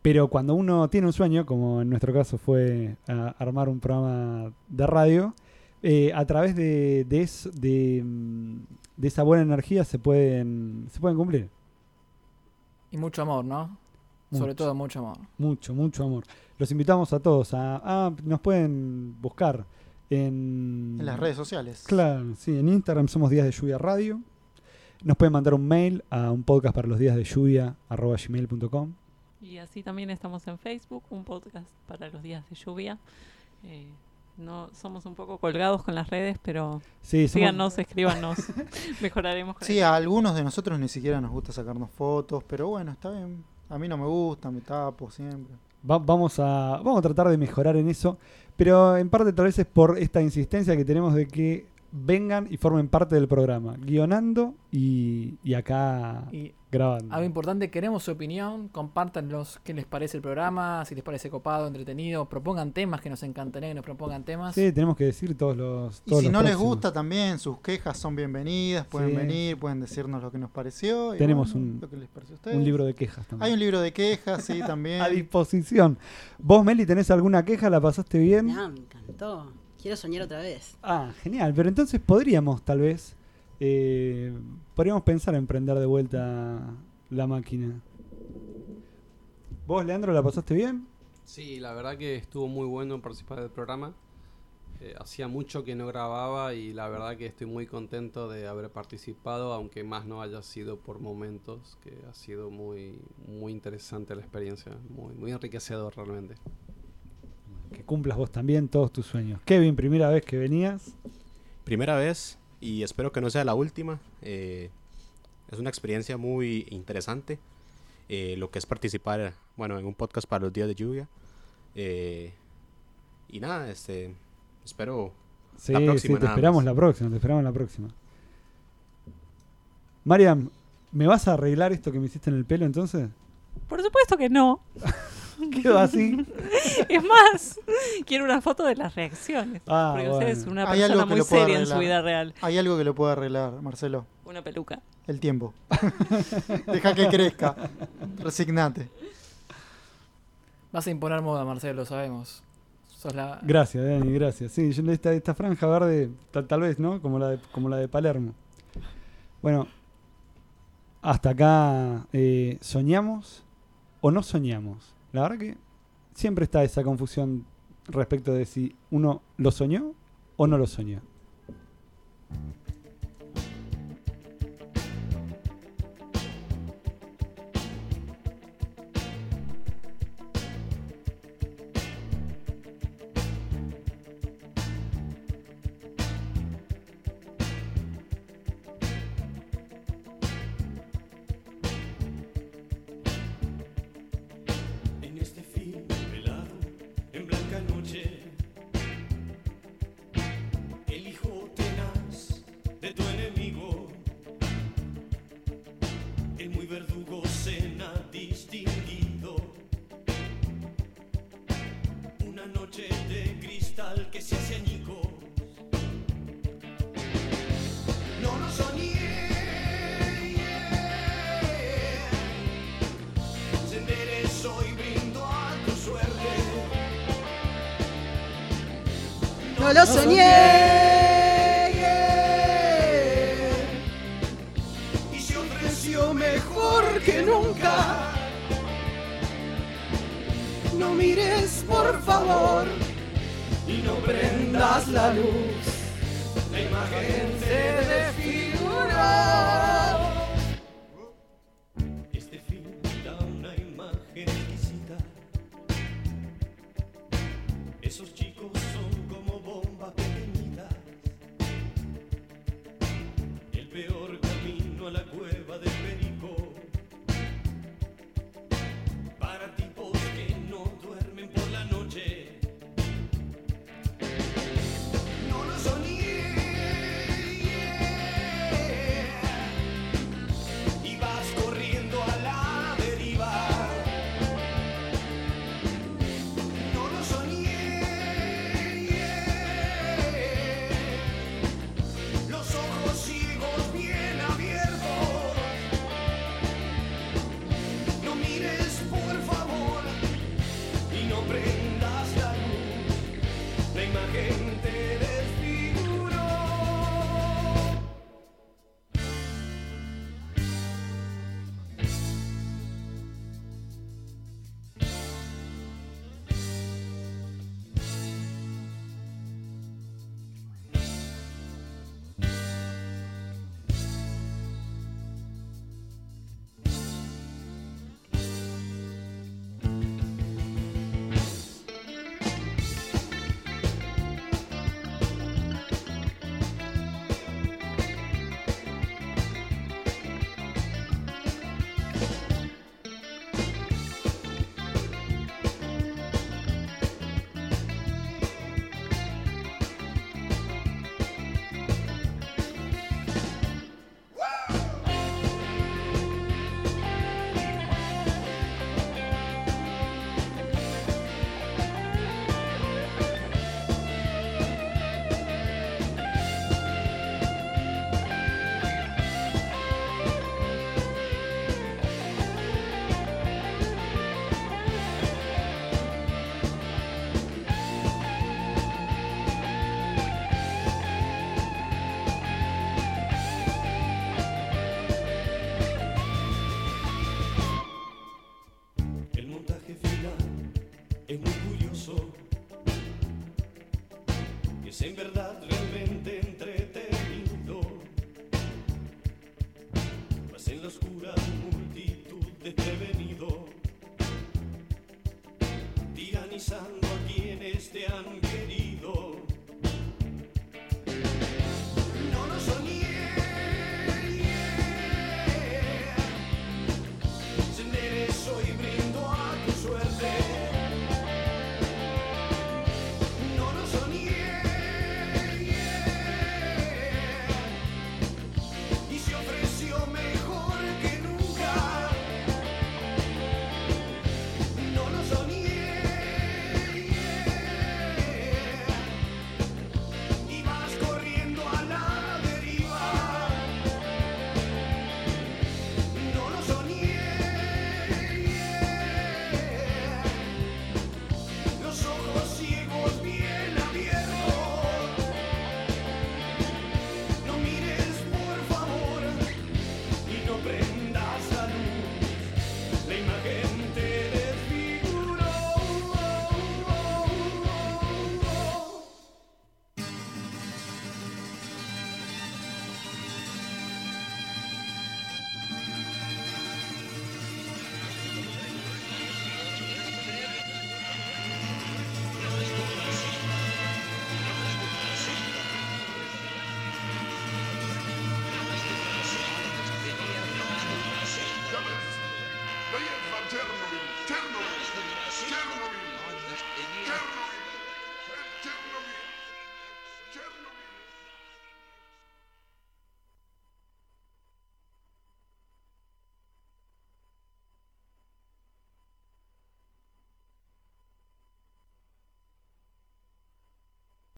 Speaker 1: Pero cuando uno tiene un sueño, como en nuestro caso fue a- armar un programa de radio, eh, a través de, de, eso- de, mm, de esa buena energía se pueden, se pueden cumplir.
Speaker 4: Y mucho amor, ¿no? Sobre todo mucho amor.
Speaker 1: Mucho, mucho amor. Los invitamos a todos a... ah, nos pueden buscar en...
Speaker 3: En las redes sociales.
Speaker 1: Claro, sí, en Instagram somos Días de Lluvia Radio. Nos pueden mandar un mail a un podcast para los días de lluvia arroba gmail.com.
Speaker 2: Y así también estamos en Facebook, un podcast para los días de lluvia. Eh, no somos un poco colgados con las redes, pero
Speaker 1: Sí, somos-
Speaker 2: síganos, escríbanos. *laughs* Mejoraremos con
Speaker 3: Sí,
Speaker 2: eso.
Speaker 3: a algunos de nosotros ni siquiera nos gusta sacarnos fotos, pero bueno, está bien. A mí no me gusta, me tapo siempre.
Speaker 1: Va- vamos, a, vamos a tratar de mejorar en eso, pero en parte tal vez es por esta insistencia que tenemos de que vengan y formen parte del programa, guionando y, y acá
Speaker 4: Y
Speaker 1: grabando.
Speaker 4: algo importante, queremos su opinión, compártanlos qué les parece el programa, si les parece copado, entretenido, propongan temas que nos encantaría que nos propongan temas.
Speaker 1: Sí, tenemos que decir todos los...
Speaker 3: Y
Speaker 1: todos
Speaker 3: si
Speaker 1: los
Speaker 3: no les gusta también, sus quejas son bienvenidas, pueden
Speaker 1: Sí.
Speaker 3: venir, pueden decirnos lo que nos pareció. y
Speaker 1: Tenemos
Speaker 3: bueno,
Speaker 1: un-
Speaker 3: lo que les pareció a ustedes.
Speaker 1: Un libro de quejas también.
Speaker 3: Hay un libro de quejas, sí, *laughs* también.
Speaker 1: A disposición. ¿Vos, Meli, tenés alguna queja? ¿La pasaste bien?
Speaker 7: Me encantó. Quiero soñar otra vez.
Speaker 1: Ah, genial. Pero entonces podríamos, tal vez, eh, podríamos pensar en prender de vuelta la máquina. ¿Vos, Leandro, la pasaste bien?
Speaker 6: Sí, la verdad que estuvo muy bueno participar del programa. Eh, hacía mucho que no grababa y la verdad que estoy muy contento de haber participado, aunque más no haya sido por momentos, que ha sido muy, muy interesante la experiencia, muy, muy enriquecedor realmente.
Speaker 1: Que cumplas vos también todos tus sueños. Kevin, primera vez que venías.
Speaker 5: Primera vez y espero que no sea la última. eh, es una experiencia muy interesante. eh, lo que es participar, bueno, en un podcast para los días de lluvia. eh, y nada, este, espero
Speaker 1: Sí,
Speaker 5: La próxima,
Speaker 1: sí, te esperamos
Speaker 5: más.
Speaker 1: la próxima, te esperamos la próxima. Mariam, ¿me vas a arreglar esto que me hiciste en el pelo entonces?
Speaker 2: Por supuesto que no. *laughs* *laughs*
Speaker 1: Quedó así. *laughs*
Speaker 2: Es más, quiero una foto de las reacciones.
Speaker 1: Ah,
Speaker 2: porque usted es
Speaker 1: bueno.
Speaker 2: una
Speaker 3: Hay
Speaker 2: persona muy
Speaker 3: pueda
Speaker 2: seria en su vida real.
Speaker 3: Hay algo que lo puede arreglar, Marcelo.
Speaker 2: Una peluca.
Speaker 3: El tiempo. *laughs* Deja que crezca. Resignate.
Speaker 4: Vas a imponer moda, Marcelo, lo sabemos. Sos la...
Speaker 1: Gracias, Dani, gracias. Sí, yo esta, esta franja verde, tal, tal vez, ¿no? Como la, de, como la de Palermo. Bueno, hasta acá eh, soñamos o no soñamos. La verdad que siempre está esa confusión respecto de si uno lo soñó o no lo soñó.